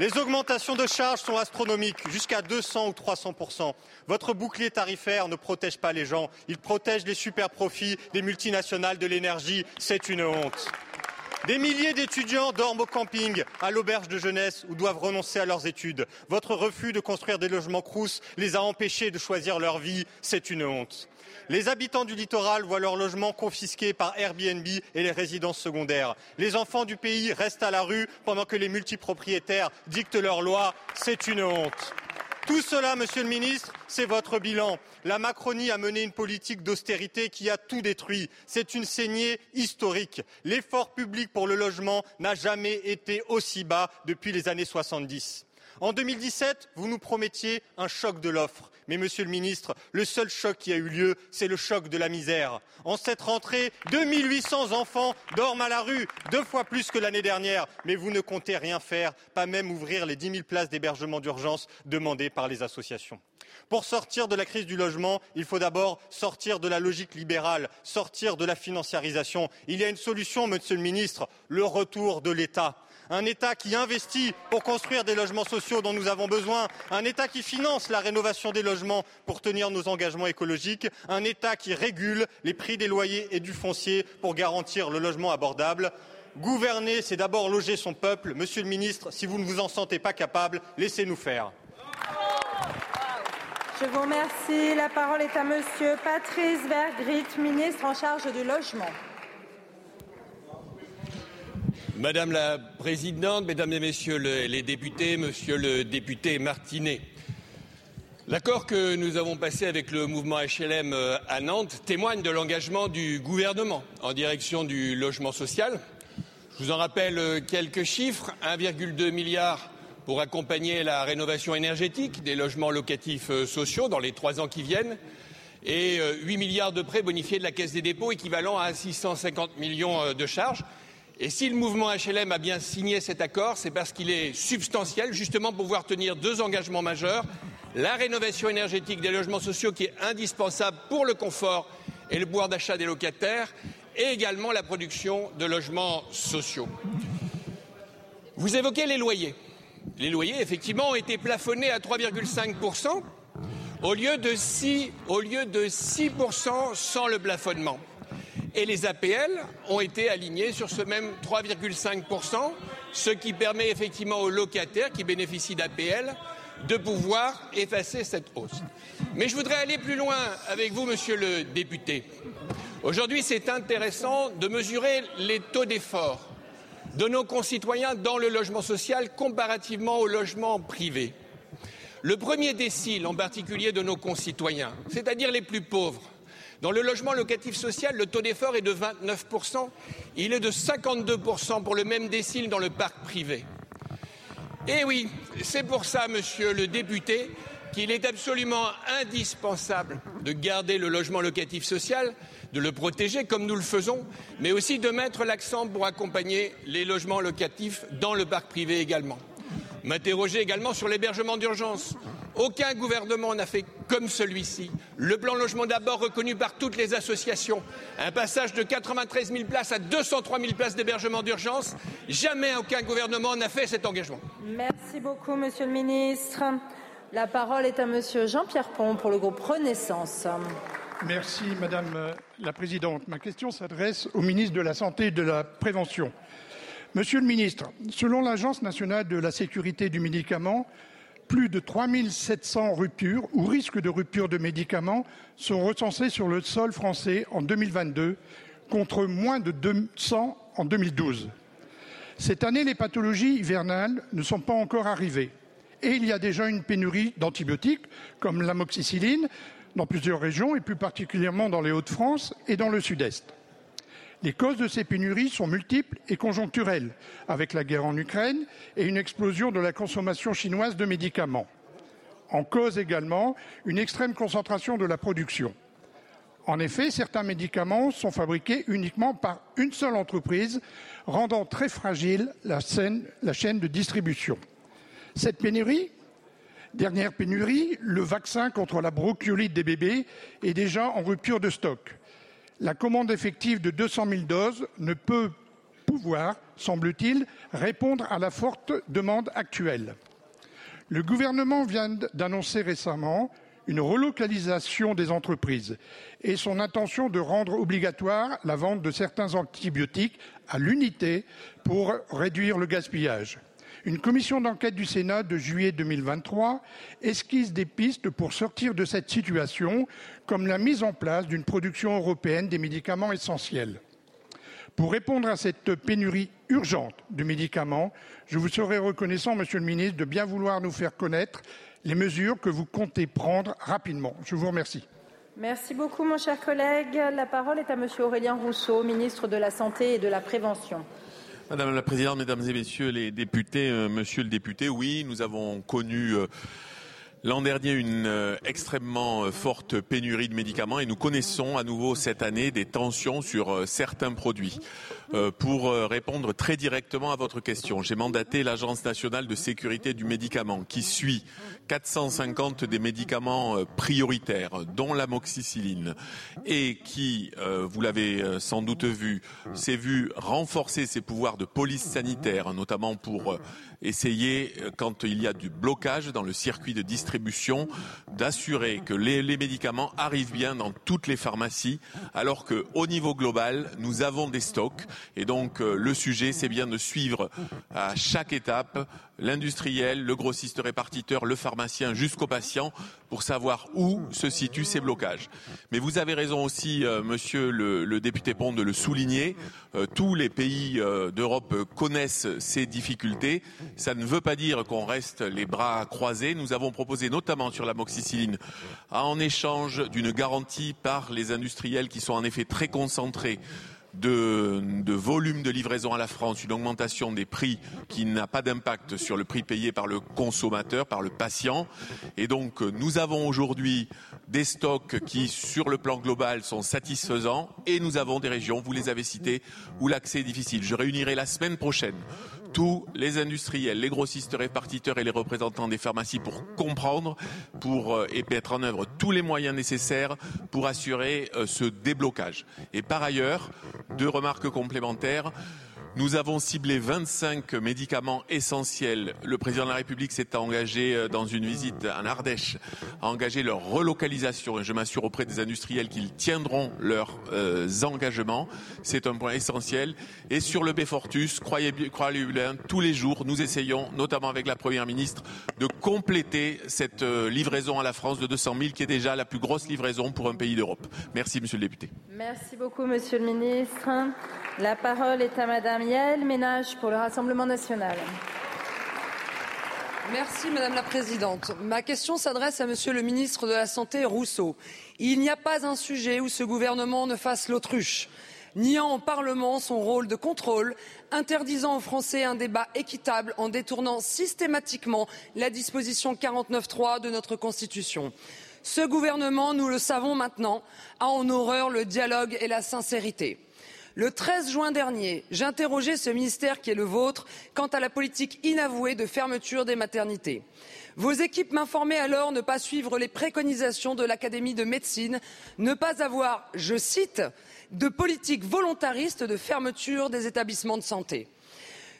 Les augmentations de charges sont astronomiques, jusqu'à 200 ou 300 Votre bouclier tarifaire ne protège pas les gens, il protège les super profits des multinationales de l'énergie. C'est une honte. Des milliers d'étudiants dorment au camping, à l'auberge de jeunesse ou doivent renoncer à leurs études. Votre refus de construire des logements crous les a empêchés de choisir leur vie. C'est une honte. Les habitants du littoral voient leurs logements confisqués par Airbnb et les résidences secondaires. Les enfants du pays restent à la rue pendant que les multipropriétaires dictent leurs lois. C'est une honte. Tout cela, Monsieur le Ministre, c'est votre bilan. La Macronie a mené une politique d'austérité qui a tout détruit. C'est une saignée historique. L'effort public pour le logement n'a jamais été aussi bas depuis les années 70. En 2017, vous nous promettiez un choc de l'offre. Mais, monsieur le ministre, le seul choc qui a eu lieu, c'est le choc de la misère. En cette rentrée, 2800 enfants dorment à la rue, deux fois plus que l'année dernière. Mais vous ne comptez rien faire, pas même ouvrir les 10 000 places d'hébergement d'urgence demandées par les associations. Pour sortir de la crise du logement, il faut d'abord sortir de la logique libérale, sortir de la financiarisation. Il y a une solution, monsieur le ministre, le retour de l'État un État qui investit pour construire des logements sociaux dont nous avons besoin, un État qui finance la rénovation des logements pour tenir nos engagements écologiques, un État qui régule les prix des loyers et du foncier pour garantir le logement abordable. Gouverner, c'est d'abord loger son peuple. Monsieur le ministre, si vous ne vous en sentez pas capable, laissez-nous faire. Je vous remercie. La parole est à Monsieur Patrice Vergrit, ministre en charge du logement. Madame la Présidente, Mesdames et Messieurs les députés, Monsieur le député Martinet, l'accord que nous avons passé avec le mouvement HLM euh, à Nantes témoigne de l'engagement du gouvernement en direction du logement social. Je vous en rappelle euh, quelques chiffres 1,2 milliard pour accompagner la rénovation énergétique des logements locatifs euh, sociaux dans les trois ans qui viennent et 8 milliards de prêts bonifiés de la Caisse des dépôts équivalent à 650 millions de charges. Et si le mouvement HLM a bien signé cet accord, c'est parce qu'il est substantiel, justement pour pouvoir tenir deux engagements majeurs la rénovation énergétique des logements sociaux, qui est indispensable pour le confort et le pouvoir d'achat des locataires, et également la production de logements sociaux. Vous évoquez les loyers. Les loyers, effectivement, ont été plafonnés à 3,5 au lieu de 6, au lieu de 6 sans le plafonnement et les APL ont été alignés sur ce même 3,5%, ce qui permet effectivement aux locataires qui bénéficient d'APL de pouvoir effacer cette hausse. Mais je voudrais aller plus loin avec vous, monsieur le député. Aujourd'hui, c'est intéressant de mesurer les taux d'effort de nos concitoyens dans le logement social comparativement au logement privé. Le premier décile, en particulier de nos concitoyens, c'est-à-dire les plus pauvres, dans le logement locatif social, le taux d'effort est de 29%. Il est de 52% pour le même décile dans le parc privé. Et eh oui, c'est pour ça, monsieur le député, qu'il est absolument indispensable de garder le logement locatif social, de le protéger comme nous le faisons, mais aussi de mettre l'accent pour accompagner les logements locatifs dans le parc privé également. M'interroger également sur l'hébergement d'urgence. Aucun gouvernement n'a fait comme celui-ci. Le plan logement d'abord reconnu par toutes les associations. Un passage de 93 000 places à 203 000 places d'hébergement d'urgence. Jamais aucun gouvernement n'a fait cet engagement. Merci beaucoup, Monsieur le Ministre. La parole est à Monsieur Jean-Pierre Pont pour le groupe Renaissance. Merci, Madame la Présidente. Ma question s'adresse au ministre de la Santé et de la Prévention. Monsieur le ministre, selon l'Agence nationale de la sécurité du médicament, plus de 3 700 ruptures ou risques de rupture de médicaments sont recensés sur le sol français en 2022 contre moins de 200 en 2012. Cette année, les pathologies hivernales ne sont pas encore arrivées et il y a déjà une pénurie d'antibiotiques comme l'amoxicilline dans plusieurs régions et plus particulièrement dans les Hauts-de-France et dans le Sud-Est. Les causes de ces pénuries sont multiples et conjoncturelles, avec la guerre en Ukraine et une explosion de la consommation chinoise de médicaments. En cause également une extrême concentration de la production. En effet, certains médicaments sont fabriqués uniquement par une seule entreprise, rendant très fragile la, chaîne de distribution. Cette pénurie, dernière pénurie, le vaccin contre la bronchiolite des bébés est déjà en rupture de stock la commande effective de 200 000 doses ne peut pouvoir, semble-t-il, répondre à la forte demande actuelle. Le gouvernement vient d'annoncer récemment une relocalisation des entreprises et son intention de rendre obligatoire la vente de certains antibiotiques à l'unité pour réduire le gaspillage. Une commission d'enquête du Sénat de juillet 2023 esquisse des pistes pour sortir de cette situation, comme la mise en place d'une production européenne des médicaments essentiels. Pour répondre à cette pénurie urgente de médicaments, je vous serais reconnaissant, Monsieur le ministre, de bien vouloir nous faire connaître les mesures que vous comptez prendre rapidement. Je vous remercie. Merci beaucoup, mon cher collègue. La parole est à Monsieur Aurélien Rousseau, ministre de la Santé et de la Prévention. Madame la Présidente, Mesdames et Messieurs les députés, euh, Monsieur le député, oui, nous avons connu euh, l'an dernier une euh, extrêmement euh, forte pénurie de médicaments et nous connaissons à nouveau cette année des tensions sur euh, certains produits. Pour répondre très directement à votre question, j'ai mandaté l'Agence nationale de sécurité du médicament qui suit 450 des médicaments prioritaires, dont l'amoxicilline, et qui, vous l'avez sans doute vu, s'est vu renforcer ses pouvoirs de police sanitaire, notamment pour essayer, euh, quand il y a du blocage dans le circuit de distribution, d'assurer que les, médicaments arrivent bien dans toutes les pharmacies, alors qu'au niveau global, nous avons des stocks. Et donc, euh, le sujet, c'est bien de suivre à chaque étape l'industriel, le grossiste répartiteur, le pharmacien jusqu'au patient pour savoir où se situent ces blocages. Mais vous avez raison aussi, euh, monsieur le, député Pont, de le souligner. Euh, tous les pays euh, d'Europe connaissent ces difficultés. Ça ne veut pas dire qu'on reste les bras croisés. Nous avons proposé notamment sur l'amoxicilline, en échange d'une garantie par les industriels qui sont en effet très concentrés, de, volume de livraison à la France, une augmentation des prix qui n'a pas d'impact sur le prix payé par le consommateur, par le patient. Et donc, nous avons aujourd'hui des stocks qui, sur le plan global, sont satisfaisants et nous avons des régions, vous les avez citées, où l'accès est difficile. Je réunirai la semaine prochaine tous les industriels, les grossistes répartiteurs et les représentants des pharmacies pour comprendre pour, euh, et mettre en œuvre tous les moyens nécessaires pour assurer euh, ce déblocage. Et par ailleurs, deux remarques complémentaires. Nous avons ciblé 25 médicaments essentiels. Le président de la République s'est engagé euh, dans une visite en Ardèche à engager leur relocalisation je m'assure auprès des industriels qu'ils tiendront leurs euh, engagements. C'est un point essentiel. Et sur le Befortus, croyez, croyez bien, tous les jours, nous essayons, notamment avec la Première ministre, de compléter cette euh, livraison à la France de 200 000 qui est déjà la plus grosse livraison pour un pays d'Europe. Merci, Monsieur le député. Merci beaucoup, Monsieur le ministre. La parole est à Madame Yael Ménage pour le Rassemblement national. Merci Madame la Présidente. Ma question s'adresse à Monsieur le ministre de la Santé Rousseau. Il n'y a pas un sujet où ce gouvernement ne fasse l'autruche, niant au Parlement son rôle de contrôle, interdisant aux Français un débat équitable en détournant systématiquement la disposition 49.3 de notre Constitution. Ce gouvernement, nous le savons maintenant, a en horreur le dialogue et la sincérité. Le 13 juin dernier, j'interrogeais ce ministère qui est le vôtre quant à la politique inavouée de fermeture des maternités. Vos équipes m'informaient alors ne pas suivre les préconisations de l'Académie de médecine, ne pas avoir, je cite, de politique volontariste de fermeture des établissements de santé.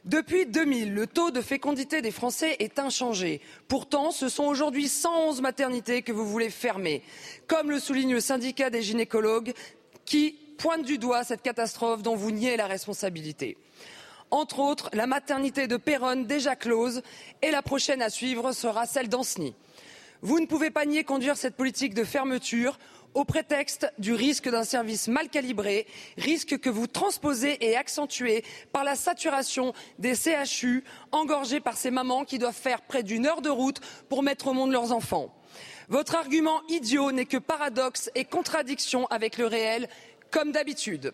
Depuis 2000, le taux de fécondité des Français est inchangé. Pourtant, ce sont aujourd'hui 111 maternités que vous voulez fermer, comme le souligne le syndicat des gynécologues qui pointe du doigt cette catastrophe dont vous niez la responsabilité. Entre autres, la maternité de Péronne déjà close et la prochaine à suivre sera celle d'Ancenis. Vous ne pouvez pas nier conduire cette politique de fermeture au prétexte du risque d'un service mal calibré, risque que vous transposez et accentuez par la saturation des CHU engorgés par ces mamans qui doivent faire près d'une heure de route pour mettre au monde leurs enfants. Votre argument idiot n'est que paradoxe et contradiction avec le réel comme d'habitude.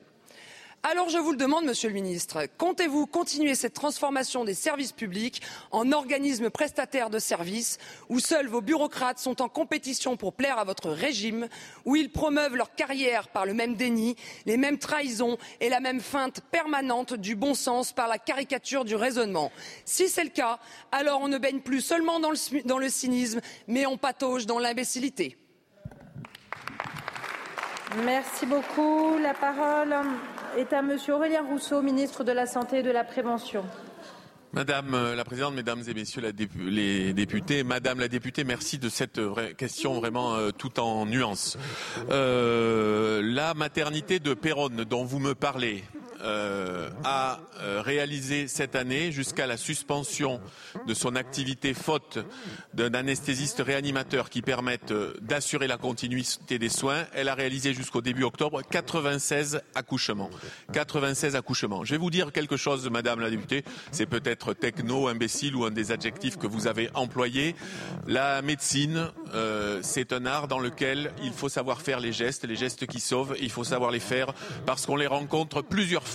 Alors je vous le demande, Monsieur le Ministre, comptez-vous continuer cette transformation des services publics en organismes prestataires de services où seuls vos bureaucrates sont en compétition pour plaire à votre régime, où ils promeuvent leur carrière par le même déni, les mêmes trahisons et la même feinte permanente du bon sens par la caricature du raisonnement? Si c'est le cas, alors on ne baigne plus seulement dans le, dans le cynisme, mais on patauge dans l'imbécilité. Merci beaucoup. La parole est à Monsieur Aurélien Rousseau, ministre de la Santé et de la Prévention. Madame euh, la Présidente, Mesdames et Messieurs les députés, Madame la députée, merci de cette question vraiment euh, tout en nuances. Euh, la maternité de Péronne dont vous me parlez, euh, a euh, réalisé cette année jusqu'à la suspension de son activité faute d'un anesthésiste réanimateur qui permette euh, d'assurer la continuité des soins. Elle a réalisé jusqu'au début octobre 96 accouchements. 96 accouchements. Je vais vous dire quelque chose, Madame la députée. C'est peut-être techno, imbécile ou un des adjectifs que vous avez employés. La médecine, euh, c'est un art dans lequel il faut savoir faire les gestes, les gestes qui sauvent. Il faut savoir les faire parce qu'on les rencontre plusieurs fois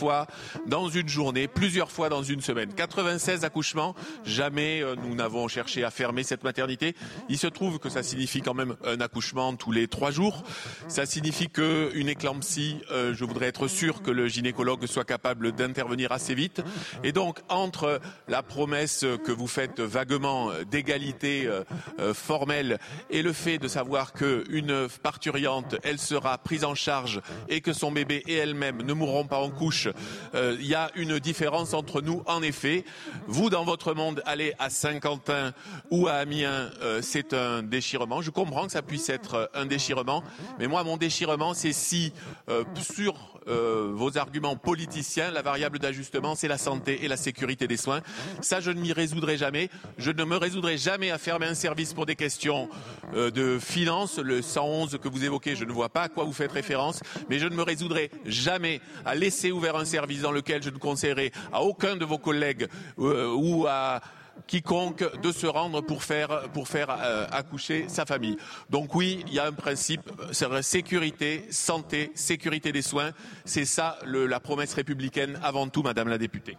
dans une journée, plusieurs fois dans une semaine. 96 accouchements, jamais euh, nous n'avons cherché à fermer cette maternité. Il se trouve que ça signifie quand même un accouchement tous les trois jours. Ça signifie qu'une éclampsie, euh, je voudrais être sûr que le gynécologue soit capable d'intervenir assez vite. Et donc, entre la promesse que vous faites vaguement d'égalité euh, formelle et le fait de savoir qu'une parturiante, elle sera prise en charge et que son bébé et elle-même ne mourront pas en couche euh, il y a une différence entre nous. En effet, vous dans votre monde, allez à Saint-Quentin ou à Amiens, euh, c'est un déchirement. Je comprends que ça puisse être un déchirement, mais moi, mon déchirement, c'est si euh, sur vos arguments politiciens, la variable d'ajustement, c'est la santé et la sécurité des soins. Ça, je ne m'y résoudrai jamais. Je ne me résoudrai jamais à fermer un service pour des questions de finances. Le 111 que vous évoquez, je ne vois pas à quoi vous faites référence, mais je ne me résoudrai jamais à laisser ouvert un service dans lequel je ne conseillerais à aucun de vos collègues euh, ou à quiconque de se rendre pour faire, pour faire euh, accoucher sa famille. Donc oui, il y a un principe, c'est sécurité, santé, sécurité des soins. C'est ça la promesse républicaine avant tout, Madame la députée.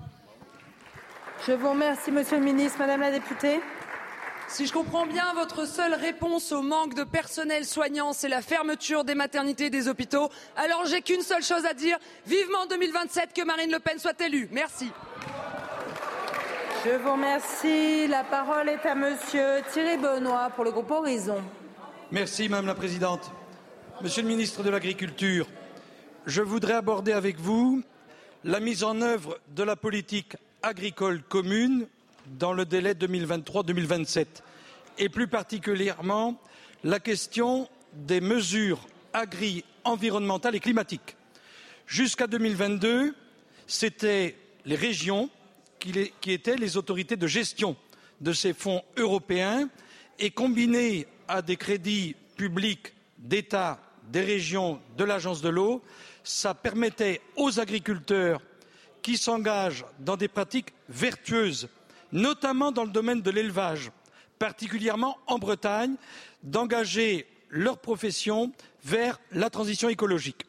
Je vous remercie, Monsieur le ministre. Madame la députée. Si je comprends bien, votre seule réponse au manque de personnel soignant, c'est la fermeture des maternités et des hôpitaux. Alors j'ai qu'une seule chose à dire. Vivement 2027 que Marine Le Pen soit élue. Merci. Je vous remercie. La parole est à monsieur Thierry Benoît pour le groupe Horizon. Merci, Madame la Présidente. Monsieur le ministre de l'Agriculture, je voudrais aborder avec vous la mise en œuvre de la politique agricole commune dans le délai 2023-2027 et plus particulièrement la question des mesures agri-environnementales et climatiques. Jusqu'à 2022, c'était les régions qui, étaient les autorités de gestion de ces fonds européens et combinés à des crédits publics d'État, des régions, de l'agence de l'eau, ça permettait aux agriculteurs qui s'engagent dans des pratiques vertueuses notamment dans le domaine de l'élevage, particulièrement en Bretagne, d'engager leur profession vers la transition écologique.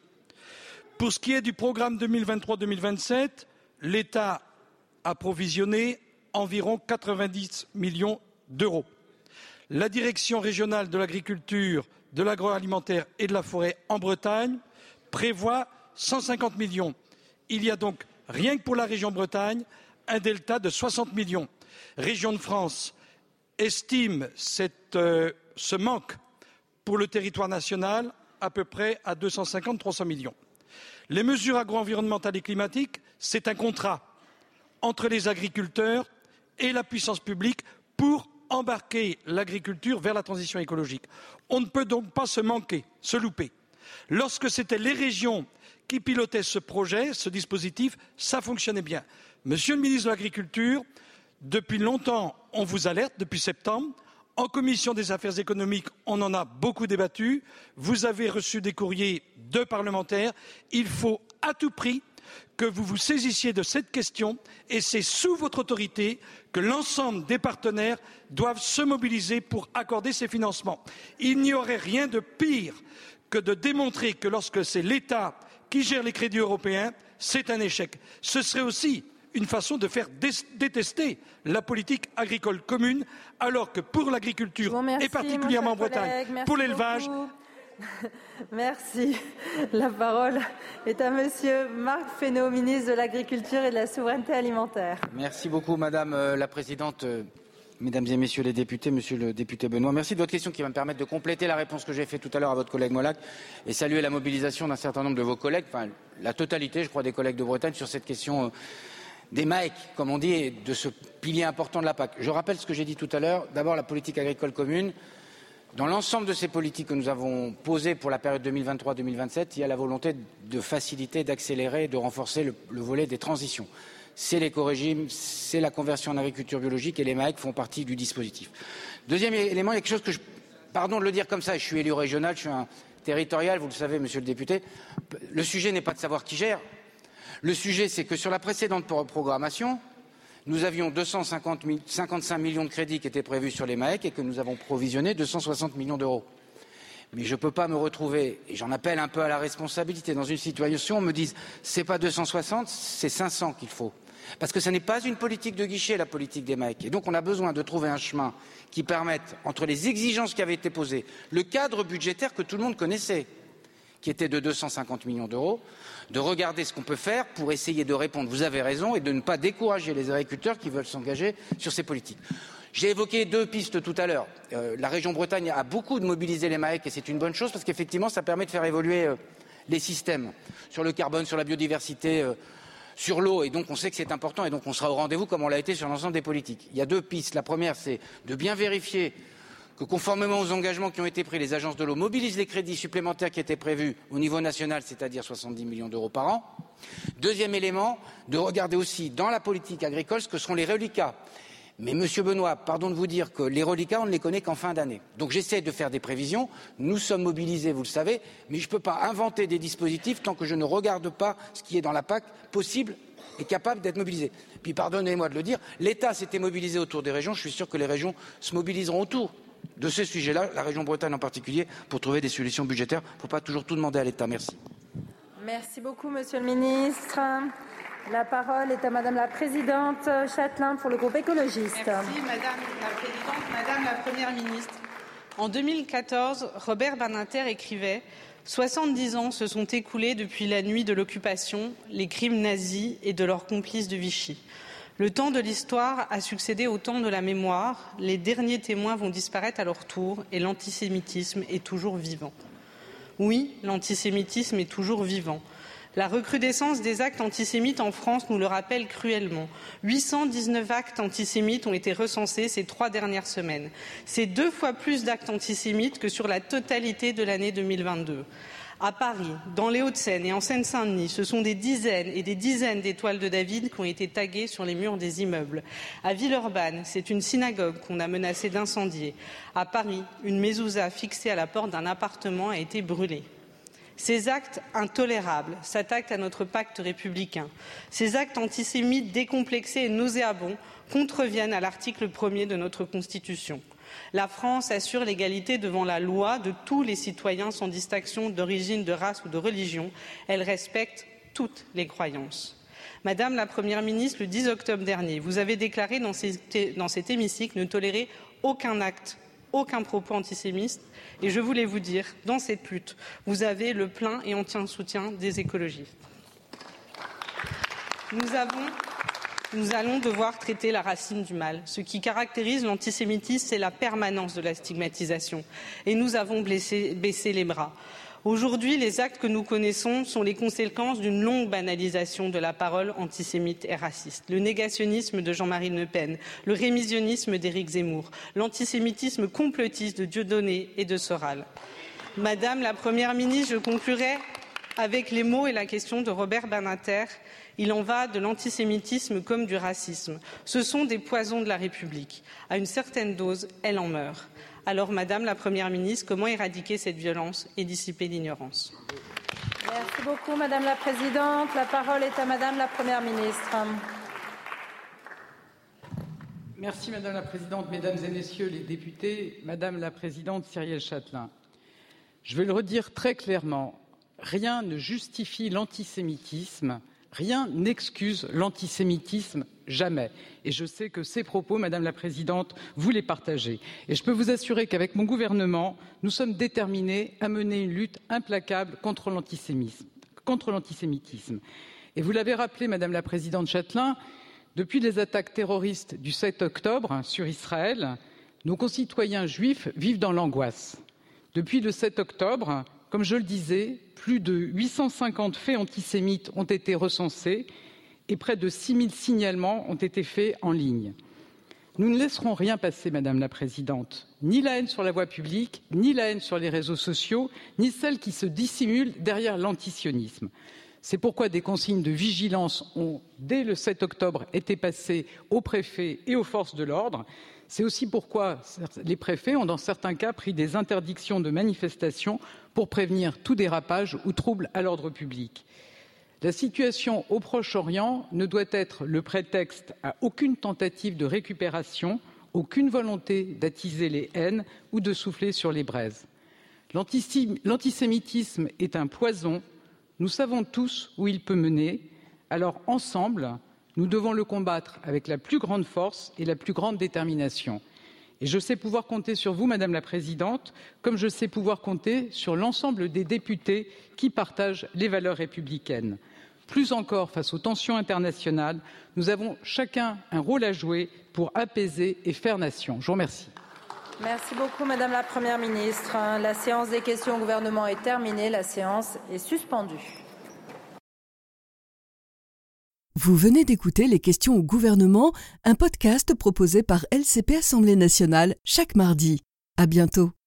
Pour ce qui est du programme 2023-2027, l'État a provisionné environ 90 millions d'euros. La direction régionale de l'agriculture, de l'agroalimentaire et de la forêt en Bretagne prévoit 150 millions. Il y a donc, rien que pour la région Bretagne, un delta de 60 millions. Région de France estime euh, ce manque pour le territoire national à peu près à 250-300 millions. Les mesures agro-environnementales et climatiques, c'est un contrat entre les agriculteurs et la puissance publique pour embarquer l'agriculture vers la transition écologique. On ne peut donc pas se manquer, se louper. Lorsque c'était les régions qui pilotaient ce projet, ce dispositif, ça fonctionnait bien. Monsieur le ministre de l'Agriculture, depuis longtemps, on vous alerte, depuis septembre. En commission des affaires économiques, on en a beaucoup débattu. Vous avez reçu des courriers de parlementaires. Il faut à tout prix que vous vous saisissiez de cette question et c'est sous votre autorité que l'ensemble des partenaires doivent se mobiliser pour accorder ces financements. Il n'y aurait rien de pire que de démontrer que lorsque c'est l'État qui gère les crédits européens, c'est un échec. Ce serait aussi une façon de faire détester la politique agricole commune, alors que pour l'agriculture, et particulièrement en Bretagne, pour l'élevage, [laughs] Merci. La parole est à Monsieur Marc Fesneau, ministre de l'Agriculture et de la Souveraineté alimentaire. Merci beaucoup, Madame euh, la Présidente. Mesdames et Messieurs les députés, Monsieur le député Benoît, merci de votre question qui va me permettre de compléter la réponse que j'ai faite tout à l'heure à votre collègue Molac et saluer la mobilisation d'un certain nombre de vos collègues, enfin la totalité, je crois, des collègues de Bretagne sur cette question euh, des MAEC, comme on dit, et de ce pilier important de la PAC. Je rappelle ce que j'ai dit tout à l'heure. D'abord, la politique agricole commune. Dans l'ensemble de ces politiques que nous avons posées pour la période 2023-2027, il y a la volonté de faciliter, d'accélérer, de renforcer le volet des transitions. C'est l'éco-régime, c'est la conversion en agriculture biologique et les MAEC font partie du dispositif. Deuxième élément, il y a quelque chose que je, pardon de le dire comme ça, je suis élu régional, je suis un territorial, vous le savez, monsieur le député. Le sujet n'est pas de savoir qui gère. Le sujet, c'est que sur la précédente programmation, nous avions 250 000, 55 millions de crédits qui étaient prévus sur les MAEC et que nous avons provisionné 260 millions d'euros. Mais je ne peux pas me retrouver, et j'en appelle un peu à la responsabilité, dans une situation où on me dise c'est pas 260, c'est 500 qu'il faut. Parce que ce n'est pas une politique de guichet, la politique des MAEC. Et donc on a besoin de trouver un chemin qui permette, entre les exigences qui avaient été posées, le cadre budgétaire que tout le monde connaissait, qui était de 250 millions d'euros, de regarder ce qu'on peut faire pour essayer de répondre, vous avez raison, et de ne pas décourager les agriculteurs qui veulent s'engager sur ces politiques. J'ai évoqué deux pistes tout à l'heure. Euh, la région Bretagne a beaucoup de mobilisé les MAEC et c'est une bonne chose parce qu'effectivement, ça permet de faire évoluer euh, les systèmes sur le carbone, sur la biodiversité, euh, sur l'eau. Et donc, on sait que c'est important et donc on sera au rendez-vous comme on l'a été sur l'ensemble des politiques. Il y a deux pistes. La première, c'est de bien vérifier que conformément aux engagements qui ont été pris, les agences de l'eau mobilisent les crédits supplémentaires qui étaient prévus au niveau national, c'est-à-dire 70 millions d'euros par an. Deuxième élément, de regarder aussi dans la politique agricole ce que seront les reliquats. Mais Monsieur Benoît, pardon de vous dire que les reliquats, on ne les connaît qu'en fin d'année. Donc j'essaie de faire des prévisions. Nous sommes mobilisés, vous le savez, mais je ne peux pas inventer des dispositifs tant que je ne regarde pas ce qui est dans la PAC possible et capable d'être mobilisé. Puis pardonnez-moi de le dire, l'État s'était mobilisé autour des régions. Je suis sûr que les régions se mobiliseront autour de ce sujet-là, la région Bretagne en particulier, pour trouver des solutions budgétaires. Il ne faut pas toujours tout demander à l'État. Merci. Merci beaucoup, Monsieur le Ministre. La parole est à Madame la Présidente Châtelain pour le groupe écologiste. Merci, Madame la Présidente, Madame la Première ministre. En 2014, Robert Badinter écrivait 70 ans se sont écoulés depuis la nuit de l'occupation, les crimes nazis et de leurs complices de Vichy. Le temps de l'histoire a succédé au temps de la mémoire, les derniers témoins vont disparaître à leur tour et l'antisémitisme est toujours vivant. Oui, l'antisémitisme est toujours vivant. La recrudescence des actes antisémites en France nous le rappelle cruellement. 819 actes antisémites ont été recensés ces trois dernières semaines. C'est deux fois plus d'actes antisémites que sur la totalité de l'année 2022 à Paris, dans les Hauts-de-Seine et en Seine-Saint-Denis, ce sont des dizaines et des dizaines d'étoiles de David qui ont été taguées sur les murs des immeubles. À Villeurbanne, c'est une synagogue qu'on a menacé d'incendier. À Paris, une mezouza fixée à la porte d'un appartement a été brûlée. Ces actes intolérables s'attaquent à notre pacte républicain. Ces actes antisémites décomplexés et nauséabonds contreviennent à l'article premier de notre Constitution. La France assure l'égalité devant la loi de tous les citoyens sans distinction d'origine, de race ou de religion. Elle respecte toutes les croyances. Madame la Première ministre, le 10 octobre dernier, vous avez déclaré dans, cet hémicycle ne tolérer aucun acte, aucun propos antisémite. Et je voulais vous dire, dans cette lutte, vous avez le plein et entier soutien des écologistes. Nous allons devoir traiter la racine du mal. Ce qui caractérise l'antisémitisme, c'est la permanence de la stigmatisation. Et nous avons baissé les bras. Aujourd'hui, les actes que nous connaissons sont les conséquences d'une longue banalisation de la parole antisémite et raciste. Le négationnisme de Jean-Marie Le Pen, le rémisionnisme d'Éric Zemmour, l'antisémitisme complotiste de Dieudonné et de Soral. Madame la Première ministre, je conclurai avec les mots et la question de Robert Banater il en va de l'antisémitisme comme du racisme. Ce sont des poisons de la République. À une certaine dose, elle en meurt. Alors, Madame la Première ministre, comment éradiquer cette violence et dissiper l'ignorance? Merci beaucoup, Madame la Présidente. La parole est à Madame la Première ministre. Merci, Madame la Présidente, Mesdames et Messieurs les députés, Madame la Présidente Cyrielle Châtelain. Je vais le redire très clairement rien ne justifie l'antisémitisme Rien n'excuse l'antisémitisme, jamais. Et je sais que ces propos, Madame la Présidente, vous les partagez. Et je peux vous assurer qu'avec mon gouvernement, nous sommes déterminés à mener une lutte implacable contre l'antisémitisme. Et vous l'avez rappelé, Madame la Présidente Châtelain, depuis les attaques terroristes du 7 octobre sur Israël, nos concitoyens juifs vivent dans l'angoisse. Depuis le 7 octobre, comme je le disais, plus de 850 faits antisémites ont été recensés et près de 6 000 signalements ont été faits en ligne. Nous ne laisserons rien passer, Madame la Présidente, ni la haine sur la voie publique, ni la haine sur les réseaux sociaux, ni celle qui se dissimule derrière l'antisionisme. C'est pourquoi des consignes de vigilance ont, dès le 7 octobre, été passées aux préfets et aux forces de l'ordre. C'est aussi pourquoi les préfets ont, dans certains cas, pris des interdictions de manifestation pour prévenir tout dérapage ou trouble à l'ordre public. La situation au Proche-Orient ne doit être le prétexte à aucune tentative de récupération, aucune volonté d'attiser les haines ou de souffler sur les braises. L'antisémitisme est un poison, nous savons tous où il peut mener, alors ensemble, nous devons le combattre avec la plus grande force et la plus grande détermination. Je sais pouvoir compter sur vous, Madame la Présidente, comme je sais pouvoir compter sur l'ensemble des députés qui partagent les valeurs républicaines. Plus encore, face aux tensions internationales, nous avons chacun un rôle à jouer pour apaiser et faire nation. Je vous remercie. Merci beaucoup, Madame la Première ministre. La séance des questions au gouvernement est terminée. La séance est suspendue. Vous venez d'écouter Les questions au gouvernement, un podcast proposé par LCP Assemblée nationale chaque mardi. À bientôt.